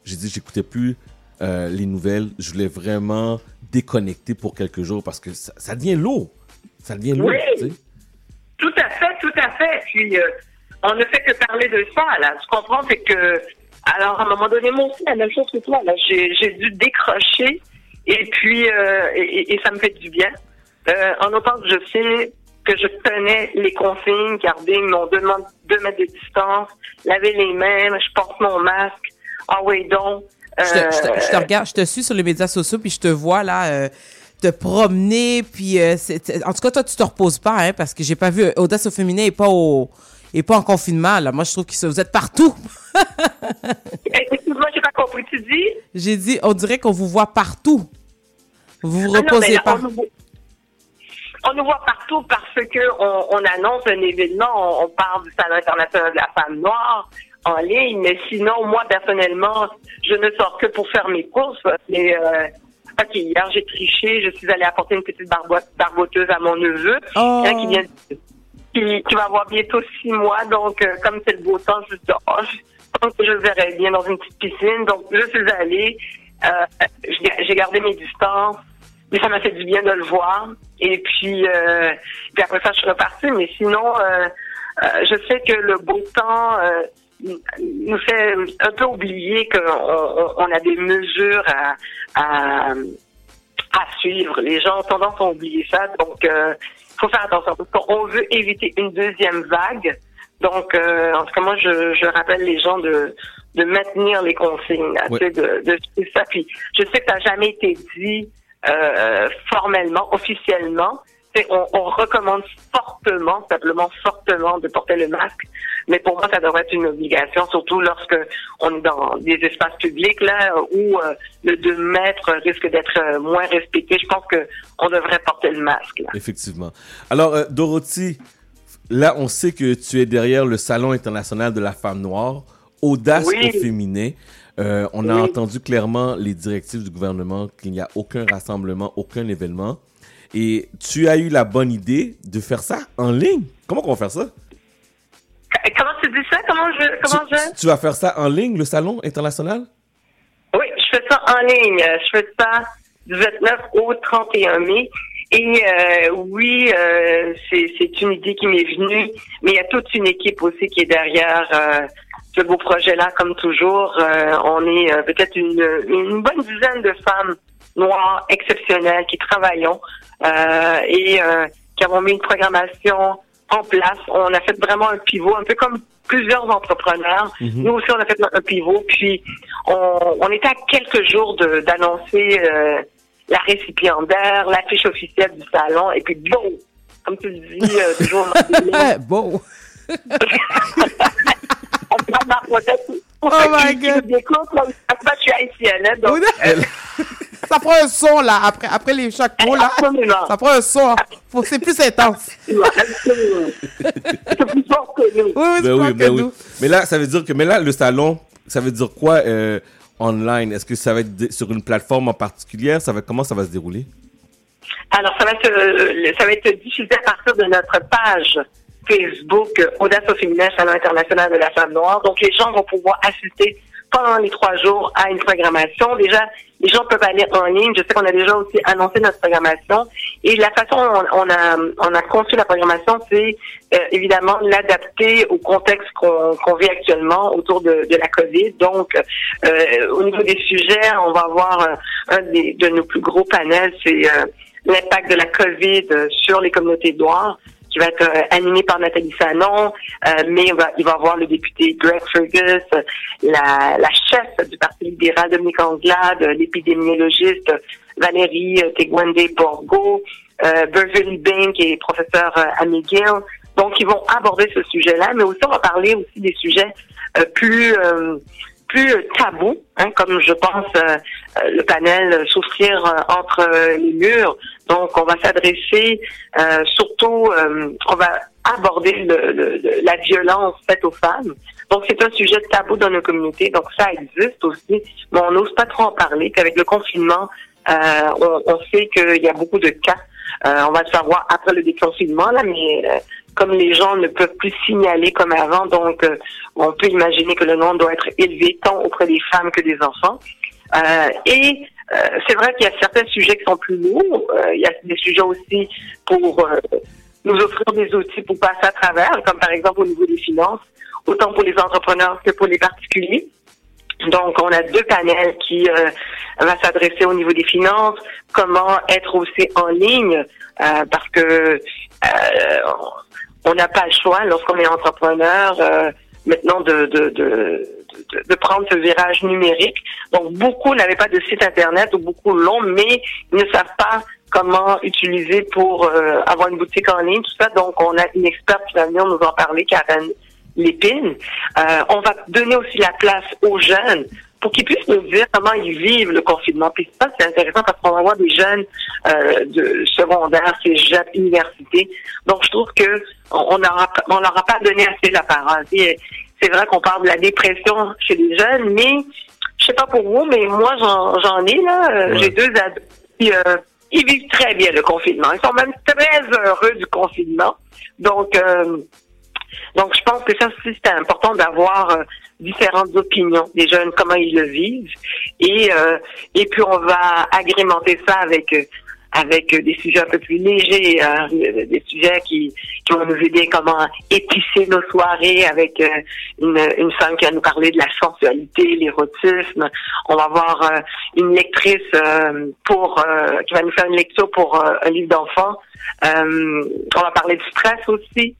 j'ai dit j'écoutais plus euh, les nouvelles. Je voulais vraiment déconnecter pour quelques jours parce que ça, ça devient lourd. Ça devient lourd, Oui. tu sais. Tout à fait, tout à fait. Puis, euh, on ne fait que parler de ça, là. Tu comprends, c'est que, alors, à un moment donné, moi aussi, la même chose que toi, là. J'ai, dû décrocher, et puis, euh, et, ça me fait du bien. En autant que je sais que je tenais les consignes, garder mon 2 mètres de distance, laver les mains, je porte mon masque. Ah oui, donc. Je te, je te- je te euh, regarde, je te suis sur les médias sociaux, puis je te vois là euh, te promener, puis euh, en tout cas toi tu te reposes pas, hein, parce que j'ai pas vu Audace au féminin est pas au est pas en confinement là. Moi je trouve que vous êtes partout. Excuse-moi, j'ai pas compris. Tu dis? J'ai dit on dirait qu'on vous voit partout. Vous vous Ah non, reposez là, pas. On nous, voit- on nous voit partout parce que on, on annonce un événement, on, on parle du Salon international de la femme noire en ligne, mais sinon, moi, personnellement, je ne sors que pour faire mes courses. Et, euh, ok, hier, j'ai triché, je suis allée apporter une petite barbo- barboteuse à mon neveu, Oh. hein, qui vient qui, qui va avoir bientôt six mois, donc euh, comme c'est le beau temps, je dis, oh, je pense que je le verrai bien dans une petite piscine. Donc, je suis allée, euh, j'ai gardé mes distances, mais ça m'a fait du bien de le voir. Et puis, euh, puis après ça, je suis repartie. Mais sinon, euh, je sais que le beau temps nous fait un peu oublier qu'on on, on a des mesures à, à, à suivre. Les gens ont tendance à oublier ça. Donc, il faut faire attention parce qu'on veut éviter une deuxième vague. Donc, euh, en tout cas, moi, je, je rappelle les gens de, de maintenir les consignes, de, de ça. Puis, je sais que ça n'a jamais été dit euh, formellement, officiellement. On, on recommande fortement, simplement fortement, de porter le masque. Mais pour moi, ça devrait être une obligation, surtout lorsque on est dans des espaces publics là où euh, le 2 mètres risque d'être euh, moins respecté. Je pense que on devrait porter le masque. Là. Effectivement. Alors, euh, Dorothy, là, on sait que tu es derrière le Salon international de la femme noire, Audace Oui. au féminin. Euh, on a Oui. entendu clairement les directives du gouvernement qu'il n'y a aucun rassemblement, aucun événement. Et tu as eu la bonne idée de faire ça en ligne. Comment qu'on va faire ça? Comment tu dis ça? Comment je... Comment je... Tu vas faire ça en ligne, le Salon international? Oui, je fais ça en ligne. Je fais ça du 29 au 31 mai. Et euh, oui, euh, c'est une idée qui m'est venue, mais il y a toute une équipe aussi qui est derrière euh, ce beau projet-là, comme toujours. Euh, on est euh, peut-être une, une bonne dizaine de femmes noires exceptionnelles qui travaillons euh, et euh, qui avons mis une programmation en place. On a fait vraiment un pivot, un peu comme plusieurs entrepreneurs. Mhm. Nous aussi, on a fait un pivot. Puis, on, on était à quelques jours de- d'annoncer euh, la récipiendaire, l'affiche officielle du salon. Et puis, bon, comme tu le dis, euh, toujours Bon. Oh my God. Je suis haïtienne, hein, donc... Ça prend un son, là, après, après les chaque mot, là. Ça prend un son. Faut- C'est plus intense. C'est plus fort que nous. Oui, plus oui, fort que oui. nous. Mais là, ça veut dire que, mais là, le salon, ça veut dire quoi euh, online? Est-ce que ça va être sur une plateforme en particulier Ça va comment ça va se dérouler? Alors, ça va, être, euh, ça va être diffusé à partir de notre page Facebook Audace au féminin, Salon international de la femme noire. Donc, les gens vont pouvoir assister pendant les trois jours à une programmation. Déjà, les gens peuvent aller en ligne. Je sais qu'on a déjà aussi annoncé notre programmation. Et la façon dont on, a, on a conçu la programmation, c'est euh, évidemment l'adapter au contexte qu'on vit actuellement autour de, de la COVID. Donc, euh, au niveau des sujets, on va avoir un des, de nos plus gros panels, c'est euh, l'impact de la COVID sur les communautés noires qui va être euh, animé par Nathalie Sanon, euh, mais il va, va avoir le député Greg Fergus, la, la chef du Parti libéral Dominique Anglade, l'épidémiologiste Valérie euh, Tegwende Borgo, euh, Beverly Bain, qui est professeur à McGill. Donc, ils vont aborder ce sujet-là, mais aussi on va parler aussi des sujets euh, plus euh, plus tabous, hein, comme je pense euh, euh, le panel souffrir euh, entre les murs. Donc, on va s'adresser euh, surtout, euh, on va aborder le- le- la violence faite aux femmes. Donc, c'est un sujet tabou dans nos communautés. Donc, ça existe aussi, mais on n'ose pas trop en parler. Puis avec le confinement, euh, on, on sait qu'il y a beaucoup de cas. On va le savoir après le déconfinement, là, mais comme les gens ne peuvent plus signaler comme avant, donc euh, on peut imaginer que le nombre doit être élevé tant auprès des femmes que des enfants. Euh, et euh, c'est vrai qu'il y a certains sujets qui sont plus lourds. Euh, il y a des sujets aussi pour euh, nous offrir des outils pour passer à travers, comme par exemple au niveau des finances, autant pour les entrepreneurs que pour les particuliers. Donc, on a deux panels qui euh, va s'adresser au niveau des finances, comment être aussi en ligne, euh, parce que euh, on n'a pas le choix lorsqu'on est entrepreneur euh, maintenant de, de, de, prendre ce virage numérique. Donc, beaucoup n'avaient pas de site internet ou beaucoup l'ont, mais ils ne savent pas comment utiliser pour euh, avoir une boutique en ligne, tout ça. Donc, on a une experte qui va venir nous en parler, Karen Lépine. Euh, on va donner aussi la place aux jeunes pour qu'ils puissent nous dire comment ils vivent le confinement. Puis ça, c'est intéressant parce qu'on va avoir des jeunes euh, de secondaire, cégep, université. Donc, je trouve que on leur a pas donné assez la parole. Et C'est vrai qu'on parle de la dépression chez les jeunes, mais je sais pas pour vous, mais moi, j'en ai, là. Euh, Ouais. J'ai deux ados qui, euh, ils vivent très bien le confinement. Ils sont même très heureux du confinement. Donc, euh, donc, je pense que ça aussi, c'est important d'avoir euh, différentes opinions des jeunes, comment ils le vivent. Et, euh, et puis, on va agrémenter ça avec euh, avec euh, des sujets un peu plus légers, euh, des sujets qui, qui vont nous aider comment épicer nos soirées avec une, une femme qui va nous parler de la sensualité, l'érotisme. On va avoir une lectrice pour qui va nous faire une lecture pour un livre d'enfant. On va parler du stress aussi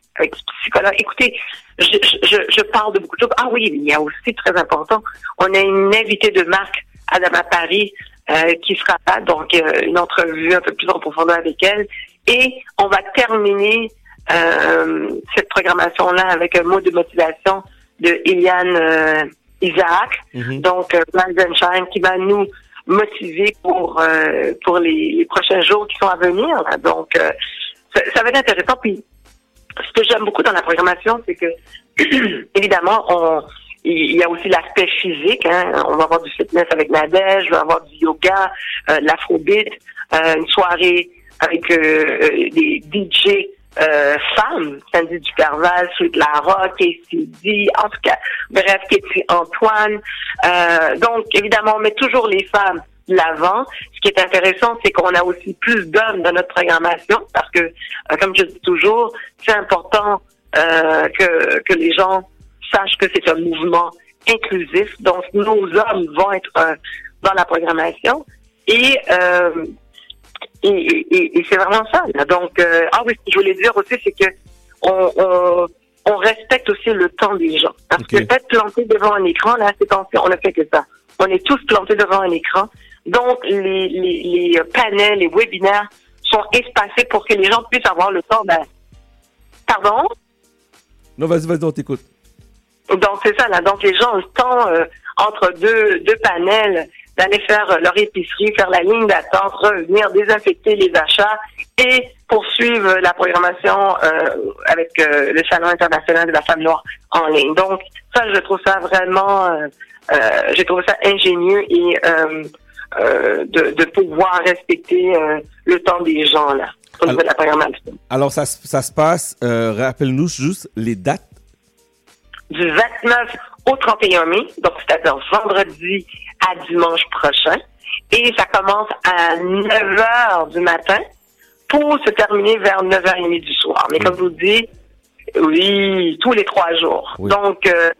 psychologue. Écoutez, je, je, je parle de beaucoup de choses. Ah oui, il y a aussi très important. On a une invitée de marque, Adama Paris, euh, qui sera là, donc euh, une entrevue un peu plus en profondeur avec elle. Et on va terminer euh, cette programmation-là avec un mot de motivation de Eliane Isaac, donc euh, Shine, qui va nous motiver pour euh, pour les, les prochains jours qui sont à venir. là. Donc, euh, ça, ça va être intéressant. Puis, ce que j'aime beaucoup dans la programmation, c'est que, évidemment, on, il y a aussi l'aspect physique. Hein. On va avoir du fitness avec Nadège, on va avoir du yoga, euh, l'afrobeat, euh, une soirée avec euh, euh, des DJ euh, femmes, Sandy Duperval, Sweet Lara, KCD, en tout cas, bref, Katie Antoine. Euh, donc, évidemment, on met toujours les femmes l'avant. Ce qui est intéressant, c'est qu'on a aussi plus d'hommes dans notre programmation parce que, euh, comme je dis toujours, c'est important euh, que, que les gens sachent que c'est un mouvement inclusif. Donc, nos hommes vont être euh, dans la programmation. Et, euh, et, et- et c'est vraiment ça. là. Donc, euh, ah oui, ce que je voulais dire aussi, c'est que on, on, on respecte aussi le temps des gens. Parce que être planté devant un écran, là, c'est on ne fait que ça. On est tous plantés devant un écran. Donc, les, les, les panels, les webinaires sont espacés pour que les gens puissent avoir le temps. Ben, pardon? Non, vas-y, vas-y, on t'écoute. Donc c'est ça là. Donc les gens ont le temps euh, entre deux deux panels d'aller faire euh, leur épicerie, faire la ligne d'attente, revenir, désinfecter les achats et poursuivre la programmation euh, avec euh, le Salon international de la femme noire en ligne. Donc ça, je trouve ça vraiment, euh, j'ai trouvé ça ingénieux et euh, de, de pouvoir respecter euh, le temps des gens là la programmation. Alors, ça, se- ça se passe, euh, rappelle-nous juste les dates. du 29 au 31 mai, donc c'est-à-dire vendredi à dimanche prochain. Et ça commence à 9 h du matin pour se terminer vers 9h30 du soir. Mais comme je vous dis, oui, tous les trois jours. Donc, euh,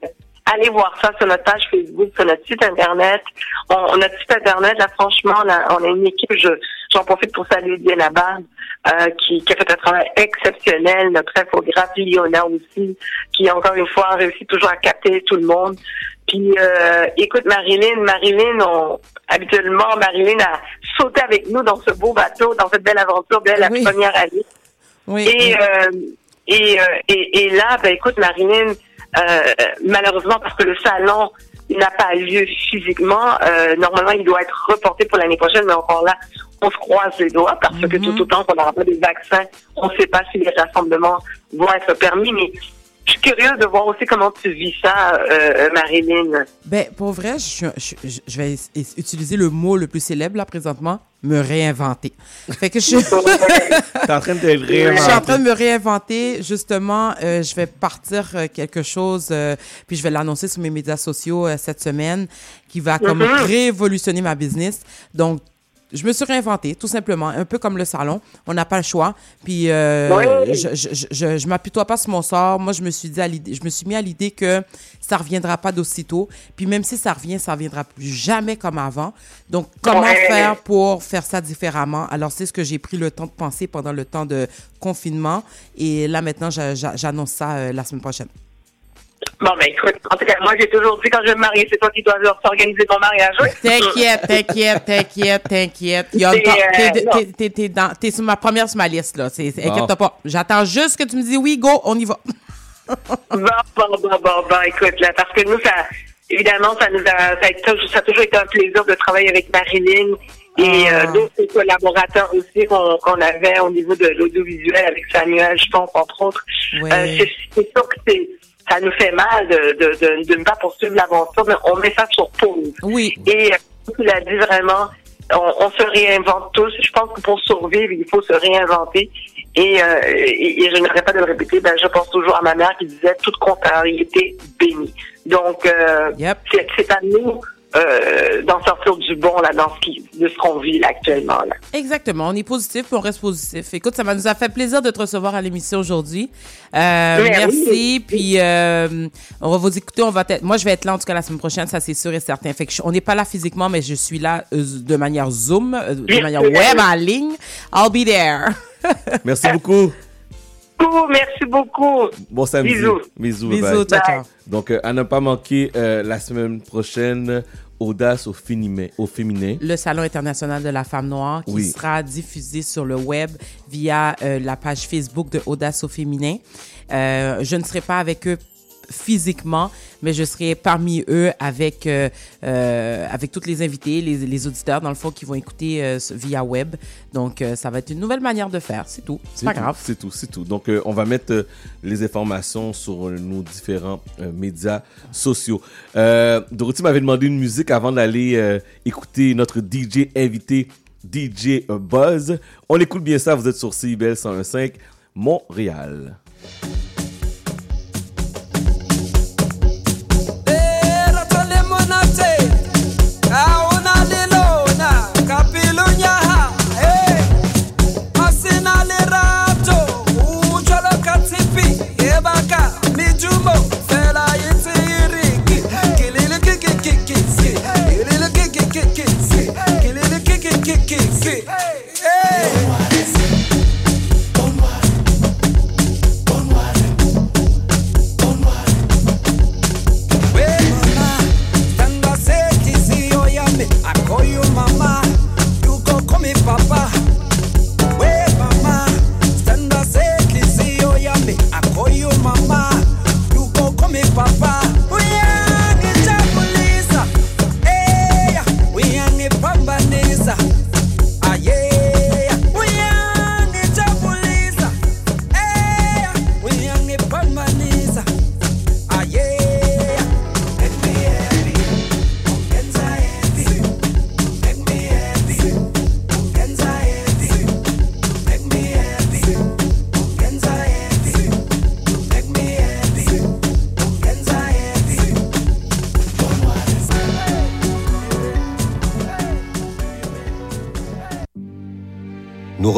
allez voir ça sur notre page Facebook, sur notre site Internet. On, notre site Internet, là, franchement, on a, on a une équipe, je, j'en profite pour saluer Diana Bard, euh, qui, qui a fait un travail exceptionnel, notre infographe Liona aussi, qui encore une fois a réussi toujours à capter tout le monde. Puis euh, écoute Marilyn, Marilyn, on, habituellement Marilyn a sauté avec nous dans ce beau bateau, dans cette belle aventure dès la première année. Et, euh, et, euh, et, et là, ben écoute Marilyn, malheureusement parce que le salon n'a pas lieu physiquement, euh, normalement il doit être reporté pour l'année prochaine, mais encore là, on se croise les doigts parce que tout autant qu'on n'aura pas des vaccins, on ne sait pas si les rassemblements vont être permis, mais je suis curieuse de voir aussi comment tu vis ça, euh, Marilyn. Ben, pour vrai, je, je, je- je vais utiliser le mot le plus célèbre là présentement, me réinventer. Fait que je. T'es en train de te Je suis en réinventer. train de me réinventer. Justement, euh, je vais partir euh, quelque chose, euh, puis je vais l'annoncer sur mes médias sociaux euh, cette semaine, qui va comme Mhm. révolutionner ma business. Donc, je me suis réinventée, tout simplement, un peu comme le salon. On n'a pas le choix. Puis, euh, Oui. je, je, je, je, m'apitoie pas sur mon sort. Moi, je me suis dit à l'idée, je me suis mis à l'idée que ça reviendra pas d'aussitôt. Puis, même si ça revient, ça reviendra plus jamais comme avant. Donc, comment faire pour faire ça différemment? Alors, c'est ce que j'ai pris le temps de penser pendant le temps de confinement. Et là, maintenant, j'a- j'a- j'annonce ça euh, la semaine prochaine. Bon, ben écoute, en tout cas, moi j'ai toujours dit quand je vais me marier, c'est toi qui dois s'organiser ton mariage. T'inquiète, t'inquiète, t'inquiète, t'inquiète. Euh, T'es sur ma première sur ma liste, là. Inquiète-toi pas. J'attends juste que tu me dis oui, go, on y va. Bon, bon, bon, bon, bon, écoute, là, parce que nous, ça, évidemment, ça nous a, ça a, ça a toujours été un plaisir de travailler avec Marilyn et Ah. euh, d'autres collaborateurs aussi qu'on avait au niveau de l'audiovisuel avec Samuel, je pense, entre autres. Ouais. Euh, c'est c'est sûr que c'est, ça nous fait mal de, de, de, de ne pas poursuivre l'aventure, mais on met ça sur pause. Oui. Et euh, tu l'as dit vraiment, on, on se réinvente tous. Je pense que pour survivre, il faut se réinventer. Et, euh, et, et je n'arrête pas de le répéter, ben, je pense toujours à ma mère qui disait toute contrariété bénie. Donc, euh, c'est c'est à nous euh, d'en sortir du bon là, dans ce qui, de ce qu'on vit là, actuellement. Là. Exactement. On est positif puis on reste positif. Écoute, ça nous a fait plaisir de te recevoir à l'émission aujourd'hui. Euh, Mais merci. oui. Puis, euh, on va vous écouter. On va être- moi, je vais être là en tout cas la semaine prochaine, ça c'est sûr et certain. Fait que je- on n'est pas là physiquement, mais je suis là euh, de manière Zoom, euh, de manière web en ligne. I'll be there. Merci beaucoup. Beaucoup, merci beaucoup. Bon samedi. Bisous. Bisous. Bisous, bye. ciao, ciao. Donc, euh, à ne pas manquer euh, la semaine prochaine, Audace au, féminin, au féminin. le Salon international de la femme noire qui Oui. sera diffusé sur le web via euh, la page Facebook de Audace au féminin. Euh, je ne serai pas avec eux physiquement, mais je serai parmi eux avec euh, euh, avec tous les invités, les, les, auditeurs dans le fond qui vont écouter euh, via web. Donc ça va être une nouvelle manière de faire, c'est tout. C'est pas tout, grave. C'est tout, c'est tout. Donc on va mettre les informations sur nos différents médias sociaux. Dorothy m'avait demandé une musique avant d'aller écouter notre DJ invité DJ Buzz. On écoute bien ça, vous êtes sur CIBL 101.5 Montréal.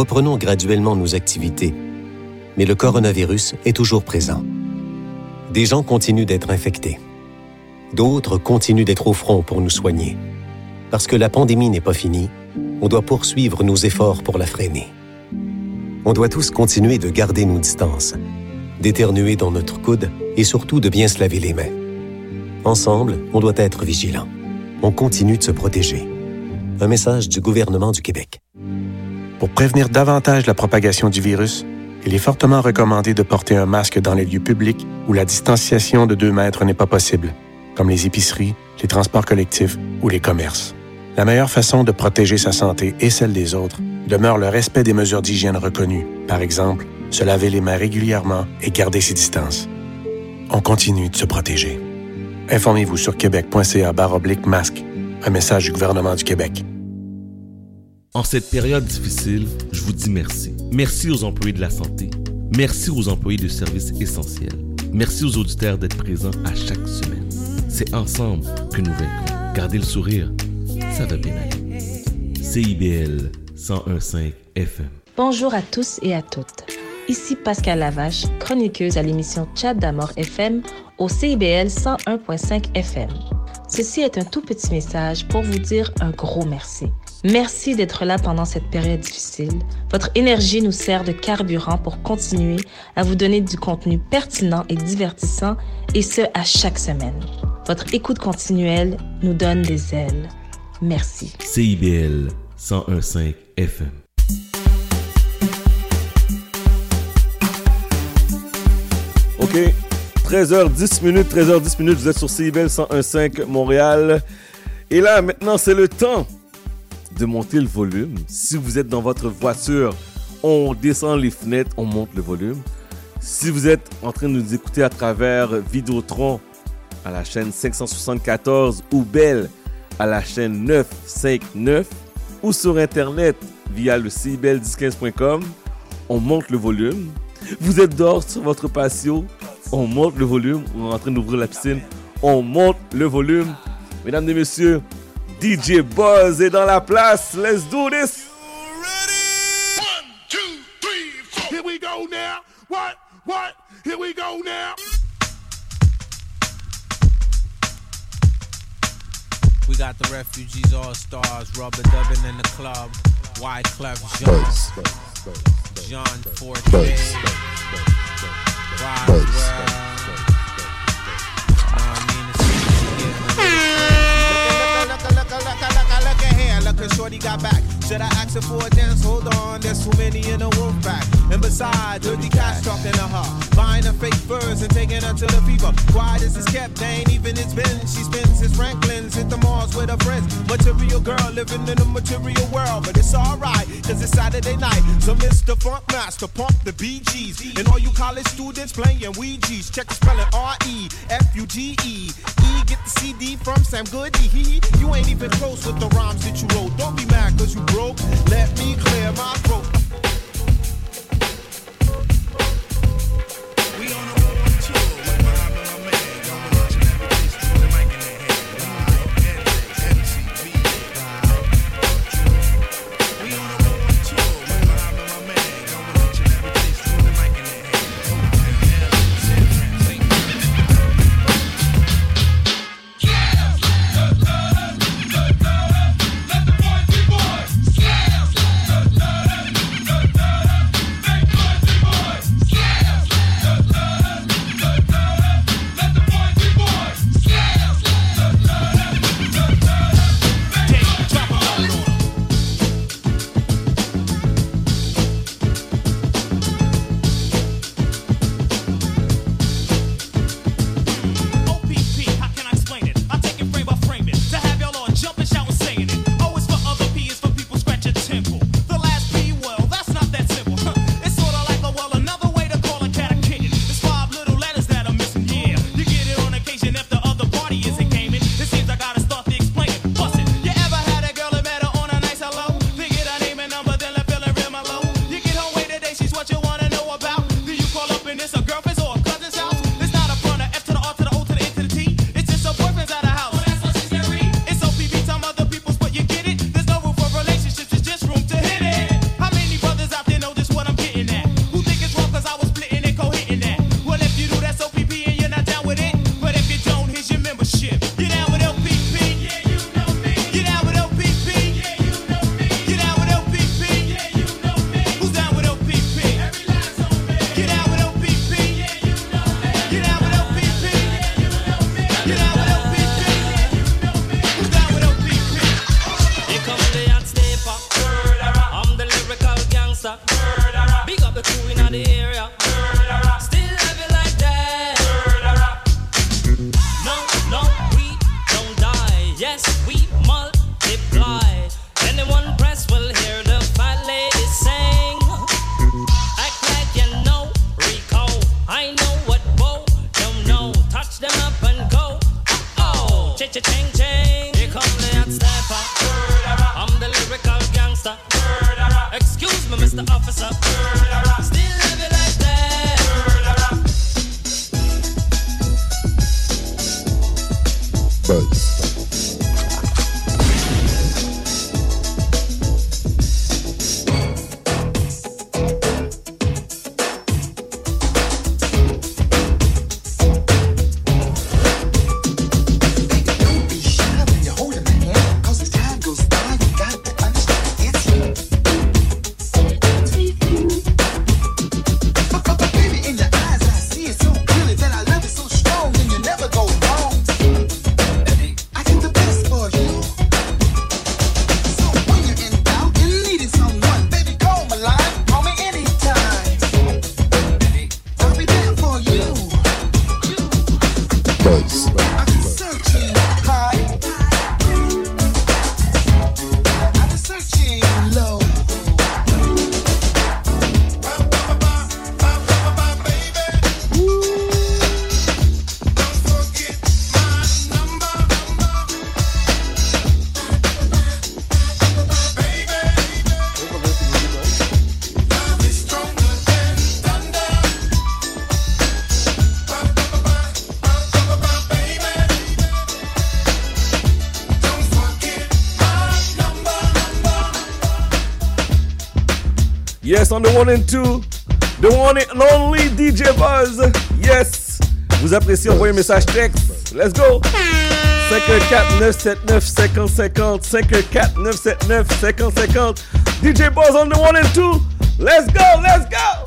Reprenons graduellement nos activités, mais le coronavirus est toujours présent. Des gens continuent d'être infectés. D'autres continuent d'être au front pour nous soigner. Parce que la pandémie n'est pas finie, on doit poursuivre nos efforts pour la freiner. On doit tous continuer de garder nos distances, d'éternuer dans notre coude et surtout de bien se laver les mains. Ensemble, on doit être vigilants. On continue de se protéger. Un message du gouvernement du Québec. Pour prévenir davantage la propagation du virus, il est fortement recommandé de porter un masque dans les lieux publics où la distanciation de 2 mètres n'est pas possible, comme les épiceries, les transports collectifs ou les commerces. La meilleure façon de protéger sa santé et celle des autres demeure le respect des mesures d'hygiène reconnues, par exemple, se laver les mains régulièrement et garder ses distances. On continue de se protéger. Informez-vous sur québec.ca masque, un message du gouvernement du Québec. En cette période difficile, je vous dis merci. Merci aux employés de la santé. Merci aux employés de services essentiels. Merci aux auditeurs d'être présents à chaque semaine. C'est ensemble que nous vaincrons. Gardez le sourire, ça va bien aller. CIBL 101.5 FM. Bonjour à tous et à toutes. Ici Pascal Lavache, chroniqueuse à l'émission Chat d'Amour FM au CIBL 101.5 FM. Ceci est un tout petit message pour vous dire un gros merci. Merci d'être là pendant cette période difficile. Votre énergie nous sert de carburant pour continuer à vous donner du contenu pertinent et divertissant, et ce, à chaque semaine. Votre écoute continuelle nous donne des ailes. Merci. CIBL 101.5 FM. OK. 13h10 minutes, 13h10 minutes, vous êtes sur CIBL 101.5 Montréal. Et là, maintenant, c'est le temps de monter le volume. Si vous êtes dans votre voiture, on descend les fenêtres, on monte le volume. Si vous êtes en train de nous écouter à travers Vidéotron à la chaîne 574 ou Belle à la chaîne 959 ou sur internet via le cibel1015.com, on monte le volume. Vous êtes dehors sur votre patio, on monte le volume. On est en train d'ouvrir la piscine, on monte le volume. Mesdames et messieurs, DJ Buzz est dans la place. Let's do this. One, two, three, four. Here we go now. What? What? Here we go now. We got the refugees all stars, rubber dubbing in the club. Wyclef Jean, John Forte, Roswell. hair her cause shorty got back. Should I ask her for a dance? Hold on, there's too many in the wolf pack. And besides, dirty cats talking to her. Buying her fake furs and taking her to the fever. Quiet as it's kept, they ain't even it's been. She spends his Franklin's, hit the malls with her friends. Material girl living in a material world. But it's alright, cause it's Saturday night. So Mr. Funk Master, pump the BGs. And all you college students playing Ouija's. Check the spelling R-E-F-U-G-E. E, get the CD from Sam Goody. He, you ain't even close with the rhymes that you don't be mad cause you broke. Let me clear my throat. Yes, on the one and two. The one and only DJ Buzz. Yes. Vous appréciez, envoyez un message texte. Let's go. 514 979 5050 514 979 5050 DJ Buzz on the one and two. Let's go, let's go.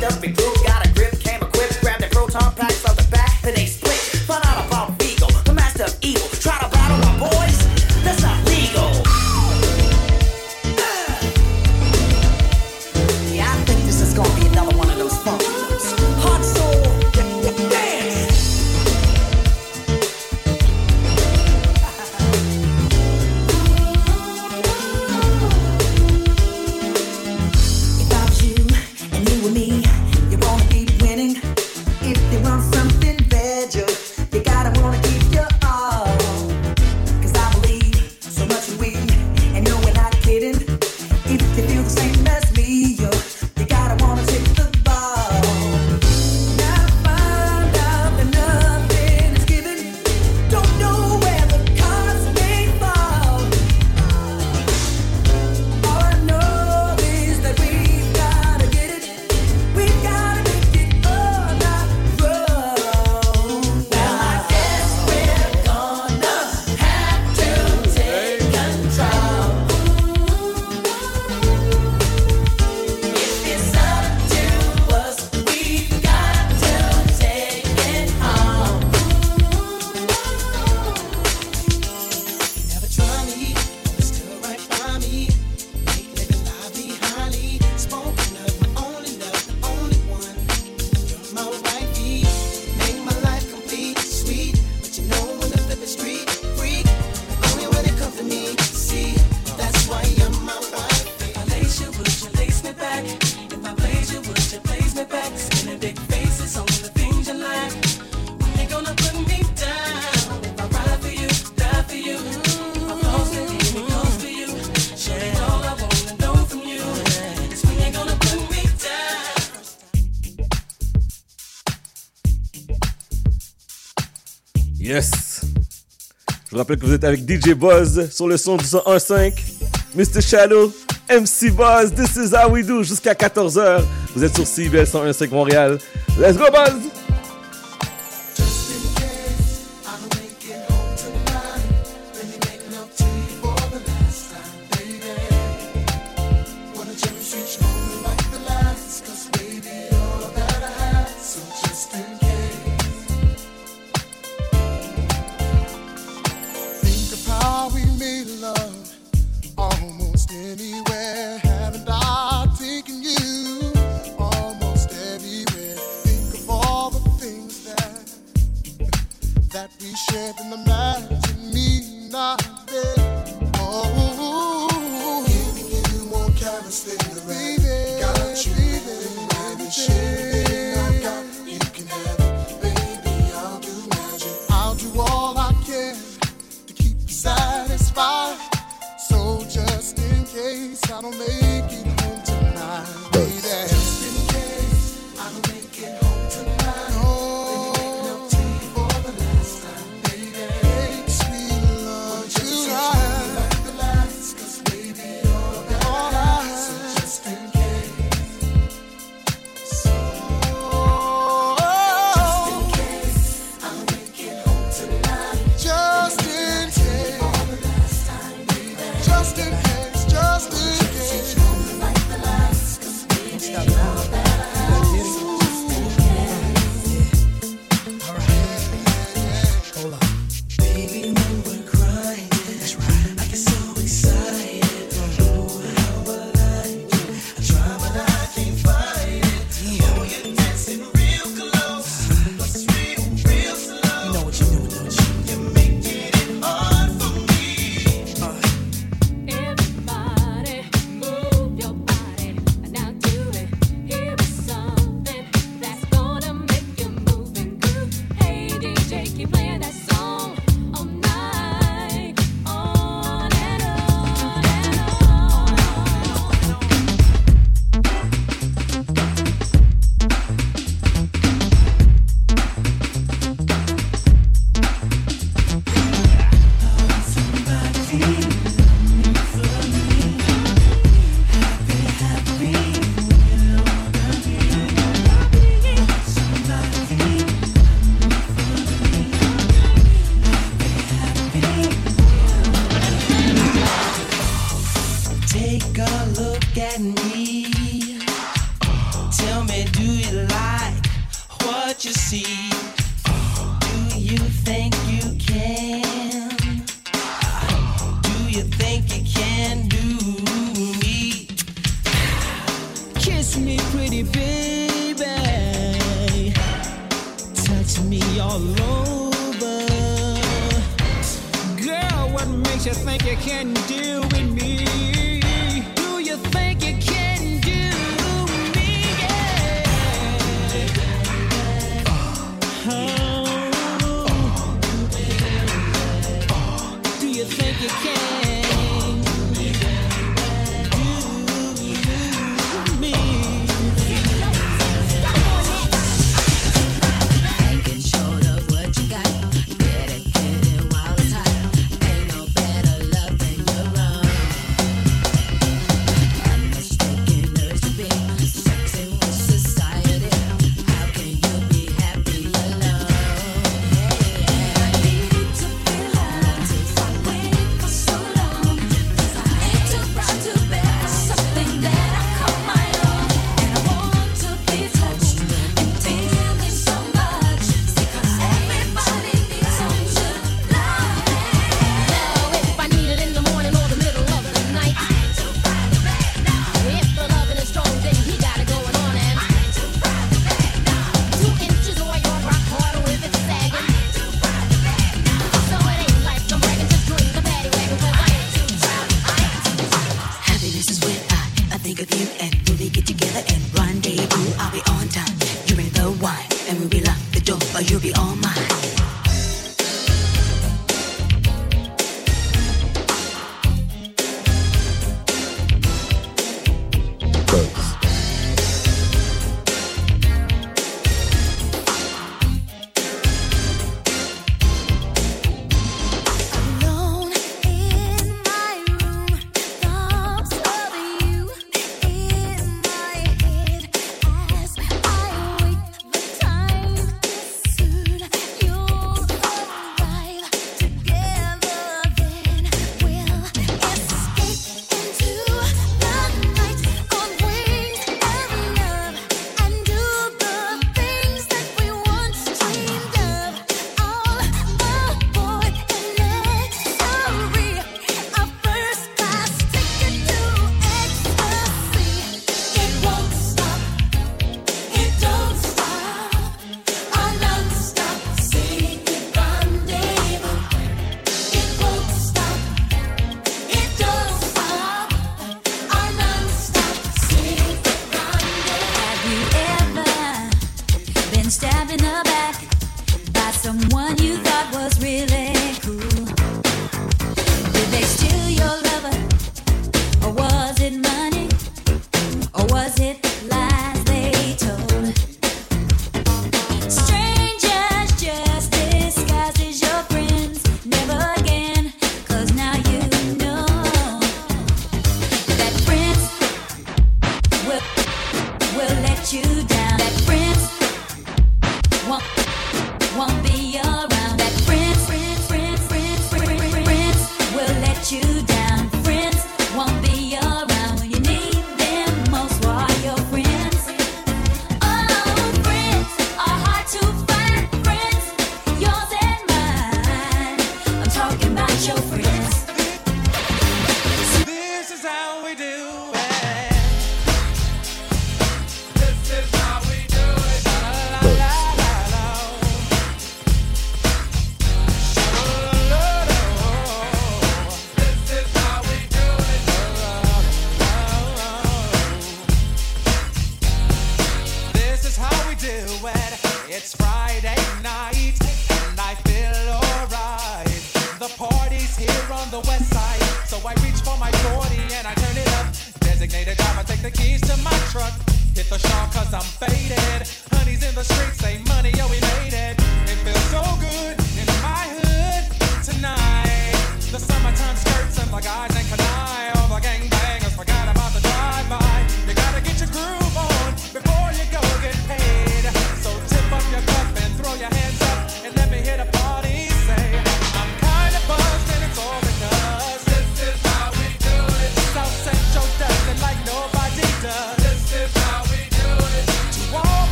That's and que vous êtes avec DJ Buzz sur le son du 101.5. Mr. Shadow, MC Buzz, This is how we do jusqu'à 14h. Vous êtes sur CBL 101.5 Montréal. Let's go Buzz!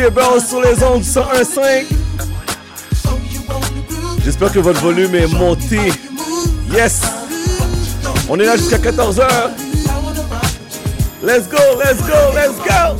Sur les ondes 101.5. J'espère que votre volume est monté. Yes! On est là jusqu'à 14h. Let's go, let's go, let's go!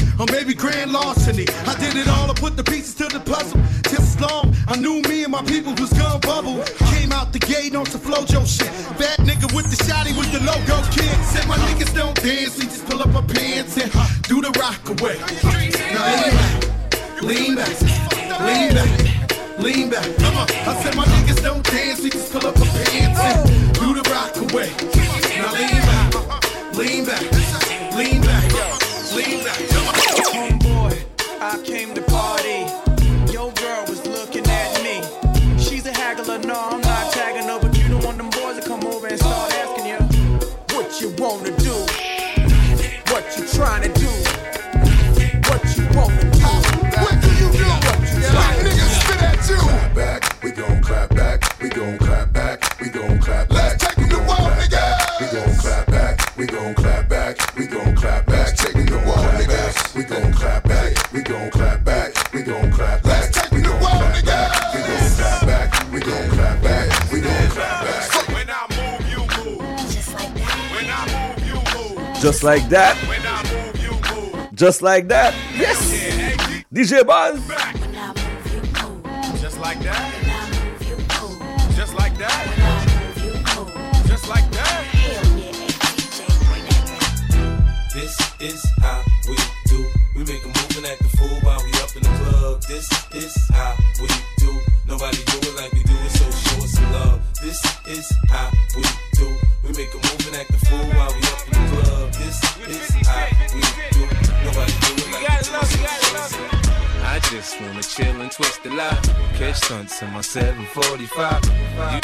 or maybe grand larceny. I did it all, I put the pieces to the puzzle. Just long, I knew me and my people was gonna bubble. Came out the gate on some flojo shit. Bad nigga with the shotty with the logo kid. Said my niggas don't dance, we just pull up our pants and do the rock away. Now lean back, lean back, lean back, lean back. Come on, I said my niggas don't dance, we just pull up our pants and do the rock away. Now lean back, lean back, lean back. Leave that. Homeboy, I came to party. Yo, girl. Just like that. Just like that. Yes. DJ Buzz.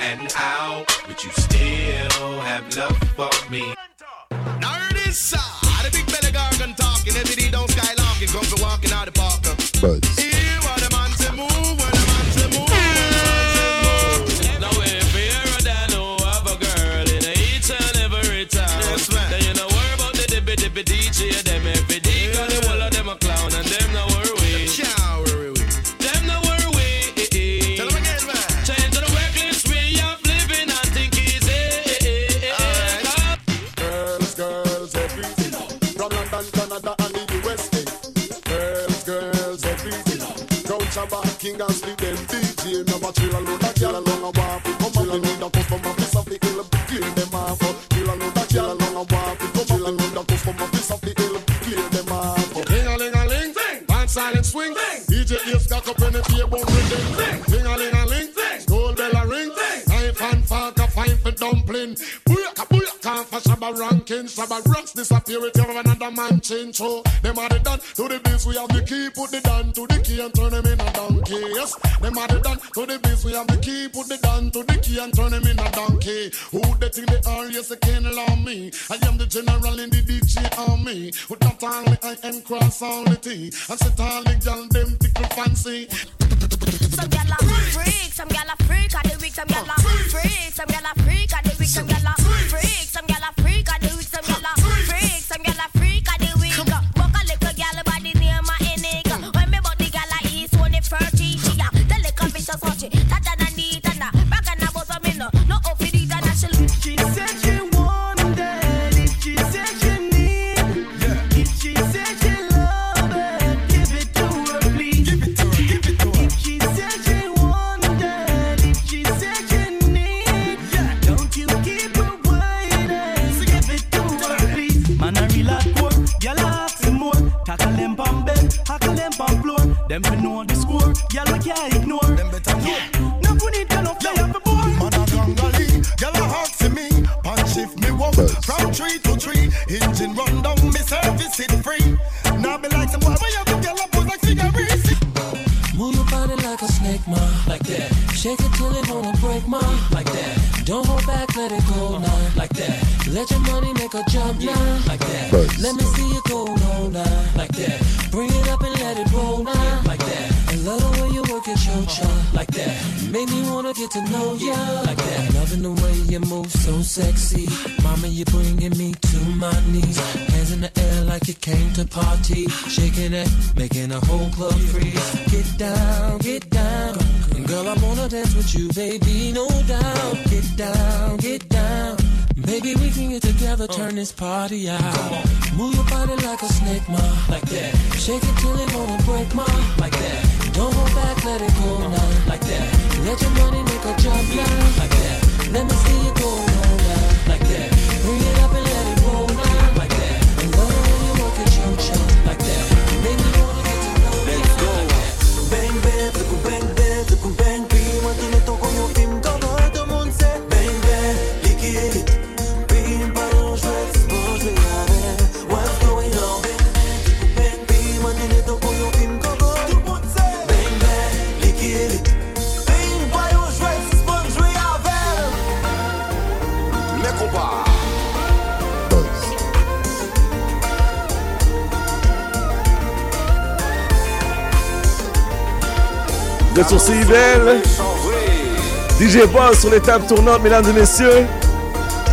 and how Would you still have love for me? Now hear this, uh, the big belly gargan talking, every day down skylarking, come for walking out the park. Here Ranking. Shabba rocks disappear with you another man change. So them are the done to the biz. We have the key, put the down to the key and turn them in a donkey. Yes, them are the done to the biz. We have the key, put the down to the key and turn them in a donkey. Who they think they are? Yes, they can't allow me. I am the general in the DJ army. With not only I am cross all the T. And set all the gal them tickle fancy. Some gyal freak, some gyal a freak of the week, some gyal a freak, some gyal a freak of the week, some gyal a freak, some gyal a freak of the week, some gyal a Them fi know the score, gyal we can't ignore. Them better know. No put it down, no fly up the board. Man a gangali, gyal a hawk for me. Punch shift me walk from tree to tree. Engine run down, me service it free. Now be like some boy, why you have gyal a pose like cigarettes? Move your body like a snake, ma, like that. Shake it till it wanna break, ma, like that. Don't hold back, let it go now, like that. Let your money make a jump now, like that. Let me see you go low now, like that. Bring it up and job, like that. Make me wanna get to know ya, like that. Loving the way you move so sexy. Mama, you're bringing me to my knees. Hands in the air like you came to party. Shaking it, making a whole club freeze. Get down, get down. Girl, I wanna dance with you, baby, no doubt. Get down, get down. Baby, we can get together, turn this party out. Move your body like a snake, ma, like that. Shake it till it wanna break, ma, like that. Don't hold back, let it go now, like that. Let your money make a jump now, like that. Let me see you go now, Êtes sur CIBL. DJ Boss sur les tables tournantes, mesdames et messieurs.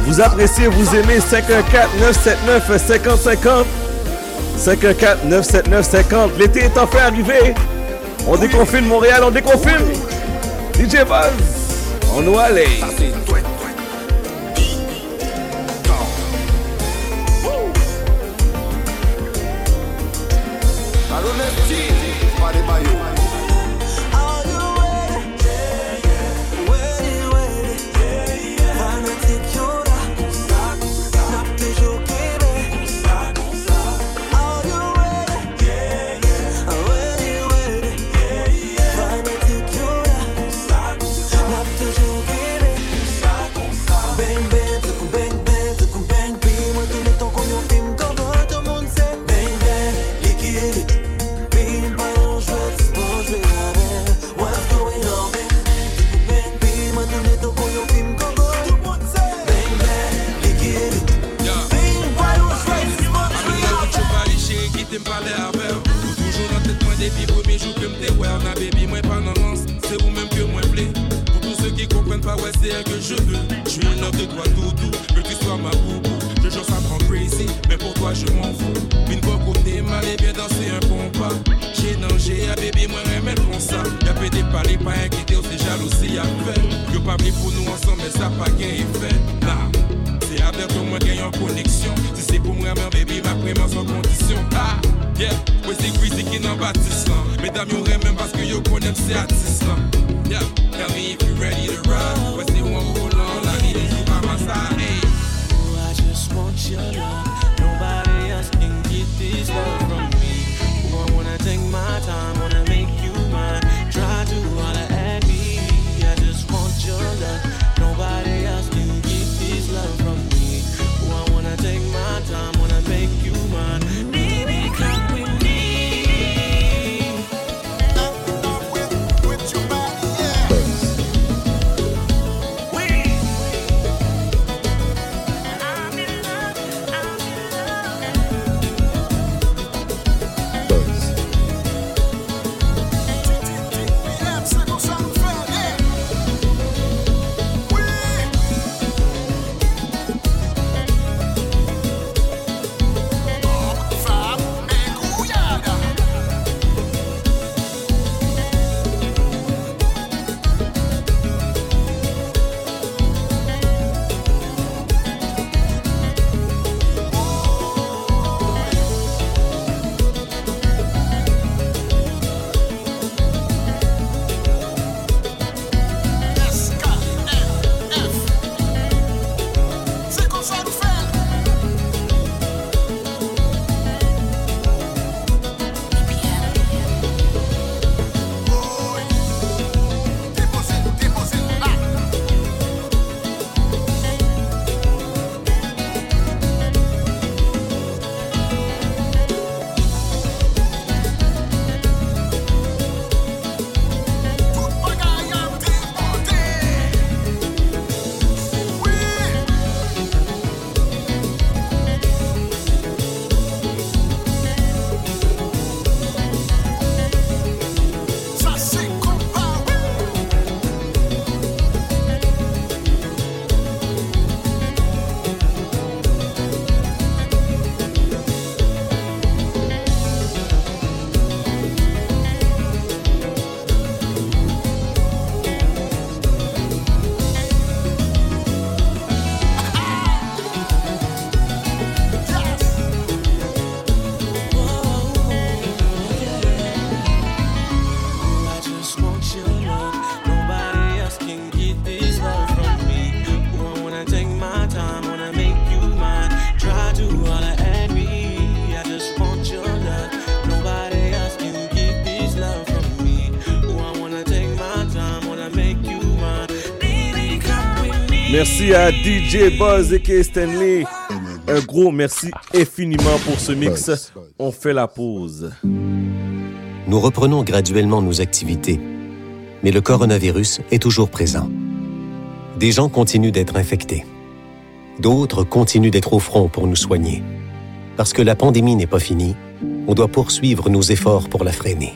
Vous appréciez, vous aimez 514-979-5050. 514-979-50. L'été est enfin arrivé. On déconfine Montréal, on déconfine. DJ Buzz, on doit aller. Merci à DJ Buzz et Stanley. Un gros merci infiniment pour ce mix. On fait la pause. Nous reprenons graduellement nos activités, mais le coronavirus est toujours présent. Des gens continuent d'être infectés. D'autres continuent d'être au front pour nous soigner. Parce que la pandémie n'est pas finie, on doit poursuivre nos efforts pour la freiner.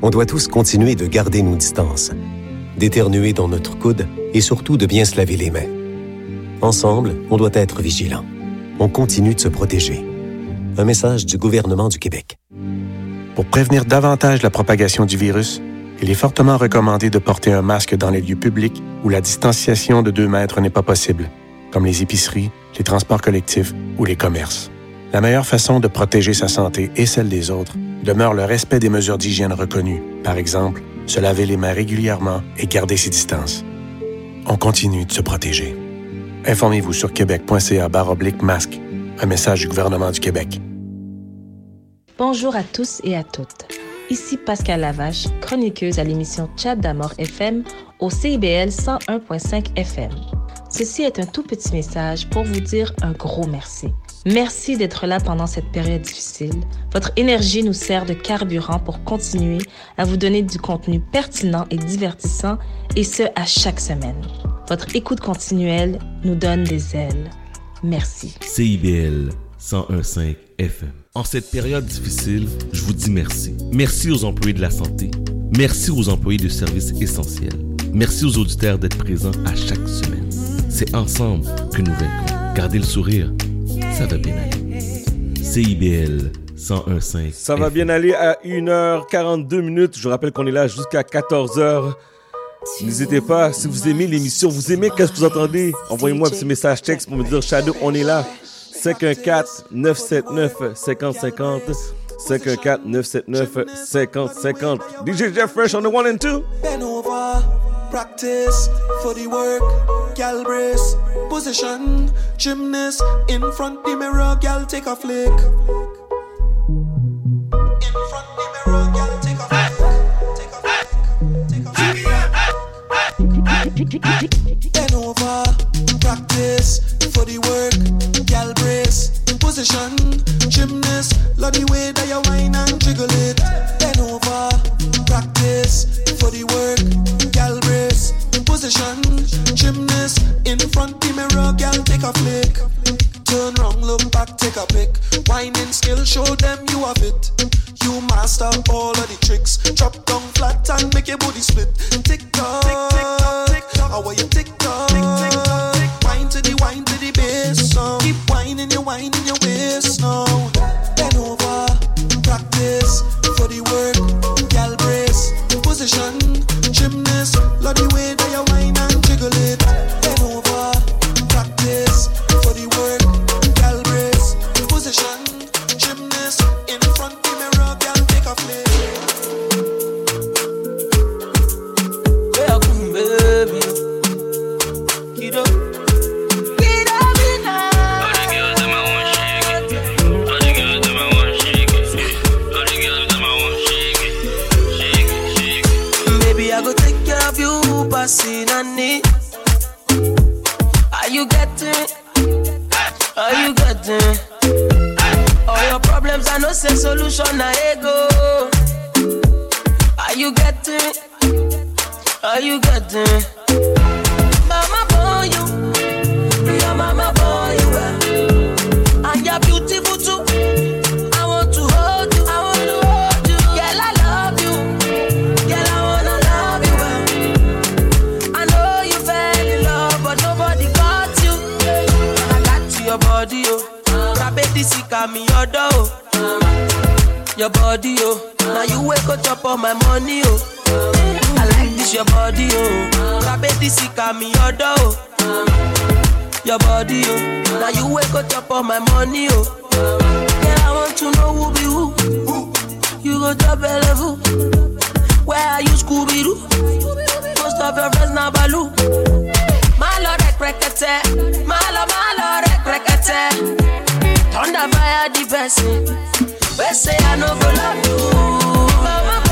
On doit tous continuer de garder nos distances, d'éternuer dans notre coude et surtout de bien se laver les mains. Ensemble, on doit être vigilants. On continue de se protéger. Un message du gouvernement du Québec. Pour prévenir davantage la propagation du virus, il est fortement recommandé de porter un masque dans les lieux publics où la distanciation de 2 mètres n'est pas possible, comme les épiceries, les transports collectifs ou les commerces. La meilleure façon de protéger sa santé et celle des autres demeure le respect des mesures d'hygiène reconnues, par exemple, se laver les mains régulièrement et garder ses distances. On continue de se protéger. Informez-vous sur québec.ca masque, un message du gouvernement du Québec. Bonjour à tous et à toutes. Ici Pascal Lavache, chroniqueuse à l'émission Chat d'Amour FM au CIBL 101.5 FM. Ceci est un tout petit message pour vous dire un gros merci. Merci d'être là pendant cette période difficile. Votre énergie nous sert de carburant pour continuer à vous donner du contenu pertinent et divertissant, et ce à chaque semaine. Votre écoute continuelle nous donne des ailes. Merci. CIBL 101.5 FM. En cette période difficile, je vous dis merci. Merci aux employés de la santé. Merci aux employés de services essentiels. Merci aux auditeurs d'être présents à chaque semaine. C'est ensemble que nous vaincrons. Gardez le sourire, ça va bien aller. CIBL 101.5. Ça va bien aller à 1h42 minutes. Je vous rappelle qu'on est là jusqu'à 14h. N'hésitez pas, si vous aimez l'émission, vous aimez qu'est-ce que vous entendez, envoyez-moi un petit message texte pour me dire Shadow, on est là. 514-979-5050. 514-979-5050. DJ Jeff Fresh on the one and two. Practice for the work. Gal brace, position, gymnast in front the mirror. Gal take a flick. Bend over, practice for the work. Gal brace, position, gymnast. Love the way that you whine and jiggle it. Bend over, practice for the work. Gal brace, position, gymnast. In front the mirror, gal take a flick. Turn round, look back, take a pic. Whining skill, show them you have it. You master all of the tricks. Drop down flat and make your booty split. Tick tock, tick tock. How are you tick tock? Tick tock, tick. Wine to the wine to the bass song. Keep whining, you whining your waist now. Bend over, practice for the work. Position, gymnast. Love the way that you whine and jiggle it. Passing on it. Are you getting? Are you getting? All your problems, I know say solution, I ego. Are you getting? Are you getting? Mama boy, you, your mama Rabeti sika mi yodo, oh. Your body, oh. Now you wake up chop on my money, oh. I like this your body, oh. Rabeti sika mi yodo, oh. Your body, oh. Now you wake up chop on my money, oh. Girl, I want to know who be who. You go top level. Where are you, Scooby Doo? Most of your friends now Baloo. Malo rek rekete, malo malo rek rekete. Thunder fire the person. We say I no go love you.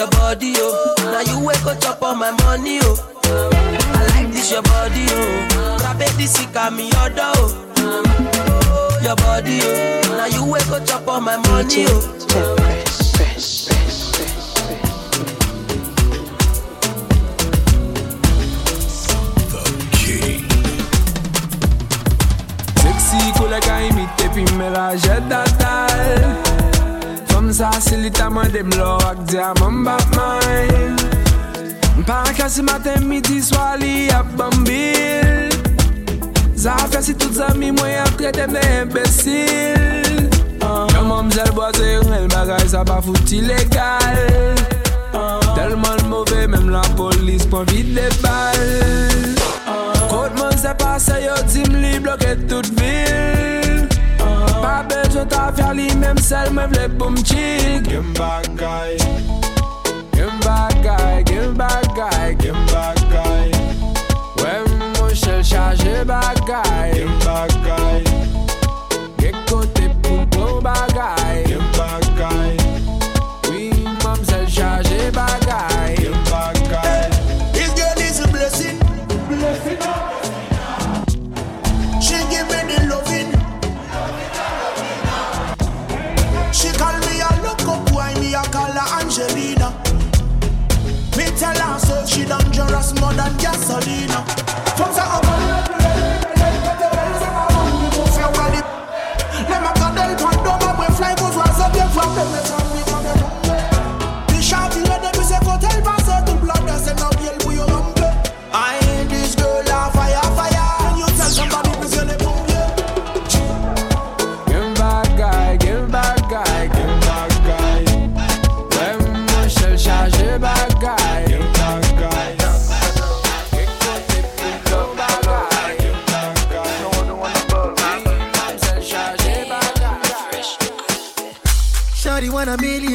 Your body, oh, now you wake up chop on my money, oh. I like this your body, oh. Rabeti sika mi yodo, oh. Your body, oh, now you wake up chop on my money, oh. Sexy koule ka imite pi melaje datal Mwen sa silita taman dem lo ak diya mwen bap may Mwen pa kasi maten midi swali ap bambil. Zafya si tout zami mwen ap tretem de imbesil Yon mamzel boze yon el bagay sa pa fouti legal Telman mouve menm la polis pon vide bal Kote mwen se pase yo dim li bloke tout vil Pa bejo ta fya li menm sel mwen vle pou mchik Gim bagay Gim bagay, Gim bagay, Gim bagay Wè mwen chel chaje bagay Gim bagay Gen kote pou pou bagay cost more than gasoline. From ça,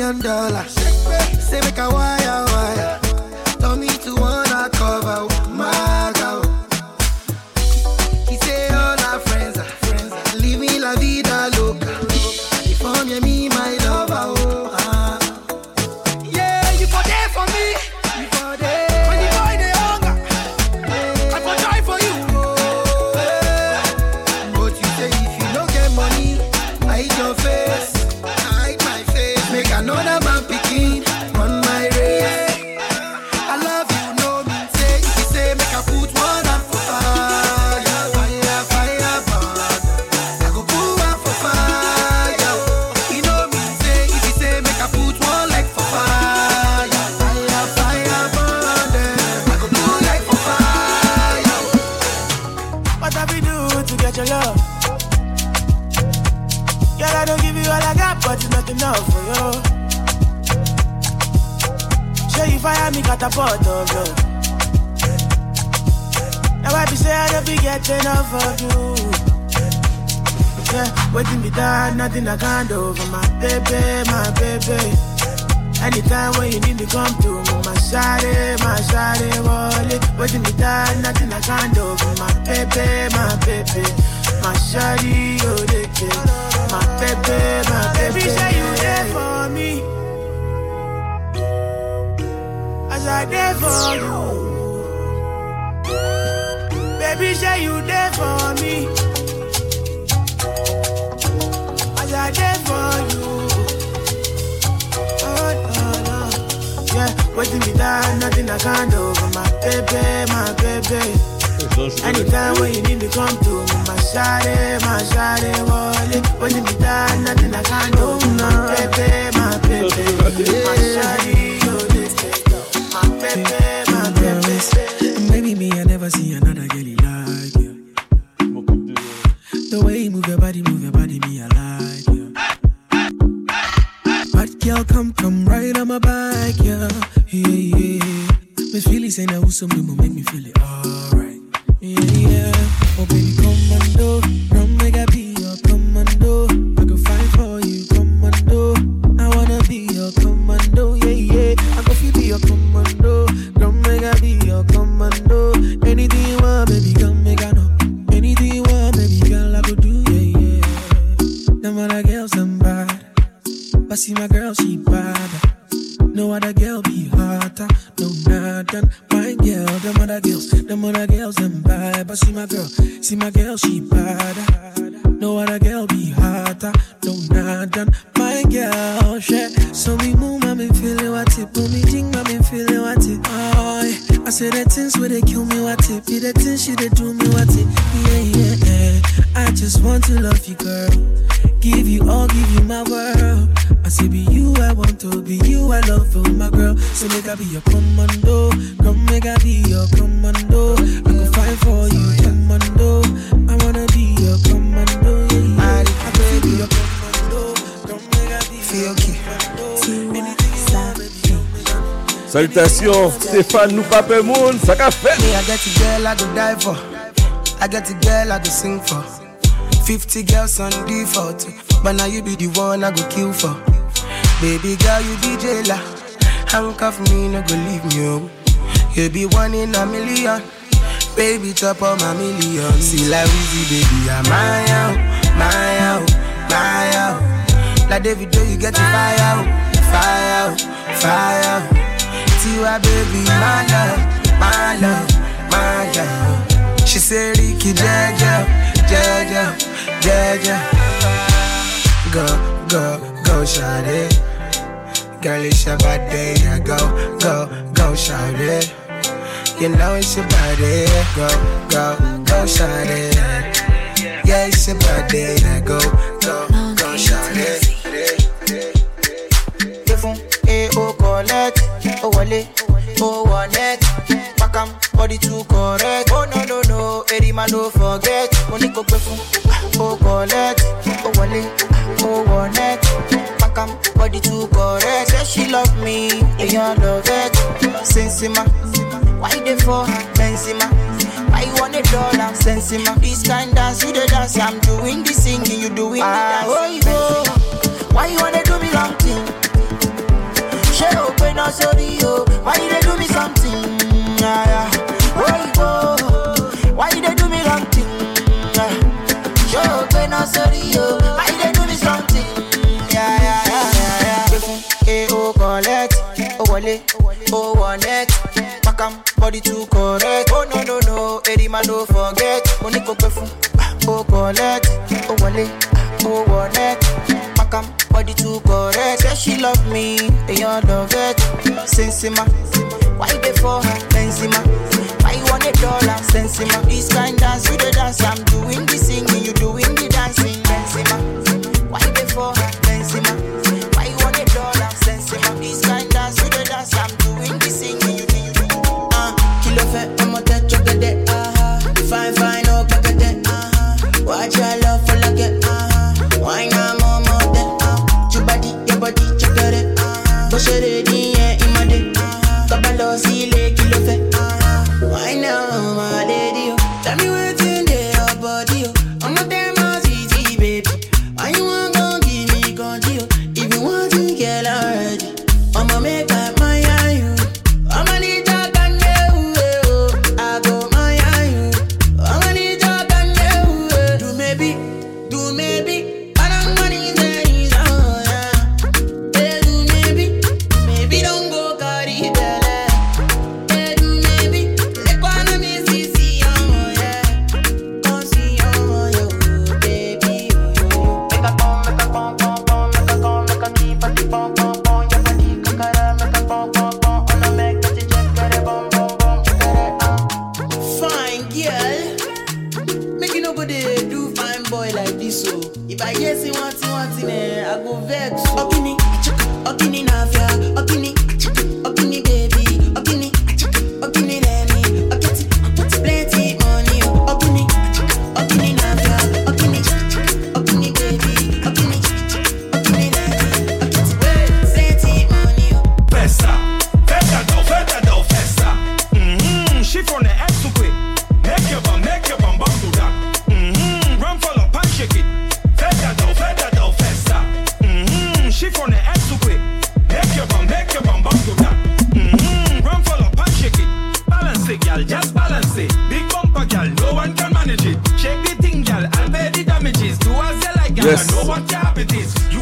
million dollars. Say make a wire. Of you. Now I be say I don't be get enough of you. Yeah, waiting me down, nothing I can't do for my baby, my baby. Anytime when you need to come to me, my shawty, my shawty, wallet. Waiting me down, nothing I can't do for my baby, my baby. My shawty, oh. My baby, my baby. say you there for me. As I there for you. Baby, say you there for me. As I there for you. Oh, no. Yeah, waiting me down, nothing I can't do for my baby, my baby. Anytime when you need me, come to me, my shawty, my shawty, wallet. Waiting me down, nothing I can't do for my baby, my baby. My shawty, say now some will make me feel it alright. Yeah, yeah. Oh, baby, commando. Run, make make I be Salutations, Stéphane nous pape moun, ça qu'a fait. Me, I get a girl I go die for. I get a girl I go sing for. 50 girls on default. But now you be the one I go kill for. Baby girl, you be jailer. Handcuff me, no go leave me. Oh. You be one in a million. Baby, top of my million. See like Weezy, baby, I'm my out, my out, my out. Like David, you get the fire out, fire out, fire out. Tiwa, baby, my love, my love, my love. She said, Ricky, Jaja, Jaja, Jaja. Go, go, go, it. Girl, it's your birthday, yeah, go, go, go, it. You know it's your body. Go, go, go, shot it. Yeah, it's your go, go, go, oh, wale, oh, wallet. Pack 'em, body too correct. Oh, no, no, no, Eddie man, don't forget. Money go fefun, oh, collect, oh, wale, oh, wallet. Pack 'em, body too correct. Say she love me, and you love it. Sensima, why they for Benzema? Why you want a dollar? Sensima, this kind dance, you the dance. I'm doing the singing, you doing the ah, dance. Oh, oh, why you wanna do me wrong thing? She sorry yo. Why they do me something? Yeah, yeah. Why you? Why they do me wrong thing? Yeah. She open up sorry yo. Why they do me something? Yeah, yeah, yeah, yeah, yeah. Eh, oh, collect. Oh, wale. Oh, wallet. Pack 'em, body too correct. Oh, no, no, no. Eddie man, don't forget. Money go perfume. Oh, collect. Oh, wale. Oh, wallet. Pack 'em, body too correct. She love me, and you love it. Sensima, why they for her? Benzema, why you want a dollar? Sensima, this kind dance, you the dance. I'm doing the singing, you doing the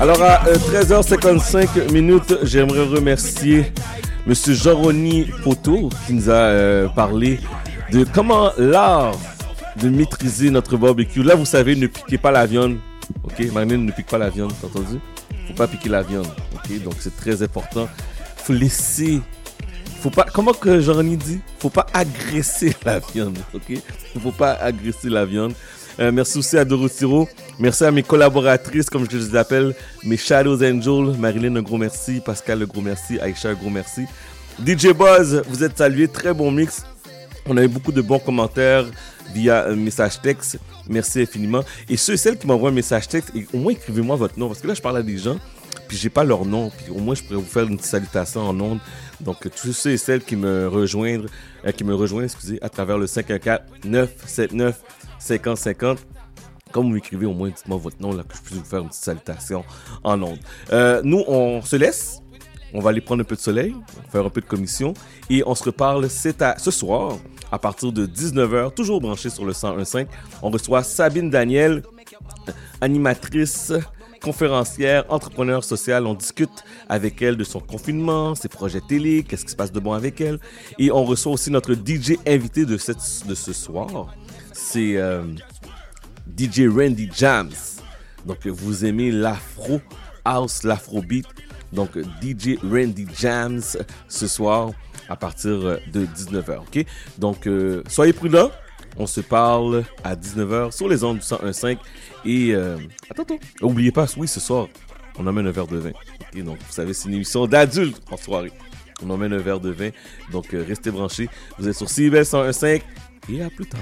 Alors à euh, 13h55 minutes, j'aimerais remercier Monsieur Jean-Rony Poteau qui nous a euh, parlé de comment l'art de maîtriser notre barbecue. Là, vous savez, ne piquez pas la viande. Ok, Marlène ne pique pas la viande, t'as entendu? Faut pas piquer la viande. Ok, donc c'est très important. Faut laisser. Faut pas. Comment que Jean-Rony dit? Faut pas agresser la viande. Ok, faut pas agresser la viande. Euh, merci aussi à Dorotiro. Merci à mes collaboratrices, comme je les appelle, mes Shadows Angels. Marilyn, un gros merci. Pascal, un gros merci. Aïcha, un gros merci. DJ Buzz, vous êtes salués. Très bon mix. On a eu beaucoup de bons commentaires via un message texte. Merci infiniment. Et ceux et celles qui m'envoient un message texte, au moins écrivez-moi votre nom. Parce que là, je parle à des gens, puis j'ai pas leur nom. Puis au moins, je pourrais vous faire une salutation en ondes. Donc, tous ceux et celles qui me rejoignent, euh, qui me rejoignent, excusez, à travers le 514-979 5050. Comme vous m'écrivez, au moins dites-moi votre nom, là, que je puisse vous faire une petite salutation en ondes. Euh, nous, on se laisse. On va aller prendre un peu de soleil, faire un peu de commission. Et on se reparle à, ce soir, à partir de 19h, toujours branché sur le 101.5. On reçoit Sabine Daniel, animatrice, conférencière, entrepreneur social. On discute avec elle de son confinement, ses projets télé, qu'est-ce qui se passe de bon avec elle. Et on reçoit aussi notre DJ invité de, cette, de ce soir. C'est euh, DJ Randy Jams. Donc, vous aimez l'afro house, l'afrobeat. Donc, DJ Randy Jams ce soir à partir euh, de 19h. OK? Donc, euh, soyez prudents. On se parle à 19h sur les ondes du 101.5. Et euh, attends. Oubliez pas, oui, ce soir, on emmène un verre de vin. Donc, vous savez, c'est une émission d'adultes en soirée. On emmène un verre de vin. Donc, restez branchés. Vous êtes sur CIBEL 101.5. Et à plus tard.